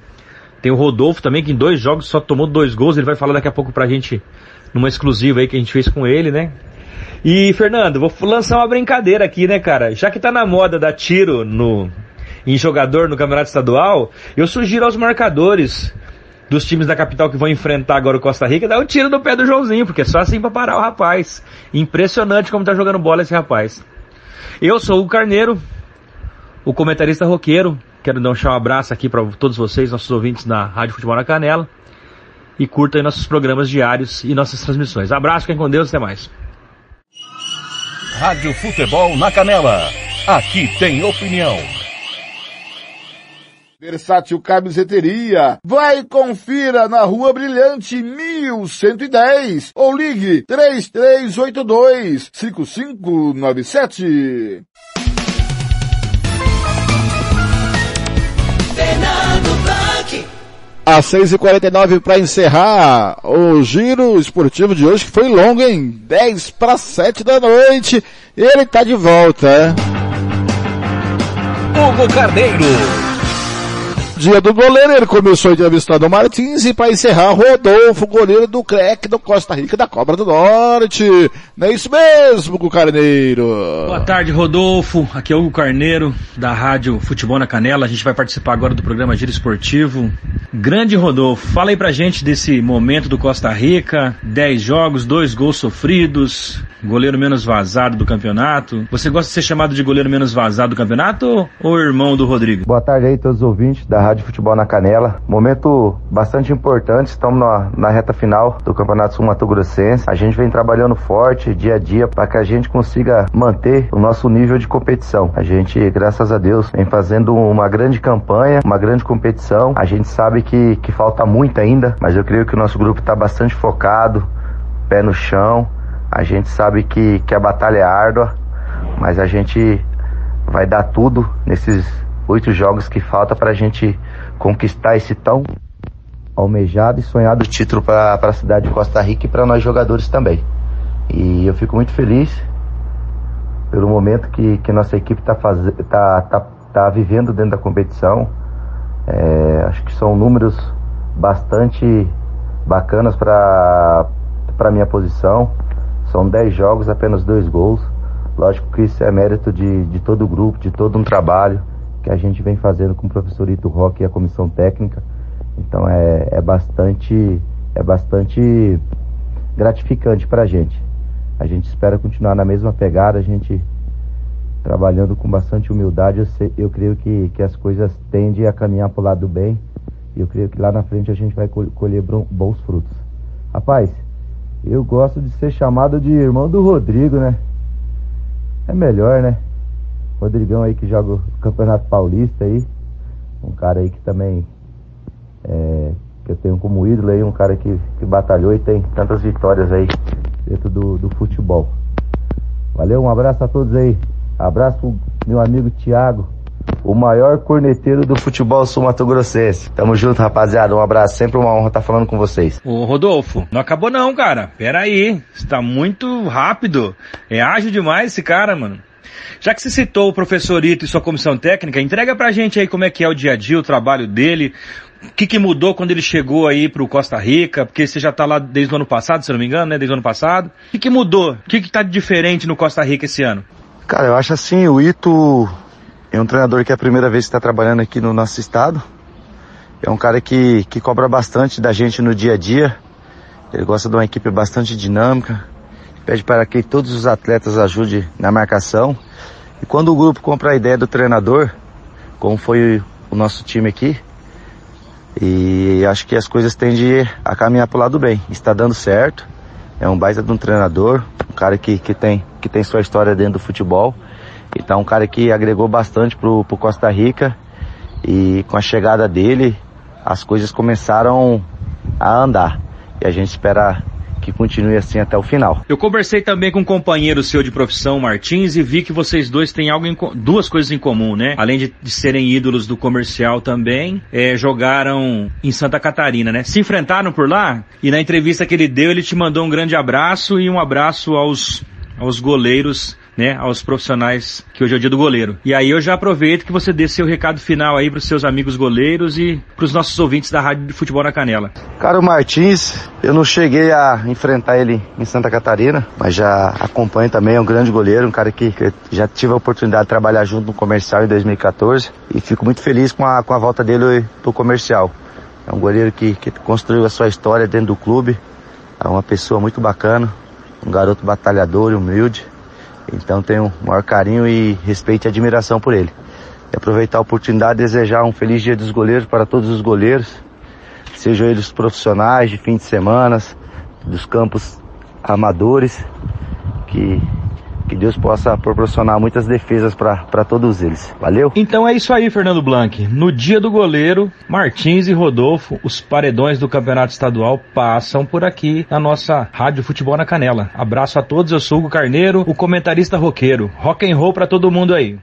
Tem o Rodolfo também, que em dois jogos só tomou dois gols, ele vai falar daqui a pouco pra gente numa exclusiva aí que a gente fez com ele, né? E, Fernando, vou lançar uma brincadeira aqui, né, cara? Já que tá na moda dar tiro no, em jogador no Campeonato Estadual, eu sugiro aos marcadores dos times da capital que vão enfrentar agora o Costa Rica, dar um tiro no pé do Joãozinho, porque é só assim pra parar o rapaz. Impressionante como tá jogando bola esse rapaz. Eu sou o Carneiro, o comentarista roqueiro. Quero deixar um abraço aqui para todos vocês, nossos ouvintes da Rádio Futebol na Canela. E curta aí nossos programas diários e nossas transmissões. Abraço, fiquem com Deus, até mais. Rádio Futebol na Canela. Aqui tem opinião. Versátil Camiseteria. Vai e confira na Rua Brilhante 1110 ou ligue 3382 5597. Fernando. Às 6h49 para encerrar o giro esportivo de hoje, que foi longo, hein? 10 para 7 da noite. Ele tá de volta, é? Hugo Carneiro. Dia do goleiro, ele começou entrevistando o Martins e para encerrar, Rodolfo, goleiro do CREC do Costa Rica da Cobra do Norte. Não é isso mesmo, Hugo Carneiro? Boa tarde, Rodolfo. Aqui é o Hugo Carneiro, da Rádio Futebol na Canela. A gente vai participar agora do programa Giro Esportivo. Grande Rodolfo, fala aí pra gente desse momento do Costa Rica. 10 jogos, dois gols sofridos, goleiro menos vazado do campeonato. Você gosta de ser chamado de goleiro menos vazado do campeonato ou irmão do Rodrigo? Boa tarde aí todos os ouvintes da Rádio Futebol na Canela. Momento bastante importante, estamos na, na reta final do Campeonato Sul Mato Grossense. A gente vem trabalhando forte dia a dia para que a gente consiga manter o nosso nível de competição. A gente, graças a Deus, vem fazendo uma grande campanha, uma grande competição. A gente sabe que, que falta muito ainda, mas eu creio que o nosso grupo está bastante focado, pé no chão. A gente sabe que, que a batalha é árdua, mas a gente vai dar tudo nesses oito jogos que falta para a gente conquistar esse tão almejado e sonhado título para a cidade de Costa Rica e para nós jogadores também. E eu fico muito feliz pelo momento que, que nossa equipe está tá, tá, tá vivendo dentro da competição. É, acho que são números bastante bacanas para a minha posição. São dez jogos, apenas dois gols. Lógico que isso é mérito de, de todo o grupo, de todo um trabalho que a gente vem fazendo com o professor Ito Roque e a comissão técnica. Então é, é bastante é bastante gratificante para a gente. A gente espera continuar na mesma pegada, a gente trabalhando com bastante humildade. Eu, sei, eu creio que, que as coisas tendem a caminhar para o lado do bem e eu creio que lá na frente a gente vai colher bons frutos. Rapaz, eu gosto de ser chamado de irmão do Rodrigo, né? É melhor, né? Rodrigão aí que joga o Campeonato Paulista aí. Um cara aí que também é, que eu tenho como ídolo aí, um cara que, que batalhou e tem tantas vitórias aí dentro do, do futebol. Valeu, um abraço a todos aí. Abraço meu amigo Thiago, o maior corneteiro do futebol sul-mato-grossense. Tamo junto, rapaziada. Um abraço. Sempre uma honra estar falando com vocês. Ô, Rodolfo, não acabou não, cara. Pera aí. Está muito rápido. É ágil demais esse cara, mano. Já que você citou o professor Ito e sua comissão técnica, entrega pra gente aí como é que é o dia a dia, o trabalho dele, o que, que mudou quando ele chegou aí pro Costa Rica, porque você já tá lá desde o ano passado, se não me engano, né, desde o ano passado. O que, que mudou? O que, que tá diferente no Costa Rica esse ano? Cara, eu acho assim, o Ito é um treinador que é a primeira vez que está trabalhando aqui no nosso estado. É um cara que, que cobra bastante da gente no dia a dia. Ele gosta de uma equipe bastante dinâmica, pede para que todos os atletas ajudem na marcação. E quando o grupo compra a ideia do treinador, como foi o nosso time aqui, e acho que as coisas tendem a caminhar para o lado bem. Está dando certo. É um baita de um treinador, um cara que, que, tem, que tem sua história dentro do futebol. Então, um cara que agregou bastante pro, pro Costa Rica. E com a chegada dele, as coisas começaram a andar. E a gente espera que continue assim até o final. Eu conversei também com um companheiro seu de profissão, Martins, e vi que vocês dois têm algo em, duas coisas em comum, né? Além de, de serem ídolos do comercial também, é, jogaram em Santa Catarina, né? Se enfrentaram por lá e na entrevista que ele deu, ele te mandou um grande abraço e um abraço aos, aos goleiros né, aos profissionais que hoje é o dia do goleiro. E aí eu já aproveito que você dê seu recado final aí para os seus amigos goleiros e para os nossos ouvintes da Rádio de Futebol na Canela. Cara, o Martins, eu não cheguei a enfrentar ele em Santa Catarina, mas já acompanho também, é um grande goleiro, um cara que, que já tive a oportunidade de trabalhar junto no comercial em 2014 e fico muito feliz com a, com a volta dele pro comercial. É um goleiro que, que construiu a sua história dentro do clube, é uma pessoa muito bacana, um garoto batalhador e humilde. Então tenho o maior carinho e respeito e admiração por ele. E aproveitar a oportunidade de desejar um feliz dia dos goleiros para todos os goleiros, sejam eles profissionais de fim de semana, dos campos amadores, que que Deus possa proporcionar muitas defesas para todos eles. Valeu? Então é isso aí, Fernando Blanc. No dia do goleiro, Martins e Rodolfo, os paredões do Campeonato Estadual passam por aqui na nossa Rádio Futebol na Canela. Abraço a todos, eu sou o Hugo Carneiro, o comentarista roqueiro. Rock and roll para todo mundo aí.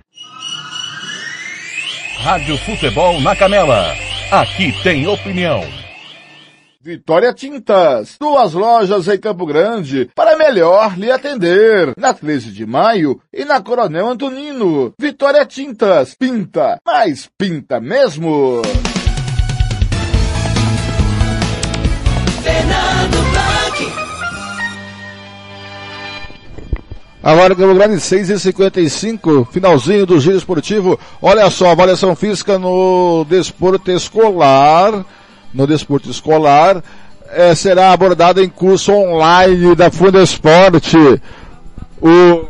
Rádio Futebol na Canela. Aqui tem opinião. Vitória Tintas, duas lojas em Campo Grande, para melhor lhe atender. Na 13 de maio e na Coronel Antonino. Vitória Tintas, pinta, mas pinta mesmo. Agora Campo Grande 6 e 55 finalzinho do giro esportivo. Olha só, avaliação física no desporto escolar no desporto escolar é, será abordada em curso online da Fundesporte. O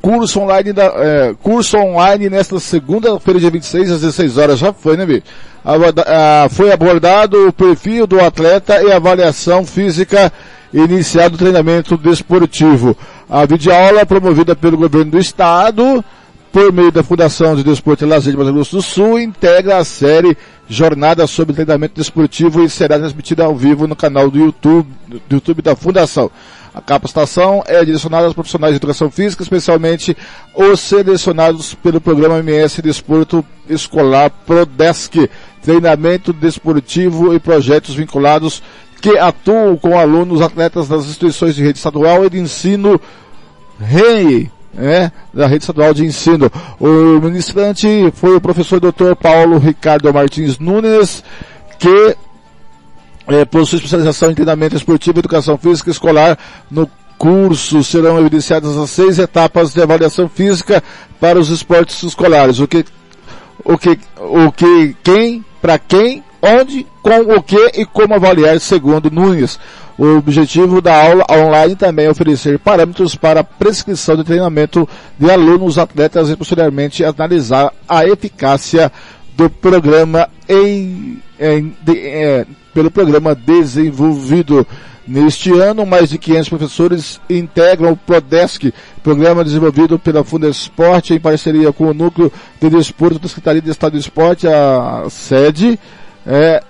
curso online da, é, curso online nesta segunda-feira, dia 26, às 16 horas, já foi, né, Bi? Aborda, ah, foi abordado o perfil do atleta e avaliação física inicial do treinamento desportivo. A videoaula promovida pelo governo do estado, por meio da Fundação de Desporto e Lazer de Mato Grosso do Sul, integra a série Jornada sobre Treinamento Desportivo e será transmitida ao vivo no canal do YouTube, do YouTube da Fundação. A capacitação é direcionada aos profissionais de educação física, especialmente os selecionados pelo programa MS Desporto Escolar PRODESC, treinamento desportivo e projetos vinculados que atuam com alunos atletas das instituições de rede estadual e de ensino REI, né, da rede estadual de ensino. O ministrante foi o professor Dr. Paulo Ricardo Martins Nunes, que é, possui especialização em treinamento esportivo e educação física escolar no curso serão evidenciadas as seis etapas de avaliação física para os esportes escolares. O que, o que, o que, quem, para quem, onde, com o que e como avaliar, segundo Nunes. O objetivo da aula online também é oferecer parâmetros para prescrição de treinamento de alunos atletas e posteriormente analisar a eficácia do programa em, em de, é, pelo programa desenvolvido. Neste ano, mais de 500 professores integram o PRODESC, programa desenvolvido pela Fundesport em parceria com o Núcleo de Desporto da Secretaria de Estado do Esporte, a sede, é,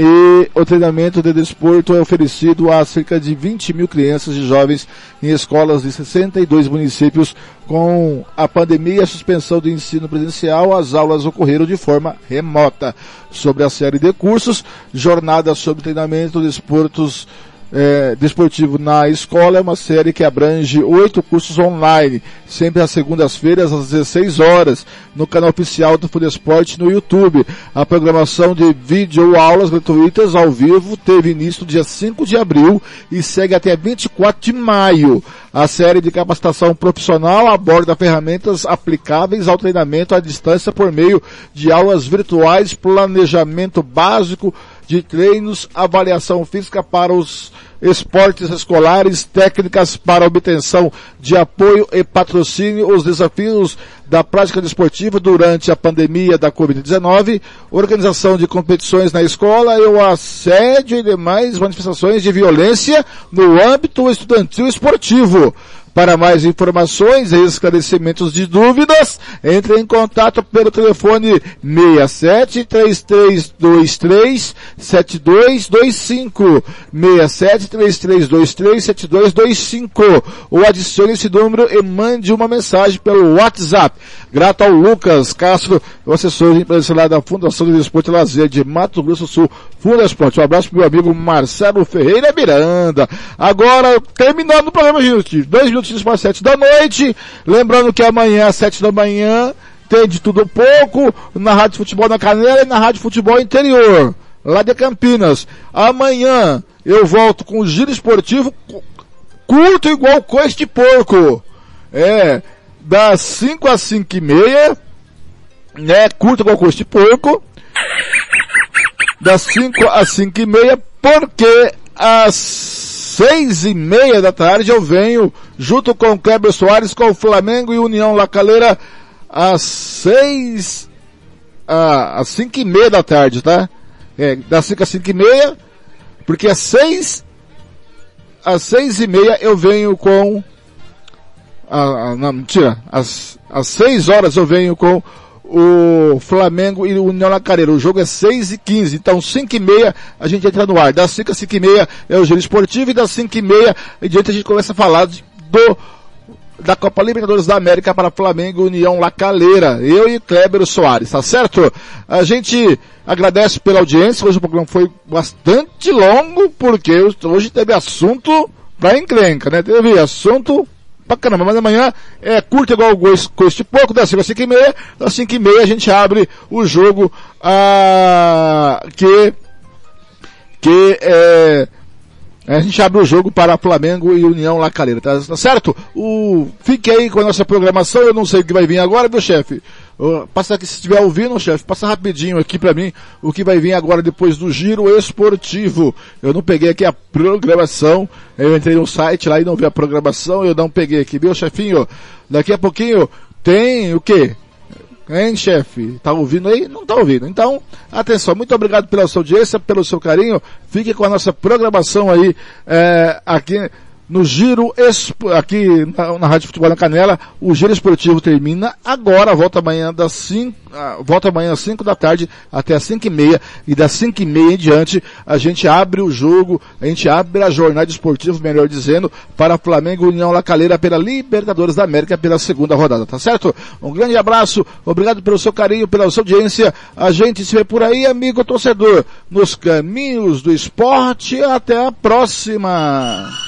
e o treinamento de desporto é oferecido a cerca de 20 mil crianças e jovens em escolas de 62 municípios. Com a pandemia e a suspensão do ensino presencial, as aulas ocorreram de forma remota. Sobre a série de cursos, jornada sobre treinamento de esportos é, desportivo na escola é uma série que abrange oito cursos online, sempre às segundas-feiras às 16 horas, no canal oficial do Fudesporte no YouTube. A programação de vídeo aulas gratuitas ao vivo teve início dia 5 de abril e segue até 24 de maio. A série de capacitação profissional aborda ferramentas aplicáveis ao treinamento à distância por meio de aulas virtuais, planejamento básico, de treinos, avaliação física para os esportes escolares, técnicas para obtenção de apoio e patrocínio, os desafios da prática desportiva durante a pandemia da Covid-19, organização de competições na escola e o assédio e demais manifestações de violência no âmbito estudantil esportivo. Para mais informações e esclarecimentos de dúvidas, entre em contato pelo telefone 67 3323 7225 67 3323 7225 ou adicione esse número e mande uma mensagem pelo WhatsApp. Grato ao Lucas Castro, o assessor empresarial da Fundação de Desporto e Lazer de Mato Grosso do Sul, Fundasport. Um abraço pro meu amigo Marcelo Ferreira Miranda. Agora, terminando o programa, gente. Dois minutinhos para 7 da noite. Lembrando que amanhã, às 7 da manhã, tem de tudo pouco na Rádio Futebol na Canela e na Rádio Futebol Interior, lá de Campinas. Amanhã eu volto com o giro esportivo cu- curto igual coice de porco. É, das 5 às 5 e meia, né, curto igual coice de porco. Das 5 às 5 e meia, porque às 6 e meia da tarde eu venho junto com o Kleber Soares com o Flamengo e União Lacaleira às 6 ah, às 5 e meia da tarde, tá? É, das 5 às 5 e meia, porque às 6 às 6 e meia eu venho com ah, não, mentira, às, às 6 horas eu venho com o Flamengo e o União Lacareira. O jogo é 6 e 15, então 5 e meia a gente entra no ar. Das 5 às 5 e meia é o giro esportivo e das 5 e meia em diante a gente começa a falar do da Copa Libertadores da América para Flamengo União Lacaleira. Eu e Kleber Soares, tá certo? A gente agradece pela audiência. Hoje o programa foi bastante longo, porque hoje teve assunto pra encrenca, né? Teve assunto pra caramba, mas amanhã é curto igual o gosto pouco, das 5 às 5 e meia, das 5 e meia a gente abre o jogo, ah, que, que, é, a gente abre o jogo para Flamengo e União Lacaleira, tá certo? O, fique aí com a nossa programação, eu não sei o que vai vir agora, meu chefe. Passa aqui, se estiver ouvindo, chefe, passa rapidinho aqui para mim o que vai vir agora depois do giro esportivo. Eu não peguei aqui a programação, eu entrei no site lá e não vi a programação, eu não peguei aqui, viu, chefinho? Daqui a pouquinho tem o quê? Hein, chefe? Tá ouvindo aí? Não tá ouvindo. Então, atenção, muito obrigado pela sua audiência, pelo seu carinho. Fique com a nossa programação aí, é, aqui no Giro, aqui na, na Rádio Futebol na Canela. O Giro Esportivo termina agora, volta amanhã das 5, volta amanhã às 5 da tarde até às 5 e meia. E das 5 e meia em diante, a gente abre o jogo, a gente abre a jornada esportiva, melhor dizendo, para Flamengo União Lacaleira pela Libertadores da América pela segunda rodada, tá certo? Um grande abraço, obrigado pelo seu carinho, pela sua audiência. A gente se vê por aí, amigo torcedor, nos caminhos do esporte. Até a próxima!